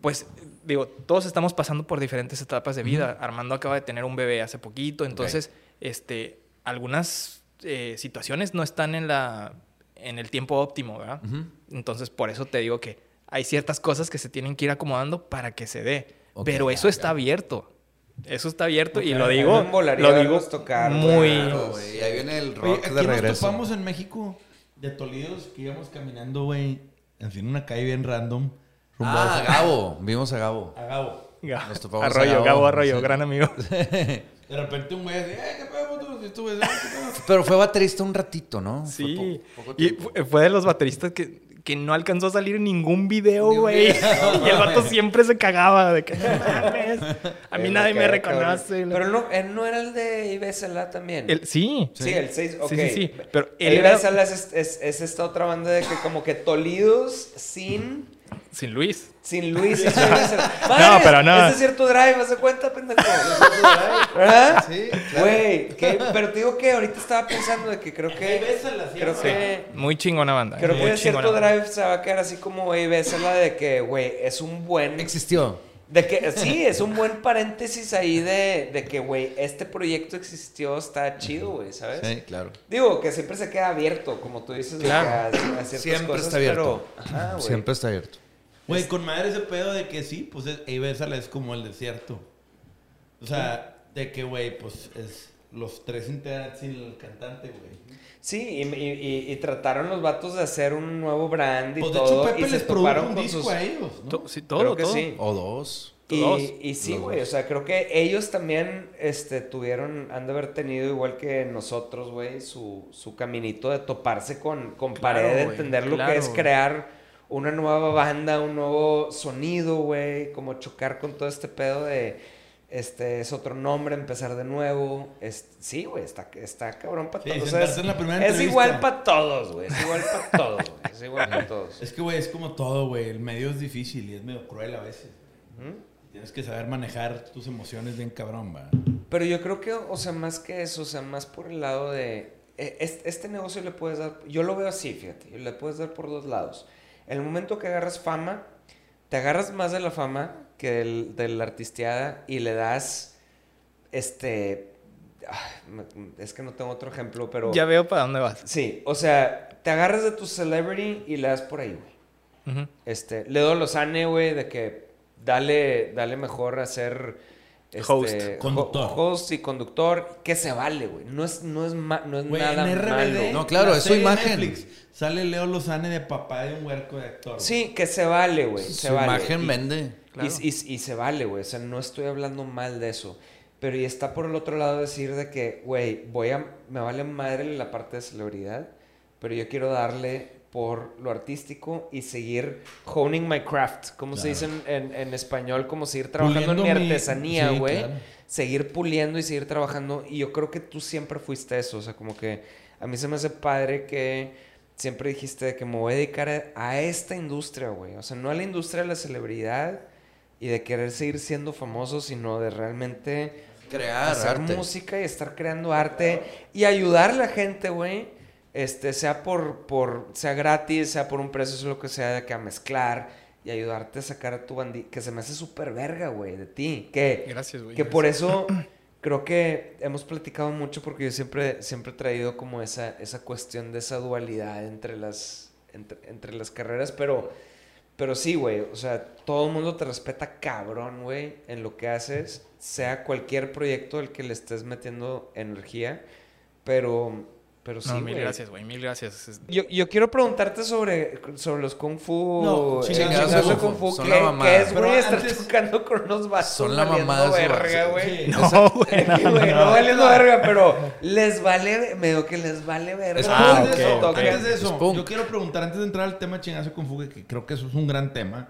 Speaker 2: Pues, digo, todos estamos pasando por diferentes etapas de vida. Armando acaba de tener un bebé hace poquito, entonces, este, algunas eh, situaciones no están en la en el tiempo óptimo, ¿verdad? Entonces, por eso te digo que hay ciertas cosas que se tienen que ir acomodando para que se dé. Pero
Speaker 3: ya,
Speaker 2: eso está
Speaker 3: ya.
Speaker 2: abierto. Eso está abierto y lo
Speaker 4: a
Speaker 2: digo, lo digo
Speaker 4: tocar,
Speaker 2: muy...
Speaker 4: claro.
Speaker 3: ahí viene el
Speaker 1: Oye,
Speaker 3: rock
Speaker 1: aquí
Speaker 3: de
Speaker 1: nos
Speaker 3: regreso.
Speaker 1: topamos en México de Tolidos que íbamos caminando, güey, en fin, una calle bien random. rumbo
Speaker 3: Ah,
Speaker 1: a-
Speaker 3: Gabo, vimos a Gabo.
Speaker 1: a Gabo.
Speaker 2: Ga-
Speaker 3: Nos topamos a
Speaker 2: Arroyo,
Speaker 3: Gabo,
Speaker 2: Gabo Arroyo,
Speaker 3: sí.
Speaker 2: gran amigo. <laughs>
Speaker 1: De repente un güey así, ¡eh, <laughs>
Speaker 3: Pero fue baterista un ratito, ¿no? Fue
Speaker 2: Sí.
Speaker 3: poco- poco
Speaker 2: y fue de los bateristas que, que no alcanzó a salir en ningún video, güey. <laughs> y el vato siempre se cagaba de que, no mames, a mí nadie me reconoce.
Speaker 4: cabrón. Pero no, él no era el de Ibesela también.
Speaker 2: El- sí.
Speaker 4: Sí, el 6, ok.
Speaker 2: Sí, sí, sí. Pero él era-
Speaker 4: es, es, es esta otra banda de que como que Tolidos sin...
Speaker 2: Sin Luis.
Speaker 4: Sin Luis y sin <laughs> Ibesela.
Speaker 2: No, pero no.
Speaker 4: Es de cierto drive, ¿hace cuenta, pendejo? <laughs> Es de cierto drive, ¿Verdad?
Speaker 3: Sí, claro.
Speaker 4: Güey, que- pero te digo que ahorita estaba pensando de que creo que... Creo
Speaker 2: Sí.
Speaker 4: que...
Speaker 2: Muy chingona banda.
Speaker 4: Creo
Speaker 2: muy
Speaker 4: que de cierto
Speaker 2: banda.
Speaker 4: drive se va a quedar así como Ibesela de que, güey, es un buen...
Speaker 3: Existió.
Speaker 4: De que sí, es un buen paréntesis ahí de, de que, güey, este proyecto existió, está chido, güey, ¿sabes?
Speaker 3: Sí, claro.
Speaker 4: Digo, que siempre se queda abierto, como tú dices, de
Speaker 2: Claro.
Speaker 4: que a- a ciertas
Speaker 3: Siempre
Speaker 4: cosas,
Speaker 3: está abierto.
Speaker 4: pero- ajá, güey.
Speaker 3: Siempre está abierto.
Speaker 1: Güey, con madre ese pedo de que sí, pues es, Ibésala es como el desierto. O sea, de que, güey, pues es los tres integrantes sin el cantante, güey.
Speaker 4: Sí, y, y- y- y trataron los vatos de hacer un nuevo brand y
Speaker 1: Pues de hecho
Speaker 4: todo.
Speaker 1: Pepe
Speaker 4: y se
Speaker 1: les produjo
Speaker 4: toparon
Speaker 1: un disco
Speaker 4: sus...
Speaker 1: a ellos, ¿no?
Speaker 2: Sí, todo,
Speaker 4: Creo que
Speaker 2: todo.
Speaker 4: sí.
Speaker 3: O dos.
Speaker 2: Dos.
Speaker 4: Y, y sí, güey, o sea, creo que ellos también este, tuvieron, han de haber tenido, igual que nosotros, güey, su, su caminito de toparse con, con
Speaker 2: Claro,
Speaker 4: pared, de entender lo
Speaker 2: claro,
Speaker 4: que es crear una nueva banda, un nuevo sonido, güey, como chocar con todo este pedo de, este, es otro nombre, empezar de nuevo. Es, sí, güey, está, está cabrón para
Speaker 1: Sí,
Speaker 4: todos. es,
Speaker 1: en la primera
Speaker 4: es
Speaker 1: entrevista.
Speaker 4: igual para todos, güey, es igual para todos, güey, es igual para todos.
Speaker 1: Es que, güey, es como todo, güey. El medio es difícil y es medio cruel a veces. Tienes que saber manejar tus emociones bien cabrón, va.
Speaker 4: Pero yo creo que, o sea, más que eso, o sea, más por el lado de... eh, es- Este, negocio le puedes dar... Yo lo veo así, fíjate. Le puedes dar por dos lados. El momento que agarras fama, te agarras más de la fama que del, de la artisteada y le das, este... es que no tengo otro ejemplo, pero...
Speaker 2: Ya veo para dónde vas.
Speaker 4: Sí, o sea, te agarras de tu celebrity y le das por ahí, güey.
Speaker 2: Ujú.
Speaker 4: Este, le doy los ane, güey, de que dale, dale mejor a ser este,
Speaker 2: Host.
Speaker 4: ho-
Speaker 1: Conductor.
Speaker 4: host y conductor, que se vale, güey. No es, no es, ma- no es nada
Speaker 1: en RBD,
Speaker 4: malo.
Speaker 3: No, claro,
Speaker 1: la
Speaker 3: es su imagen.
Speaker 1: Netflix, sale Leo Lozane de papá de un huerco de actor.
Speaker 4: Sí, que se vale, güey. Se
Speaker 3: Su
Speaker 4: vale.
Speaker 3: imagen
Speaker 4: Y-
Speaker 3: vende.
Speaker 2: Claro.
Speaker 4: Y, y- y se vale, güey. O sea, no estoy hablando mal de eso. Pero y está por el otro lado decir de que, güey, voy a... Me vale madre la parte de celebridad, pero yo quiero darle por lo artístico y seguir honing my craft. Como se dice en, en- en español, como seguir trabajando en mi
Speaker 1: Puliendo
Speaker 4: artesanía,
Speaker 1: sí,
Speaker 4: güey.
Speaker 1: claro.
Speaker 4: Seguir puliendo y seguir trabajando. Y yo creo que tú siempre fuiste eso. O sea, como que a mí se me hace padre que siempre dijiste de que me voy a dedicar a, a esta industria, güey. O sea, no a la industria de la celebridad y de querer seguir siendo famoso, sino de realmente
Speaker 3: Crear
Speaker 4: hacer
Speaker 3: arte.
Speaker 4: música y estar creando arte y ayudar a la gente, güey. Este, sea por, por, sea gratis, sea por un precio, sea lo que sea, de que a mezclar y ayudarte a sacar a tu bandita, que se me hace súper verga, güey, de ti. Que,
Speaker 2: Gracias, güey.
Speaker 4: que por eso <clears throat> creo que hemos platicado mucho porque yo siempre, siempre he traído como esa, esa cuestión de esa dualidad entre las, entre, entre las carreras, pero, pero sí, güey, o sea, todo el mundo te respeta cabrón, güey, en lo que haces, sea cualquier proyecto al que le estés metiendo energía, pero, pero sí,
Speaker 2: No, mil gracias, güey. Mil gracias. Es-
Speaker 4: Yo, yo quiero preguntarte sobre, sobre los Kung Fu.
Speaker 1: No,
Speaker 4: eh,
Speaker 1: chingados
Speaker 4: Kung Fu.
Speaker 3: Son
Speaker 4: ¿Qué,
Speaker 3: la mamada.
Speaker 4: qué es, güey? Estar
Speaker 1: antes-
Speaker 4: con unos vatos
Speaker 3: Son la mamada
Speaker 4: verga, güey.
Speaker 2: No, güey.
Speaker 4: Es güey, no, valiendo verga, pero les vale, me digo que les vale verga.
Speaker 1: Pero
Speaker 2: Ah,
Speaker 1: antes, de
Speaker 2: ok,
Speaker 1: eso, antes de eso,
Speaker 3: Es
Speaker 1: yo quiero preguntar, antes de entrar al tema chingazo con fuga, que creo que eso es un gran tema,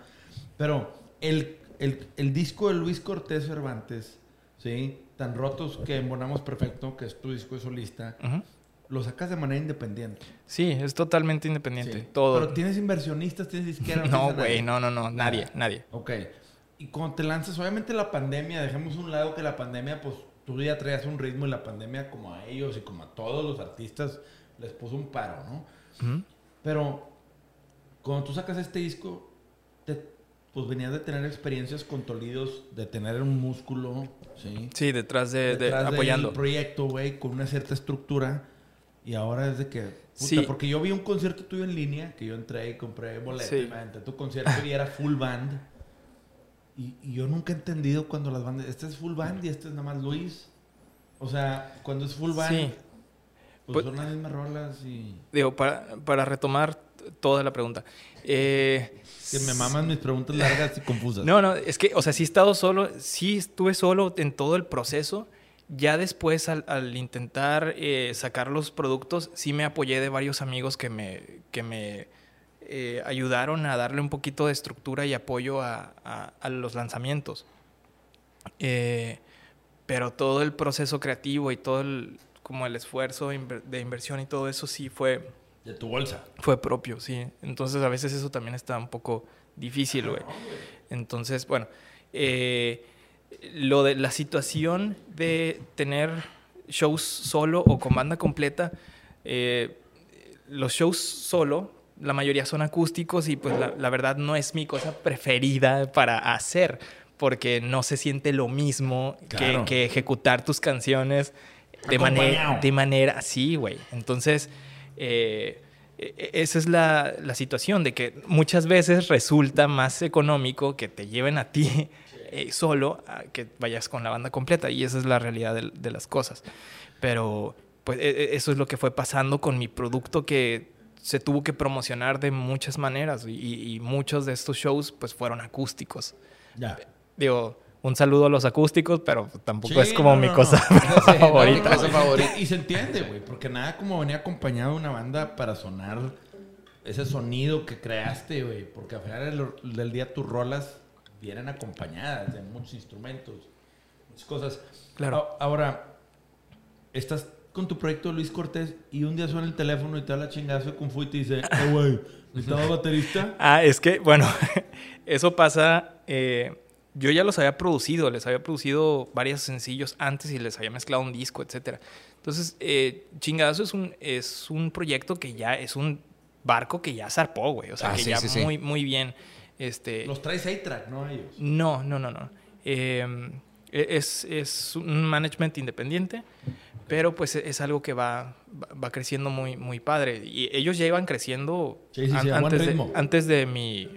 Speaker 1: pero el, el, el disco de Luis Cortés Cervantes, ¿sí? Tan rotos que embonamos perfecto, que es tu disco de solista,
Speaker 2: Ujú.
Speaker 1: Lo sacas de manera independiente.
Speaker 2: Sí, es totalmente independiente.
Speaker 1: Sí.
Speaker 2: Todo.
Speaker 1: Pero tienes inversionistas, tienes disquera.
Speaker 2: No, <laughs> güey, no, no, no. Nadie, nadie.
Speaker 1: Ok. Y cuando te lanzas, obviamente la pandemia, dejemos un lado que la pandemia, pues tú ya traías un ritmo y la pandemia como a ellos y como a todos los artistas les puso un paro, ¿no? Pero cuando tú sacas este disco, te- pues venías de tener experiencias con Tolidos, de tener un músculo, ¿sí?
Speaker 2: Sí, detrás de, de-
Speaker 1: Detrás
Speaker 2: apoyando.
Speaker 1: del proyecto, güey, con una cierta estructura. Y ahora es de que... Puta,
Speaker 2: Sí.
Speaker 1: Porque yo vi un concierto tuyo en línea, que yo entré y compré boleto
Speaker 2: Sí.
Speaker 1: y me aventé tu concierto y era full band. Y, y yo nunca he entendido cuando las bandas... Este es full band y este es nada más Luis. O sea, cuando es full band,
Speaker 2: Sí.
Speaker 1: pues,
Speaker 2: Pues-
Speaker 1: son las mismas rolas y...
Speaker 2: Digo, para, para retomar toda la pregunta. Eh,
Speaker 1: Que me maman mis preguntas largas y confusas.
Speaker 2: No, no, es que, o sea, sí he estado solo, sí estuve solo en todo el proceso. Ya después, al, al intentar eh, sacar los productos, sí me apoyé de varios amigos que me, que me eh, ayudaron a darle un poquito de estructura y apoyo a, a- a los lanzamientos. Eh, pero todo el proceso creativo y todo el, como el esfuerzo de inversión y todo eso sí fue,
Speaker 1: De tu bolsa.
Speaker 2: fue propio, sí. Entonces a veces eso también está un poco difícil, güey. Entonces, bueno, eh, lo de la situación de tener shows solo o con banda completa, eh, los shows solo, la mayoría son acústicos y pues la, la verdad no es mi cosa preferida para hacer, porque no se siente lo mismo que-
Speaker 1: Claro.
Speaker 2: que, ejecutar tus canciones de manera, de manera así, güey. Entonces, eh, e- esa es la, la situación de que muchas veces resulta más económico que te lleven a ti eh, solo a que vayas con la banda completa y esa es la realidad de, de las cosas. Pero pues e- e- eso es lo que fue pasando con mi producto que se tuvo que promocionar de muchas maneras y, y muchos de estos shows pues fueron acústicos.
Speaker 1: Ya.
Speaker 2: Digo, un saludo a los acústicos, pero tampoco
Speaker 1: Sí,
Speaker 2: es como
Speaker 1: no,
Speaker 2: mi
Speaker 1: no,
Speaker 2: cosa
Speaker 3: no, <laughs> mi
Speaker 2: favorita.
Speaker 3: cosa favorita.
Speaker 1: Y se entiende, güey, porque nada como venía acompañado de una banda para sonar ese sonido que creaste, güey. Porque al final del, del día tus rolas vienen acompañadas de muchos instrumentos, muchas cosas.
Speaker 2: Claro.
Speaker 1: Ahora, estás con tu proyecto Luis Cortés y un día suena el teléfono y te habla chingazo Kung Fu y te dice, eh, güey, ¿necesitas <laughs> baterista?
Speaker 2: Ah, es que, bueno, <laughs> eso pasa. eh, yo ya los había producido, les había producido varios sencillos antes y les había mezclado un disco, etcétera. Entonces, eh, Chingadazo es un, es un proyecto que ya es un barco que ya zarpó, güey. O sea,
Speaker 3: Ah,
Speaker 2: que
Speaker 3: sí,
Speaker 2: ya
Speaker 3: sí, sí.
Speaker 2: muy, muy bien. Este,
Speaker 1: Los traes A-Track, no a ellos.
Speaker 2: no, no, no, no. Eh, es, es un management independiente, pero pues es algo que va, va- creciendo muy, muy padre. Y ellos ya iban creciendo
Speaker 1: Sí, sí, sí,
Speaker 2: antes, de, antes de mi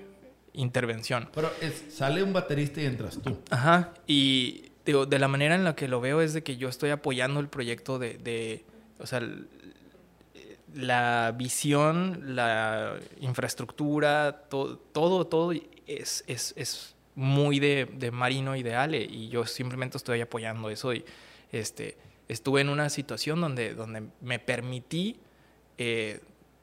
Speaker 2: intervención.
Speaker 1: Pero es- sale un baterista y entras tú.
Speaker 2: Ajá, y digo, de la manera en la que lo veo es de que yo estoy apoyando el proyecto de, de o sea, la visión, la infraestructura, to- todo, todo es, es, es muy de, de Marino y de Ale, y yo simplemente estoy apoyando eso y este, estuve en una situación donde, donde me permití eh,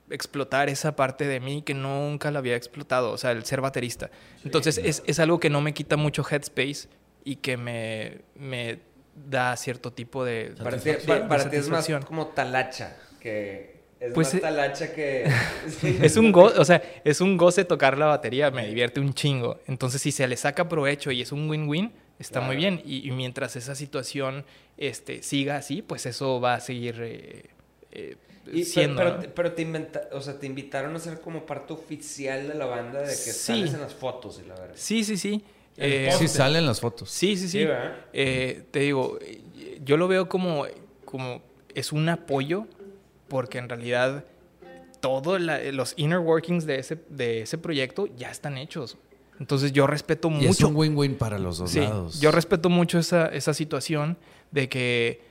Speaker 2: explotar esa parte de mí que nunca la había explotado, o sea, el ser baterista. Entonces es, es algo que no me quita mucho headspace y que me, me da cierto tipo de...
Speaker 4: Para ti, para- para ti es más como talacha, que es
Speaker 2: Pues,
Speaker 4: más talacha que... <laughs>
Speaker 2: Es un goce, o sea, es un goce tocar la batería, me divierte un chingo. Entonces, si se le saca provecho y es un win-win, está muy bien. Y, y mientras esa situación este, siga así, pues eso va a seguir eh, eh,
Speaker 4: Y,
Speaker 2: siendo.
Speaker 4: pero,
Speaker 2: ¿no?
Speaker 4: te- pero te, inventa- o sea, te invitaron a ser como parte oficial de la banda de que
Speaker 2: Sí.
Speaker 4: sales en las fotos y la verdad.
Speaker 2: Sí, sí, sí. Eh.
Speaker 3: Sí salen las fotos.
Speaker 2: Sí, sí, sí.
Speaker 4: Sí.
Speaker 2: Eh, te digo, yo lo veo como, como es un apoyo, porque en realidad todos los inner workings de ese, de ese proyecto ya están hechos. Entonces yo respeto
Speaker 3: Y es
Speaker 2: mucho.
Speaker 3: un win-win para los dos
Speaker 2: Sí,
Speaker 3: lados.
Speaker 2: yo respeto mucho esa, esa situación de que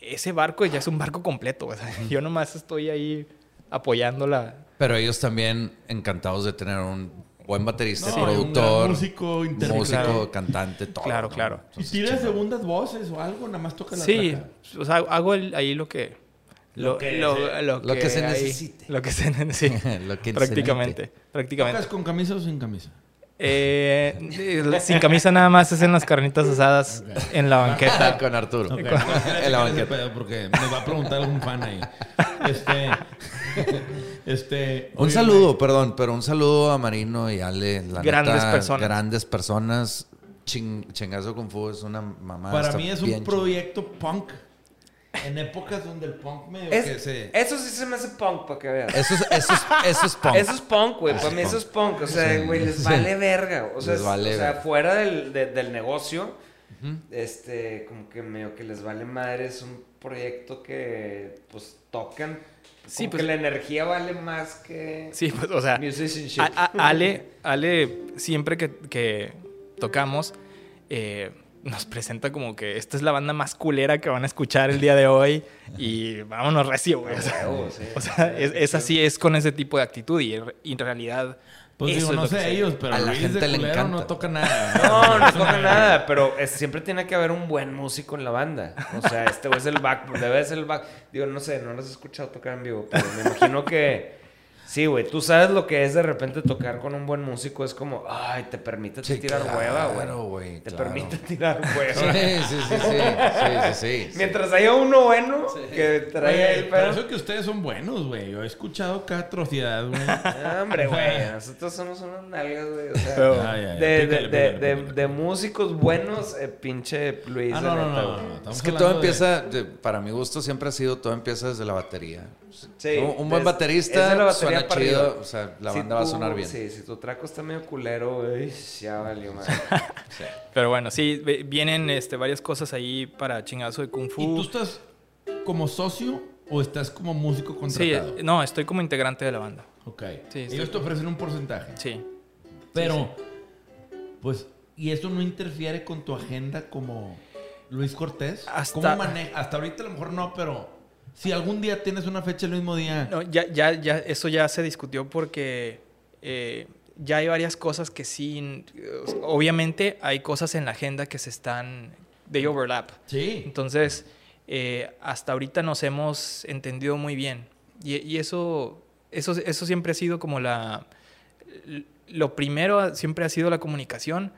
Speaker 2: ese barco ya es un barco completo. o sea, yo nomás estoy ahí apoyándola.
Speaker 3: Pero ellos también encantados de tener un buen baterista,
Speaker 1: No,
Speaker 3: productor,
Speaker 1: músico,
Speaker 3: músico,
Speaker 2: Claro.
Speaker 3: cantante, todo.
Speaker 2: Claro,
Speaker 3: ¿no?
Speaker 2: claro.
Speaker 1: ¿Y tiras segundas voces o algo? Nada más toca la
Speaker 2: Sí,
Speaker 1: placa.
Speaker 2: o sea, hago el- ahí lo que...
Speaker 1: Lo que
Speaker 2: lo,
Speaker 1: se-
Speaker 2: lo
Speaker 3: lo que se
Speaker 2: hay-
Speaker 3: necesite.
Speaker 2: Lo que se necesite. <laughs>
Speaker 3: Lo que se
Speaker 2: prácticamente.
Speaker 1: ¿Tocas
Speaker 2: Prácticamente.
Speaker 1: con camisa o sin camisa?
Speaker 2: Eh, sin camisa nada más es en las carnitas asadas en la banqueta. <laughs>
Speaker 3: Con Arturo. En la banqueta.
Speaker 1: pedo porque me va a preguntar algún fan ahí. Este. <laughs> este.
Speaker 3: Un saludo, perdón, pero un saludo a Marino y Ale. La
Speaker 2: Grandes
Speaker 3: neta,
Speaker 2: personas.
Speaker 3: Grandes personas. Ching- chingazo Kung Fu es una mamá.
Speaker 1: Para mí es un proyecto punk. En épocas donde el punk medio
Speaker 4: Es-
Speaker 1: que se.
Speaker 4: Eso sí se me hace punk, para que veas.
Speaker 3: Eso es, eso es, eso es punk.
Speaker 4: Eso es punk, güey.
Speaker 3: Eso
Speaker 4: Para
Speaker 3: es
Speaker 4: mí eso es punk. O sea,
Speaker 3: Sí.
Speaker 4: güey, les
Speaker 3: Sí.
Speaker 4: vale verga. O sea,
Speaker 3: Les
Speaker 4: es-
Speaker 3: vale
Speaker 4: o sea
Speaker 3: verga.
Speaker 4: fuera del, de- del negocio, este, como que medio que les vale madre. Es un proyecto que, pues, tocan.
Speaker 2: Sí,
Speaker 4: Sí,
Speaker 2: pues-
Speaker 4: que la energía vale más que
Speaker 2: Sí, pues, o sea,
Speaker 4: musicianship.
Speaker 2: a- a- Ale, <laughs> Ale, siempre que, que tocamos, eh, nos presenta como que esta es la banda más culera que van a escuchar el día de hoy y vámonos recio, güey. O sea,
Speaker 4: Huevo, sí.
Speaker 2: o sea, es, es así, es con ese tipo de actitud y, en- y en realidad...
Speaker 1: Pues
Speaker 2: eso
Speaker 1: digo, no sé ellos, pero
Speaker 3: A la
Speaker 1: Luis
Speaker 3: gente
Speaker 1: de
Speaker 3: le encanta.
Speaker 1: no toca nada.
Speaker 4: No, no toca nada, pero es- siempre tiene que haber un buen músico en la banda. O sea, este güey es el back, debe ser el back. Digo, no sé, no los he escuchado tocar en vivo, pero me imagino que Sí, güey, tú sabes lo que es de repente tocar con un buen músico. Es como, ay, te permite
Speaker 3: Sí,
Speaker 4: tirar
Speaker 3: claro,
Speaker 4: hueva, güey.
Speaker 3: güey,
Speaker 4: Te
Speaker 3: claro.
Speaker 4: permite tirar hueva.
Speaker 3: Sí, sí, sí, sí, sí, sí, sí.
Speaker 4: Mientras haya uno bueno que traiga el
Speaker 1: pero
Speaker 4: pedo.
Speaker 1: eso que ustedes son buenos, güey. Yo he escuchado cada atrocidad, güey. <laughs>
Speaker 4: Ah, Hombre, güey, <laughs> nosotros somos unas nalgas, güey. O sea,
Speaker 1: Pero- Ah, ya, ya,
Speaker 4: de, de,
Speaker 1: pícale,
Speaker 4: de,
Speaker 1: pícale,
Speaker 4: de,
Speaker 1: pícale.
Speaker 4: de músicos buenos, eh, pinche Luis.
Speaker 1: Ah, no, no, no, no, estamos
Speaker 3: Es que todo empieza, de- para mi gusto siempre ha sido, todo empieza desde la batería.
Speaker 4: Sí,
Speaker 3: un, un buen
Speaker 4: es-
Speaker 3: baterista
Speaker 4: es la
Speaker 3: suena chido, o sea, la
Speaker 4: Si
Speaker 3: banda va a sonar bien.
Speaker 4: Sí, si tu traco está medio culero, güey, ya valió más. <laughs>
Speaker 2: Pero bueno, sí, vienen este, varias cosas ahí para chingazo de Kung Fu.
Speaker 1: ¿Y tú estás como socio o estás como músico
Speaker 2: Sí,
Speaker 1: contratado?
Speaker 2: eh, no, estoy como integrante de la banda.
Speaker 1: Ok.
Speaker 2: Sí,
Speaker 1: Ellos
Speaker 2: estoy-
Speaker 1: te ofrecen un porcentaje.
Speaker 2: Sí.
Speaker 1: Pero, pues, ¿y eso no interfiere con tu agenda como Luis Cortés?
Speaker 2: Hasta-
Speaker 1: ¿Cómo maneja? Hasta ahorita a lo mejor no, pero si algún día tienes una fecha el mismo día.
Speaker 2: No, ya, ya, ya, eso ya se discutió porque eh, ya hay varias cosas que sí. Obviamente hay cosas en la agenda que se están. de overlap.
Speaker 1: Sí.
Speaker 2: Entonces, eh, hasta ahorita nos hemos entendido muy bien. Y, y eso, eso, eso siempre ha sido como la... Lo primero siempre ha sido la comunicación,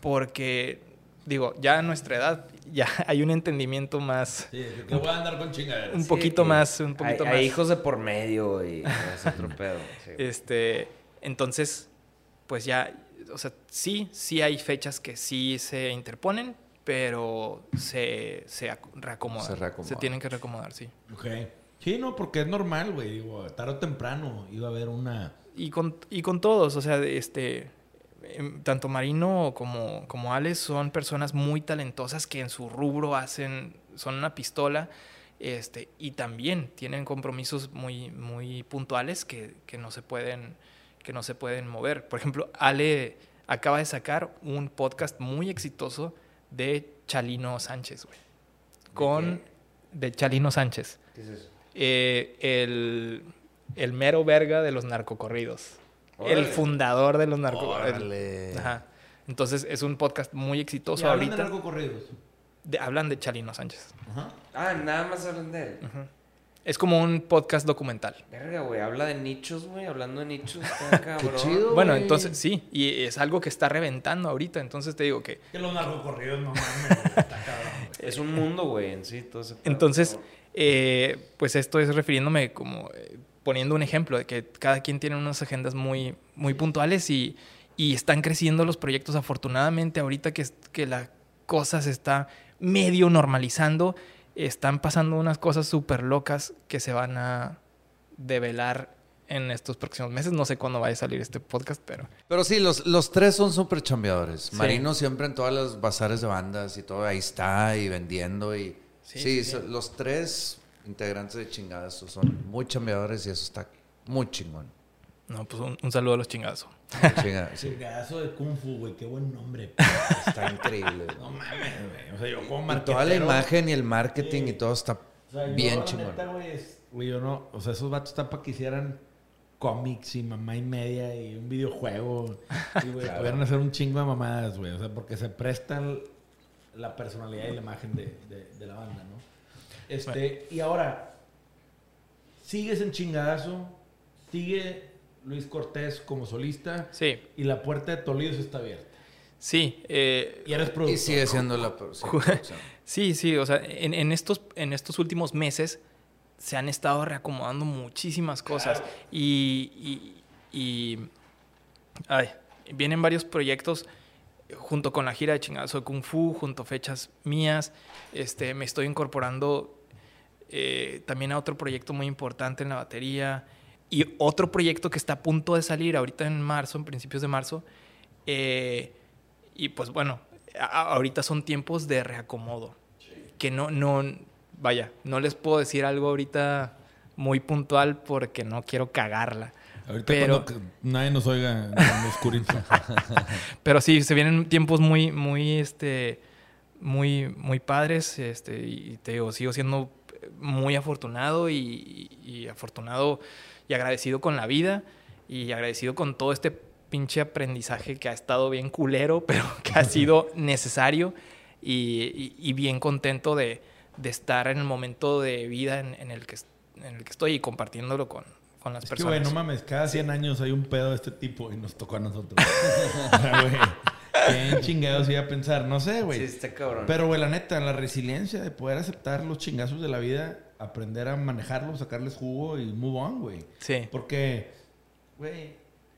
Speaker 2: porque, digo, ya a nuestra edad ya <laughs> hay un entendimiento más...
Speaker 1: Sí, que voy a andar con chingaderas.
Speaker 2: Un poquito
Speaker 4: Sí,
Speaker 2: más, un
Speaker 4: hay,
Speaker 2: poquito
Speaker 4: hay
Speaker 2: más.
Speaker 4: hijos de por medio y <laughs> es otro pedo. sí.
Speaker 2: Este, entonces, pues ya, o sea, sí, sí hay fechas que sí se interponen, pero se, se ac- reacomodan.
Speaker 3: Se reacomodan.
Speaker 2: tienen que reacomodar, sí.
Speaker 1: Ok. Sí, no, porque es normal, güey. Digo, tarde o temprano iba a haber una...
Speaker 2: Y con, y con todos, o sea, este, tanto Marino como, como Alex son personas muy talentosas que en su rubro hacen, son una pistola, este, y también tienen compromisos muy, muy puntuales que, que no se pueden, que no se pueden mover. Por ejemplo, Ale acaba de sacar un podcast muy exitoso de Chalino Sánchez, güey. Con, de Chalino Sánchez.
Speaker 4: ¿Qué es eso?
Speaker 2: Eh, el, el mero verga de los narcocorridos. El fundador de los narcocorridos.
Speaker 3: Órale.
Speaker 2: Ajá. Entonces es un podcast muy exitoso
Speaker 1: ¿Y hablan de
Speaker 2: ahorita.
Speaker 1: narcocorridos?
Speaker 2: De- hablan de Chalino Sánchez.
Speaker 1: Ajá.
Speaker 4: Ah, nada más hablan de él.
Speaker 2: Es como un podcast documental.
Speaker 4: Verga, güey, habla de nichos, güey. Hablando de nichos, <laughs> está cabrón.
Speaker 3: chido.
Speaker 2: Bueno, entonces sí, y es algo que está reventando ahorita. Entonces te digo que
Speaker 1: Que los narcocorridos no mames, <laughs> está cabrón.
Speaker 4: Es un mundo, güey, en sí, todo ese pedo.
Speaker 2: Entonces, eh, pues esto es refiriéndome como eh, poniendo un ejemplo de que cada quien tiene unas agendas muy, muy puntuales y, y están creciendo los proyectos. Afortunadamente, ahorita que, que la cosa se está medio normalizando, están pasando unas cosas súper locas que se van a develar en estos próximos meses. No sé cuándo vaya a salir este podcast, pero
Speaker 3: Pero sí, los, los tres son súper chambeadores.
Speaker 2: Sí.
Speaker 3: Marino siempre en todas las bazares de bandas y todo, ahí está y vendiendo y...
Speaker 2: Sí,
Speaker 3: Sí,
Speaker 2: sí,
Speaker 3: so- los tres integrantes de chingadas son muy chambeadores y eso está muy chingón.
Speaker 2: no, pues un, un saludo a los chingazos. <laughs>
Speaker 3: Chinga- sí,
Speaker 1: Chingadazo de Kung Fu, güey. Qué buen nombre.
Speaker 3: está increíble.
Speaker 1: No mames, güey. O sea, yo como
Speaker 3: Y toda la imagen y el marketing y todo está
Speaker 1: O sea, yo,
Speaker 3: bien
Speaker 1: la
Speaker 3: chingón.
Speaker 1: neta, güey, es- güey, yo no... O sea, esos vatos están para que hicieran cómics y mamá y media y un videojuego. Y, güey, <laughs> pudieran hacer un chingo de mamadas, güey. O sea, porque se prestan la personalidad y la imagen de, de- de la banda, ¿no? Este, y ahora, sigues en chingadazo, sigue Luis Cortés como solista
Speaker 2: Sí,
Speaker 1: y la puerta de Toledo está abierta.
Speaker 2: sí. eh,
Speaker 1: Y eres productor.
Speaker 3: Y sigue siendo la producción. <laughs>
Speaker 2: Sí, sí, o sea, en, en estos, en estos últimos meses se han estado reacomodando muchísimas cosas y, y- y- ay, vienen varios proyectos junto con la gira de chingazo de Kung Fu, junto a fechas mías, este, me estoy incorporando eh, también a otro proyecto muy importante en la batería y otro proyecto que está a punto de salir ahorita en marzo, en principios de marzo, eh, y pues bueno, ahorita son tiempos de reacomodo. Que no, no, vaya, no les puedo decir algo ahorita muy puntual porque no quiero cagarla.
Speaker 1: Ahorita
Speaker 2: Pero-
Speaker 1: cuando nadie nos oiga en. <laughs>
Speaker 2: Pero sí, se vienen tiempos muy, muy, este, muy, muy padres. Este, y te digo, sigo siendo muy afortunado y, y afortunado y agradecido con la vida y agradecido con todo este pinche aprendizaje que ha estado bien culero, <laughs> pero que ha sido necesario y, y- y bien contento de, de estar en el momento de vida en, en el, que, en el que estoy y compartiéndolo con, con las
Speaker 1: Es que, güey, no mames, cada 100 años hay un pedo de este tipo y nos tocó a nosotros. <laughs> O sea, güey, ¿quién chingados iba a pensar? No sé, güey.
Speaker 4: Sí, está cabrón.
Speaker 1: Pero, güey, la neta, la resiliencia de poder aceptar los chingazos de la vida, aprender a manejarlos, sacarles jugo y move on, güey.
Speaker 2: Sí.
Speaker 1: Porque, güey,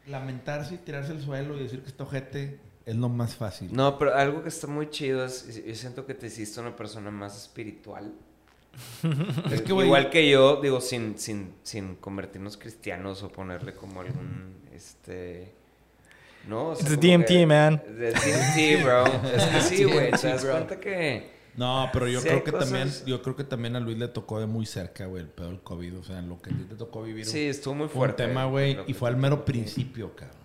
Speaker 1: lamentarse y tirarse al suelo y decir que está ojete es lo más fácil.
Speaker 4: No, pero algo que está muy chido es, yo siento que te hiciste una persona más espiritual. <laughs>
Speaker 1: Es que,
Speaker 4: Igual que yo, digo, sin, sin, sin convertirnos cristianos o ponerle como algún, este... No, o sea,
Speaker 2: It's DMT,
Speaker 4: que-
Speaker 2: man.
Speaker 4: De DMT, bro. <laughs> Es que sí, güey. Te das
Speaker 3: bro.
Speaker 4: cuenta que...
Speaker 1: No, pero yo
Speaker 4: Sí,
Speaker 1: creo que
Speaker 4: cosas-
Speaker 1: también, yo creo que también a Luis le tocó de muy cerca, güey, el pedo del COVID. O sea, lo que a ti te tocó vivir.
Speaker 4: Sí, estuvo muy
Speaker 1: un
Speaker 4: fuerte.
Speaker 1: tema, güey, y fue al mero principio, cabrón.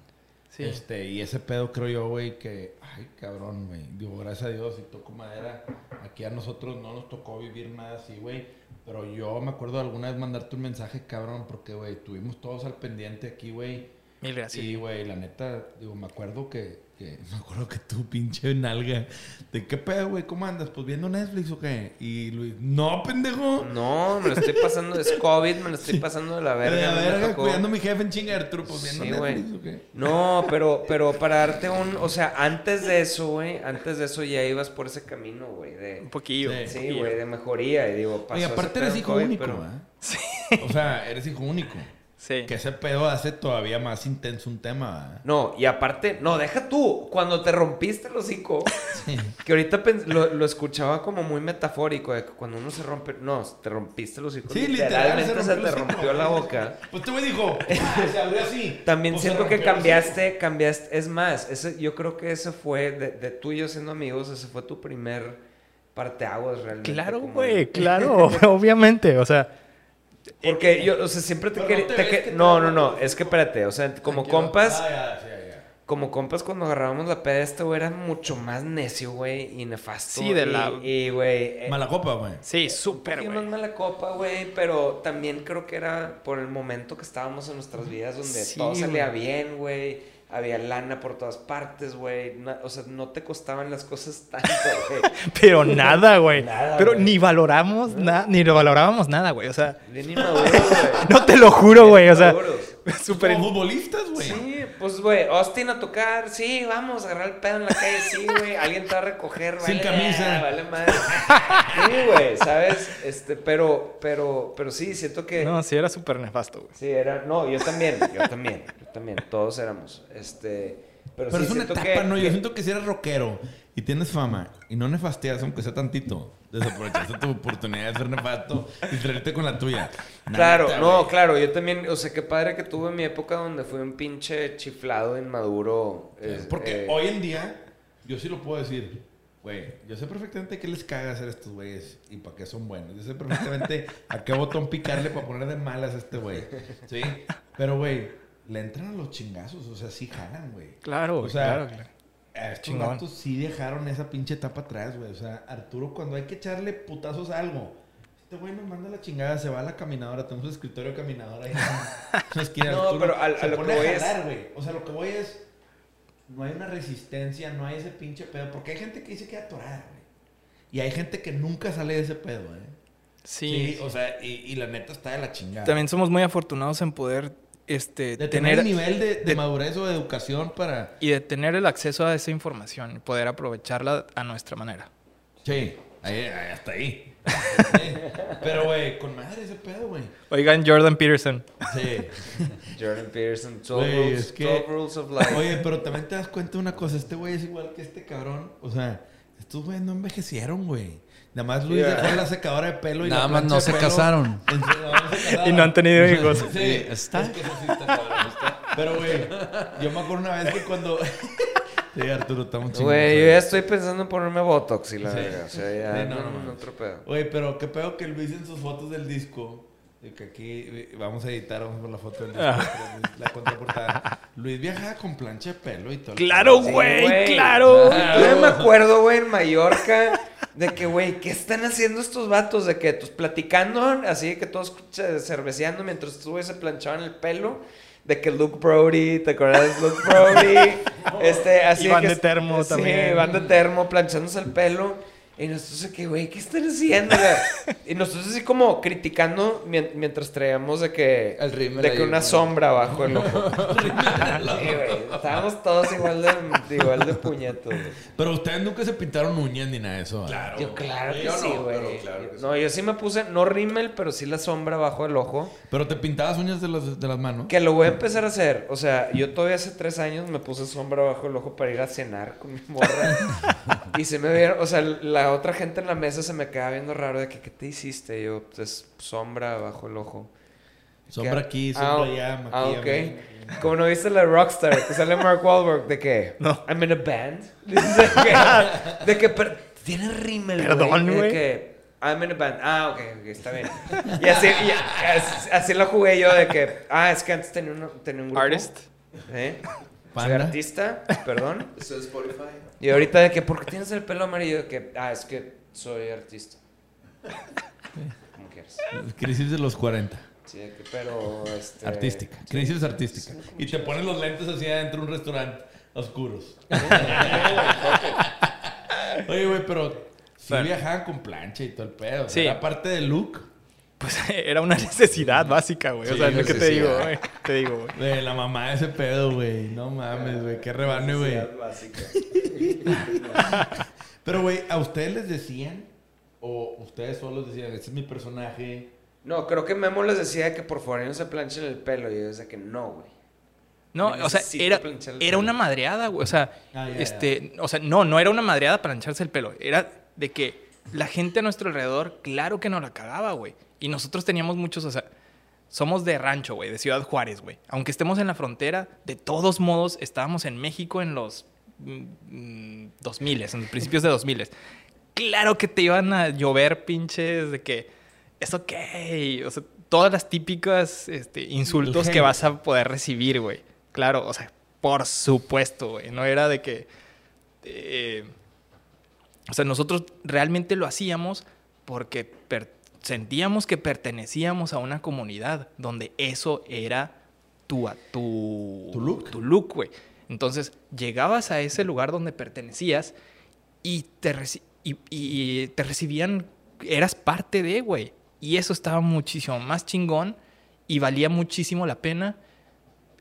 Speaker 2: Sí.
Speaker 1: Este, y ese pedo creo yo, güey, que, ay, cabrón, güey. Digo, gracias a Dios y toco madera. Aquí a nosotros no nos tocó vivir nada así, güey. Pero yo me acuerdo de alguna vez mandarte un mensaje, cabrón, porque, güey, tuvimos todos al pendiente aquí, güey.
Speaker 2: Mil gracias.
Speaker 1: Y, güey, la neta, digo, me acuerdo que, que- me acuerdo que tú, pinche nalga, de qué pedo, güey, ¿cómo andas? Pues viendo Netflix o qué? Y Luis, no, pendejo.
Speaker 4: No, me lo estoy pasando, es COVID, me lo estoy pasando de la verga.
Speaker 1: de la verga, cuidando a mi jefe en chinga Arturo, pues viendo
Speaker 4: Sí,
Speaker 1: Netflix
Speaker 4: güey.
Speaker 1: o qué?
Speaker 4: No, pero, pero para darte un, o sea, antes de eso, güey, antes de eso ya ibas por ese camino, güey, de,
Speaker 2: Un poquillo.
Speaker 1: Sí.
Speaker 4: sí, güey, de mejoría, y digo, pasó
Speaker 1: Oye, aparte eres hijo
Speaker 4: COVID,
Speaker 1: único,
Speaker 4: pero-
Speaker 1: ¿verdad? O sea, eres hijo único.
Speaker 2: Sí.
Speaker 1: Que ese pedo hace todavía más intenso un tema.
Speaker 4: No, y aparte, no, deja tú, cuando te rompiste el hocico, <laughs> que ahorita lo, lo escuchaba como muy metafórico, de que cuando uno se rompe, no, te rompiste el hocico,
Speaker 1: Sí, literal,
Speaker 4: literalmente se,
Speaker 1: rompió
Speaker 4: te rompió la boca.
Speaker 1: Pues te me dijo, <laughs> se abrió así.
Speaker 4: También
Speaker 1: Pues
Speaker 4: siento que cambiaste, cambiaste, es más, ese, yo creo que ese fue, de, de tú y yo siendo amigos, ese fue tu primer parteaguas realmente.
Speaker 2: Claro,
Speaker 4: como-
Speaker 2: güey, claro, <laughs> obviamente. O sea,
Speaker 4: Porque yo, o sea, siempre te quería...
Speaker 1: no te
Speaker 4: te que- no, no, es que espérate, o sea, como
Speaker 1: Tranquilo.
Speaker 4: compas...
Speaker 1: Ah, ya, sí, ya, ya.
Speaker 4: Como compas, cuando agarrábamos la peda, este güey era mucho más necio, güey, y nefasto.
Speaker 2: Sí, de
Speaker 4: y-
Speaker 2: la-
Speaker 4: Y, güey... eh,
Speaker 1: Mala copa, güey.
Speaker 2: sí,
Speaker 4: un
Speaker 2: súper, güey.
Speaker 4: más mala copa, güey, pero también creo que era por el momento que estábamos en nuestras vidas donde
Speaker 2: Sí,
Speaker 4: todo salía bien, güey. Había lana por todas partes, güey. O sea, no te costaban las cosas <laughs> tanto, güey.
Speaker 2: Pero nada, güey. <laughs>
Speaker 4: Nada,
Speaker 2: Pero ni valoramos nada, ni lo valorábamos nada, güey. O sea,
Speaker 4: Bien inmaduros, güey. <laughs>
Speaker 2: no te lo juro, güey. O sea, súper.
Speaker 1: Como futbolistas, güey.
Speaker 4: Sí, pues, güey, Austin a tocar, sí, vamos, a agarrar el pedo en la calle, sí, güey, alguien te va a recoger,
Speaker 1: Sin
Speaker 4: vale,
Speaker 1: camisa.
Speaker 4: Vale, madre. Sí, güey, ¿sabes? Este, pero, pero, pero sí, siento que...
Speaker 2: No, sí, era súper nefasto, güey.
Speaker 4: Sí, era, no, yo también, yo también, yo también, todos éramos, este... Pero,
Speaker 1: Pero
Speaker 4: sí,
Speaker 1: es una
Speaker 4: siento
Speaker 1: etapa,
Speaker 4: que-
Speaker 1: ¿no? Yo
Speaker 4: que-
Speaker 1: siento que si eres rockero y tienes fama y no nefasteas, aunque sea tantito, desaprovechaste tu oportunidad de ser nefasto y traerte con la tuya.
Speaker 4: Claro, no, claro, yo también, o sea, qué padre que tuve mi época donde fui un pinche chiflado inmaduro. es-
Speaker 1: Porque
Speaker 4: eh,
Speaker 1: hoy en día, yo sí lo puedo decir. Güey, yo sé perfectamente qué les caga hacer estos güeyes y para qué son buenos. Yo sé perfectamente a qué botón picarle para poner de malas a este güey. ¿Sí? Pero, güey, le entran a los chingazos. O sea, sí jalan, güey.
Speaker 2: Claro,
Speaker 1: O
Speaker 2: güey,
Speaker 1: sea,
Speaker 2: claro, claro.
Speaker 1: A estos sí dejaron esa pinche etapa atrás, güey. O sea, Arturo, cuando hay que echarle putazos a algo, este güey nos manda la chingada, se va a la caminadora, tenemos un escritorio de caminadora ahí. <laughs>
Speaker 4: No,
Speaker 1: Arturo
Speaker 4: pero a- a lo que voy
Speaker 1: a
Speaker 4: es-
Speaker 1: jalar, güey. O sea, lo que voy es, no hay una resistencia, no hay ese pinche pedo, porque hay gente que dice que atorada, güey. Y hay gente que nunca sale de ese pedo, ¿eh?
Speaker 2: Sí.
Speaker 1: o sea, y, y la neta está de la chingada.
Speaker 2: También somos muy afortunados en poder este,
Speaker 1: de tener,
Speaker 2: tener
Speaker 1: el nivel de, de
Speaker 2: de-
Speaker 1: madurez o de educación para...
Speaker 2: y de tener el acceso a esa información y poder aprovecharla a nuestra manera.
Speaker 1: Sí, ahí, hasta ahí. Sí. <laughs> Pero, güey, con madre ese pedo, güey.
Speaker 2: Oigan, Jordan Peterson.
Speaker 1: Sí. <laughs>
Speaker 4: Jordan Peterson, 12,
Speaker 1: Güey,
Speaker 4: rules,
Speaker 1: es que-
Speaker 4: 12 rules of life.
Speaker 1: Oye, pero también te das cuenta de una cosa. Este güey es igual que este cabrón. O sea, estos güeyes no envejecieron, güey. Nada más Luis
Speaker 4: Yeah.
Speaker 1: dejó la secadora de pelo y
Speaker 3: Nada
Speaker 1: la
Speaker 3: más no se
Speaker 1: pelo.
Speaker 3: casaron.
Speaker 1: En- nada más se casaron.
Speaker 2: Y no han tenido hijos.
Speaker 1: Sí,
Speaker 3: Sí, está.
Speaker 1: Es que eso sí está cabrón, está. Pero, güey, yo me acuerdo una vez que cuando... <laughs> sí, Arturo, chingados.
Speaker 4: Güey, yo ya estoy pensando en ponerme Botox y la
Speaker 1: Sí.
Speaker 4: verga. O sea, ya
Speaker 1: Sí, no,
Speaker 4: no,
Speaker 1: no
Speaker 4: no,
Speaker 1: mames.
Speaker 4: otro pedo.
Speaker 1: Oye, pero qué pedo que Luis en sus fotos del disco, que aquí eh, vamos a editar, vamos a ver la foto del disco,
Speaker 2: Ah.
Speaker 1: la contraportada. Luis viajaba con plancha de pelo y todo. el
Speaker 2: Claro, güey, claro.
Speaker 4: Yo me acuerdo, güey, en Mallorca, de que, güey, ¿qué están haciendo estos vatos? De que, pues, platicando, así que todos cerveceando mientras estos güeyes se planchaban el pelo. De que Luke Brody, ¿te acuerdas de Luke Brody? <laughs> este, así
Speaker 2: Y van
Speaker 4: que-
Speaker 2: de termo
Speaker 4: sí,
Speaker 2: también.
Speaker 4: van de termo, planchándose el pelo. Y nosotros de que, güey, ¿qué están haciendo? <laughs> y nosotros así como criticando mien- mientras traíamos de que...
Speaker 3: El rímel
Speaker 4: De
Speaker 3: ahí,
Speaker 4: que una
Speaker 3: güey.
Speaker 4: sombra abajo <laughs> el ojo. Sí, güey. Estábamos todos igual de, igual de puñetos, güey.
Speaker 1: Pero ustedes nunca se pintaron uñas ni nada de eso. Claro.
Speaker 4: Yo claro que
Speaker 3: Yo
Speaker 4: sí,
Speaker 3: no,
Speaker 4: güey.
Speaker 3: claro que sí.
Speaker 4: No, yo sí me puse, no rímel, pero sí la sombra abajo del ojo.
Speaker 1: Pero te pintabas uñas de las, de las manos.
Speaker 4: Que lo voy a empezar a hacer. O sea, yo todavía hace tres años me puse sombra bajo el ojo para ir a cenar con mi morra. <laughs> y se me vieron, o sea, la otra gente en la mesa se me quedaba viendo raro de que, ¿qué te hiciste? Y yo, pues, sombra bajo el ojo.
Speaker 1: Sombra aquí,
Speaker 4: Ah,
Speaker 1: sombra allá,
Speaker 4: Ah, ok. Como no viste la Rockstar, que sale Mark Wahlberg, de que, I'm in a band. de que, de que tiene rímel,
Speaker 2: Perdón,
Speaker 4: De
Speaker 2: güey.
Speaker 4: que, I'm in a band. Ah, ok, ok, está bien. Y así, y así, así lo jugué yo de que, ah, es que antes tenía, uno, tenía un grupo.
Speaker 2: Artist.
Speaker 4: ¿Eh? Soy artista, perdón.
Speaker 3: Eso es Spotify.
Speaker 4: Y ahorita de que, ¿por qué tienes el pelo amarillo? De que, ah, es que soy artista. ¿Cómo quieres?
Speaker 1: Crisis de los 40.
Speaker 4: Sí, de que, pero, este...
Speaker 1: Artística. Crisis artística. Y te pones los lentes así adentro de un restaurante oscuros. <laughs> Oye, güey, pero sí
Speaker 2: Bueno.
Speaker 1: viajaban con plancha y todo el pedo.
Speaker 2: Sí.
Speaker 1: Era parte del look
Speaker 2: Pues <laughs> era una necesidad básica, güey. o sea, lo que te
Speaker 3: necesidad.
Speaker 2: digo, güey. Te digo, güey.
Speaker 1: de la mamá de ese pedo, güey. No mames, güey. Qué rebane, güey.
Speaker 4: básica. <laughs>
Speaker 1: Pero, güey, ¿a ustedes les decían? ¿O ustedes solos decían, este es mi personaje?
Speaker 4: No, creo que Memo les decía que por favor no se planchen el pelo. Y yo decía que no, güey.
Speaker 2: No, o sea, era, era una madreada, güey. O sea,
Speaker 1: Ah,
Speaker 2: este, o sea, no, no era una madreada para plancharse el pelo. Era de que la gente a nuestro alrededor, claro que nos la cagaba, güey. Y nosotros teníamos muchos, o sea, somos de rancho, güey, de Ciudad Juárez, güey. Aunque estemos en la frontera, de todos modos, estábamos en México en los mm, 2000, en los principios de 2000. Claro que te iban a llover pinches de que, ¿es ok? O sea, todas las típicas este, insultos que vas a poder recibir, güey. Claro, o sea, por supuesto, güey. No era de que... eh, o sea, nosotros realmente lo hacíamos porque per- sentíamos que pertenecíamos a una comunidad donde eso era tu, tu,
Speaker 1: Tu look.
Speaker 2: Tu look, güey. Entonces, llegabas a ese lugar donde pertenecías y te, reci- y, y te recibían, eras parte de, güey. Y eso estaba muchísimo más chingón y valía muchísimo la pena.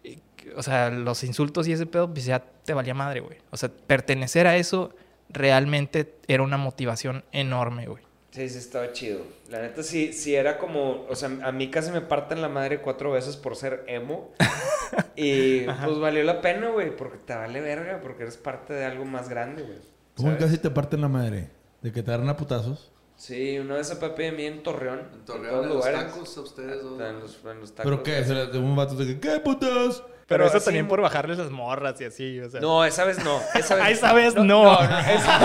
Speaker 2: Eh, O sea, los insultos y ese pedo, pues ya te valía madre, güey. O sea, pertenecer a eso realmente era una motivación enorme, güey.
Speaker 4: Sí, sí, estaba chido. La neta, sí, sí era como. O sea, a mí casi me parten la madre cuatro veces por ser emo. <laughs> y pues valió la pena, güey, porque te vale verga, porque eres parte de algo más grande, güey.
Speaker 1: ¿Cómo casi te parten la madre? ¿De que te agarran a putazos?
Speaker 4: Sí, una vez a Pepe y a mí en Torreón.
Speaker 3: En
Speaker 4: todos
Speaker 3: Torreón, en los
Speaker 4: lugares.
Speaker 3: tacos, a ustedes dos.
Speaker 4: En los, en los tacos.
Speaker 1: ¿Pero qué? ¿Se le- de un vato de que, ¿qué putas?
Speaker 2: Pero, eso
Speaker 4: así-
Speaker 2: también por bajarles las morras y así, o sea.
Speaker 4: No, esa vez no. <laughs> Esa vez,
Speaker 2: Ah, esa vez no.
Speaker 4: No, no, esa-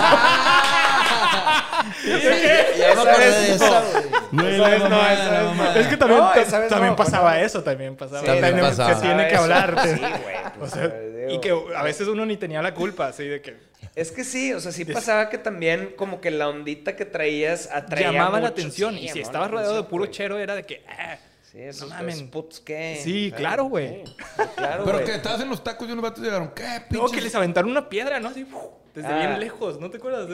Speaker 3: Ya me
Speaker 4: esa
Speaker 3: acordé
Speaker 4: vez
Speaker 3: de
Speaker 4: no.
Speaker 3: esa, güey. <laughs>
Speaker 4: Vez no, esa vez no.
Speaker 2: Es que también,
Speaker 4: No,
Speaker 2: ta-
Speaker 4: esa vez
Speaker 2: también
Speaker 4: no,
Speaker 2: pasaba
Speaker 4: no.
Speaker 2: eso, también pasaba.
Speaker 4: Sí,
Speaker 3: También
Speaker 2: Tenemos-
Speaker 3: pasaba.
Speaker 2: Se tiene que
Speaker 4: Eso-
Speaker 2: hablar.
Speaker 4: Sí, güey.
Speaker 2: O
Speaker 4: pues,
Speaker 2: sea,
Speaker 4: digo.
Speaker 2: y que a veces uno ni tenía la culpa, así de que
Speaker 4: Es que sí, o sea, sí pasaba que también como que la ondita que traías atraía
Speaker 2: llamaba la atención.
Speaker 4: Sí,
Speaker 2: y si estabas rodeado de puro chero, era de que. ah,
Speaker 4: Sí, esos
Speaker 2: No mames.
Speaker 4: esos putos que.
Speaker 2: Sí, claro, güey.
Speaker 4: Claro,
Speaker 1: Pero
Speaker 4: güey.
Speaker 1: que estabas en los tacos y unos vatos llegaron, ¿qué
Speaker 2: No,
Speaker 1: pinches?
Speaker 2: que les aventaron una piedra, ¿no? Así, desde
Speaker 4: Ah.
Speaker 2: bien lejos, ¿no te acuerdas?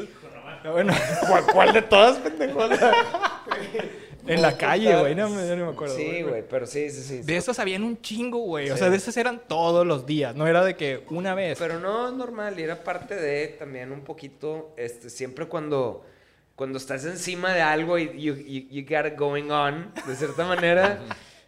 Speaker 2: Ah, Bueno, <laughs> ¿cuál, cuál de todas, pendejo? <laughs> en la calle, güey, no, no me acuerdo.
Speaker 4: Sí, güey, pero sí, sí, sí.
Speaker 2: De esas habían un chingo, güey. O sea, de esas eran todos los días. No era de que una vez.
Speaker 4: Pero no es normal, y era parte de también un poquito, este, siempre cuando, cuando estás encima de algo y you, you, got it going on, de cierta manera,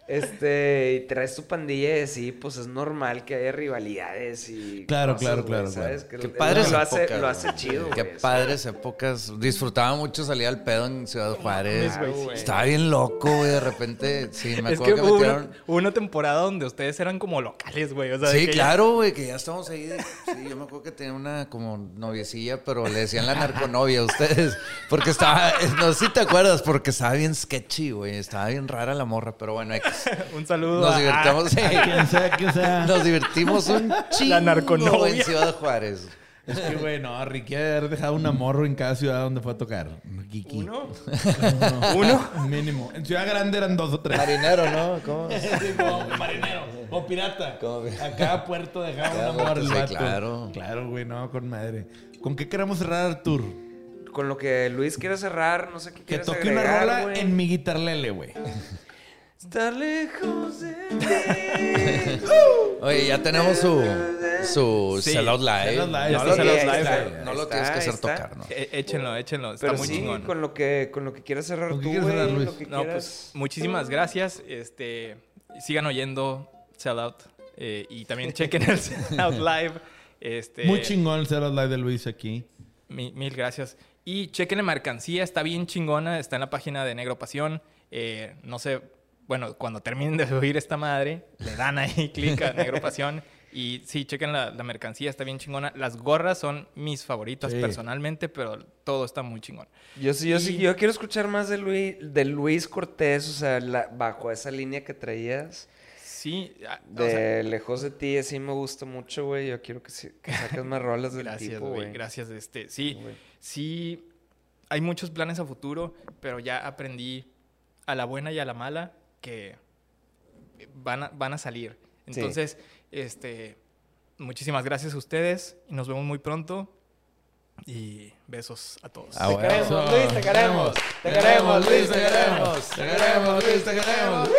Speaker 4: este, y traes tu pandilla y así, pues es normal que haya rivalidades y
Speaker 1: Claro,
Speaker 4: cosas,
Speaker 1: claro, claro,
Speaker 4: ¿sabes?
Speaker 1: claro.
Speaker 4: Que
Speaker 3: Qué
Speaker 4: lo-
Speaker 3: padres
Speaker 4: lo hace,
Speaker 3: épocas,
Speaker 4: lo hace
Speaker 3: güey.
Speaker 4: chido,
Speaker 3: Qué padres épocas. Disfrutaba mucho salir al pedo en Ciudad Juárez.
Speaker 2: Claro.
Speaker 3: Estaba bien loco, güey. De repente, sí, me
Speaker 2: es que
Speaker 3: acuerdo que,
Speaker 2: hubo,
Speaker 3: metieron.
Speaker 2: una temporada donde ustedes eran como locales, güey. O sea,
Speaker 3: Sí,
Speaker 2: que
Speaker 3: claro, güey, que ya estamos ahí. de- Sí, yo me acuerdo que tenía una como noviecilla, pero le decían la narconovia a ustedes. Porque estaba, no sé si te acuerdas, porque estaba bien sketchy, güey. Estaba bien rara la morra, pero bueno, X. <laughs>
Speaker 2: Un saludo
Speaker 3: Nos
Speaker 2: a-
Speaker 3: divertimos, sí.
Speaker 1: A quien sea, quien sea.
Speaker 3: Nos divertimos un chingo
Speaker 2: narconovia.
Speaker 3: en Ciudad Juárez.
Speaker 1: Es que, güey, no, Ricky haber dejado una morro en cada ciudad donde fue a tocar. Kiki.
Speaker 2: ¿Uno?
Speaker 1: Uno. <laughs>
Speaker 2: ¿Uno?
Speaker 1: Mínimo. En Ciudad Grande eran dos o tres.
Speaker 3: Marinero, ¿no? ¿Cómo? <laughs>
Speaker 1: Sí, como marinero o pirata.
Speaker 3: ¿Cómo?
Speaker 1: A cada puerto dejaba una
Speaker 3: puerto,
Speaker 1: vato.
Speaker 3: sí, claro.
Speaker 1: Claro, güey, no, con madre. ¿Con qué queremos cerrar, Artur?
Speaker 4: con lo que Luis quiere cerrar, no sé qué
Speaker 1: Que toque una
Speaker 4: agregar,
Speaker 1: rola
Speaker 4: güey.
Speaker 1: en mi guitarlele, güey.
Speaker 4: Estar lejos de ti.
Speaker 3: Oye, ya tenemos su, su
Speaker 2: Sí,
Speaker 3: Sellout Live.
Speaker 1: Sellout Live,
Speaker 3: No lo,
Speaker 1: Live.
Speaker 3: que- no lo tienes que hacer
Speaker 4: está.
Speaker 3: tocar, ¿no?
Speaker 2: Eh, échenlo, échenlo. Está
Speaker 4: Pero
Speaker 2: muy
Speaker 4: sí,
Speaker 2: chingón.
Speaker 4: con lo que con lo que quieras cerrar
Speaker 1: ¿Con qué
Speaker 4: tú,
Speaker 1: quieres cerrar, Luis?
Speaker 4: lo que
Speaker 2: No,
Speaker 4: quieras.
Speaker 2: pues muchísimas gracias. Este, sigan oyendo Sellout eh, y también chequen el <laughs> Sellout Live. Este,
Speaker 1: Muy chingón el Sellout Live de Luis aquí.
Speaker 2: mi- mil gracias. Y chequen la mercancía, está bien chingona, está en la página de Negro Pasión. Eh, no sé, bueno, cuando terminen de oír esta madre, le dan ahí <laughs> clic a Negro Pasión. Y sí, chequen la, la mercancía, está bien chingona. Las gorras son mis favoritas
Speaker 1: Sí.
Speaker 2: personalmente, pero todo está muy chingón.
Speaker 4: Yo sí, yo sí, yo quiero escuchar más de Luis, de Luis Cortés, o sea, la- bajo esa línea que traías.
Speaker 2: Sí, o
Speaker 4: De
Speaker 2: sea,
Speaker 4: lejos de ti, así me gusta mucho, güey. Yo quiero que, sí- que saques más rolas del
Speaker 2: Gracias,
Speaker 4: tipo,
Speaker 2: güey.
Speaker 4: güey.
Speaker 2: Gracias. Este, sí,
Speaker 4: Güey.
Speaker 2: sí, hay muchos planes a futuro, pero ya aprendí a la buena y a la mala que van a, van a salir.
Speaker 4: Sí.
Speaker 2: Entonces, este, muchísimas gracias a ustedes y nos vemos muy pronto. Y besos a todos.
Speaker 1: Ah,
Speaker 4: Te
Speaker 1: bueno.
Speaker 4: queremos. Luis, te queremos. Te queremos, Luis, te queremos.
Speaker 1: Te queremos, Luis, te queremos.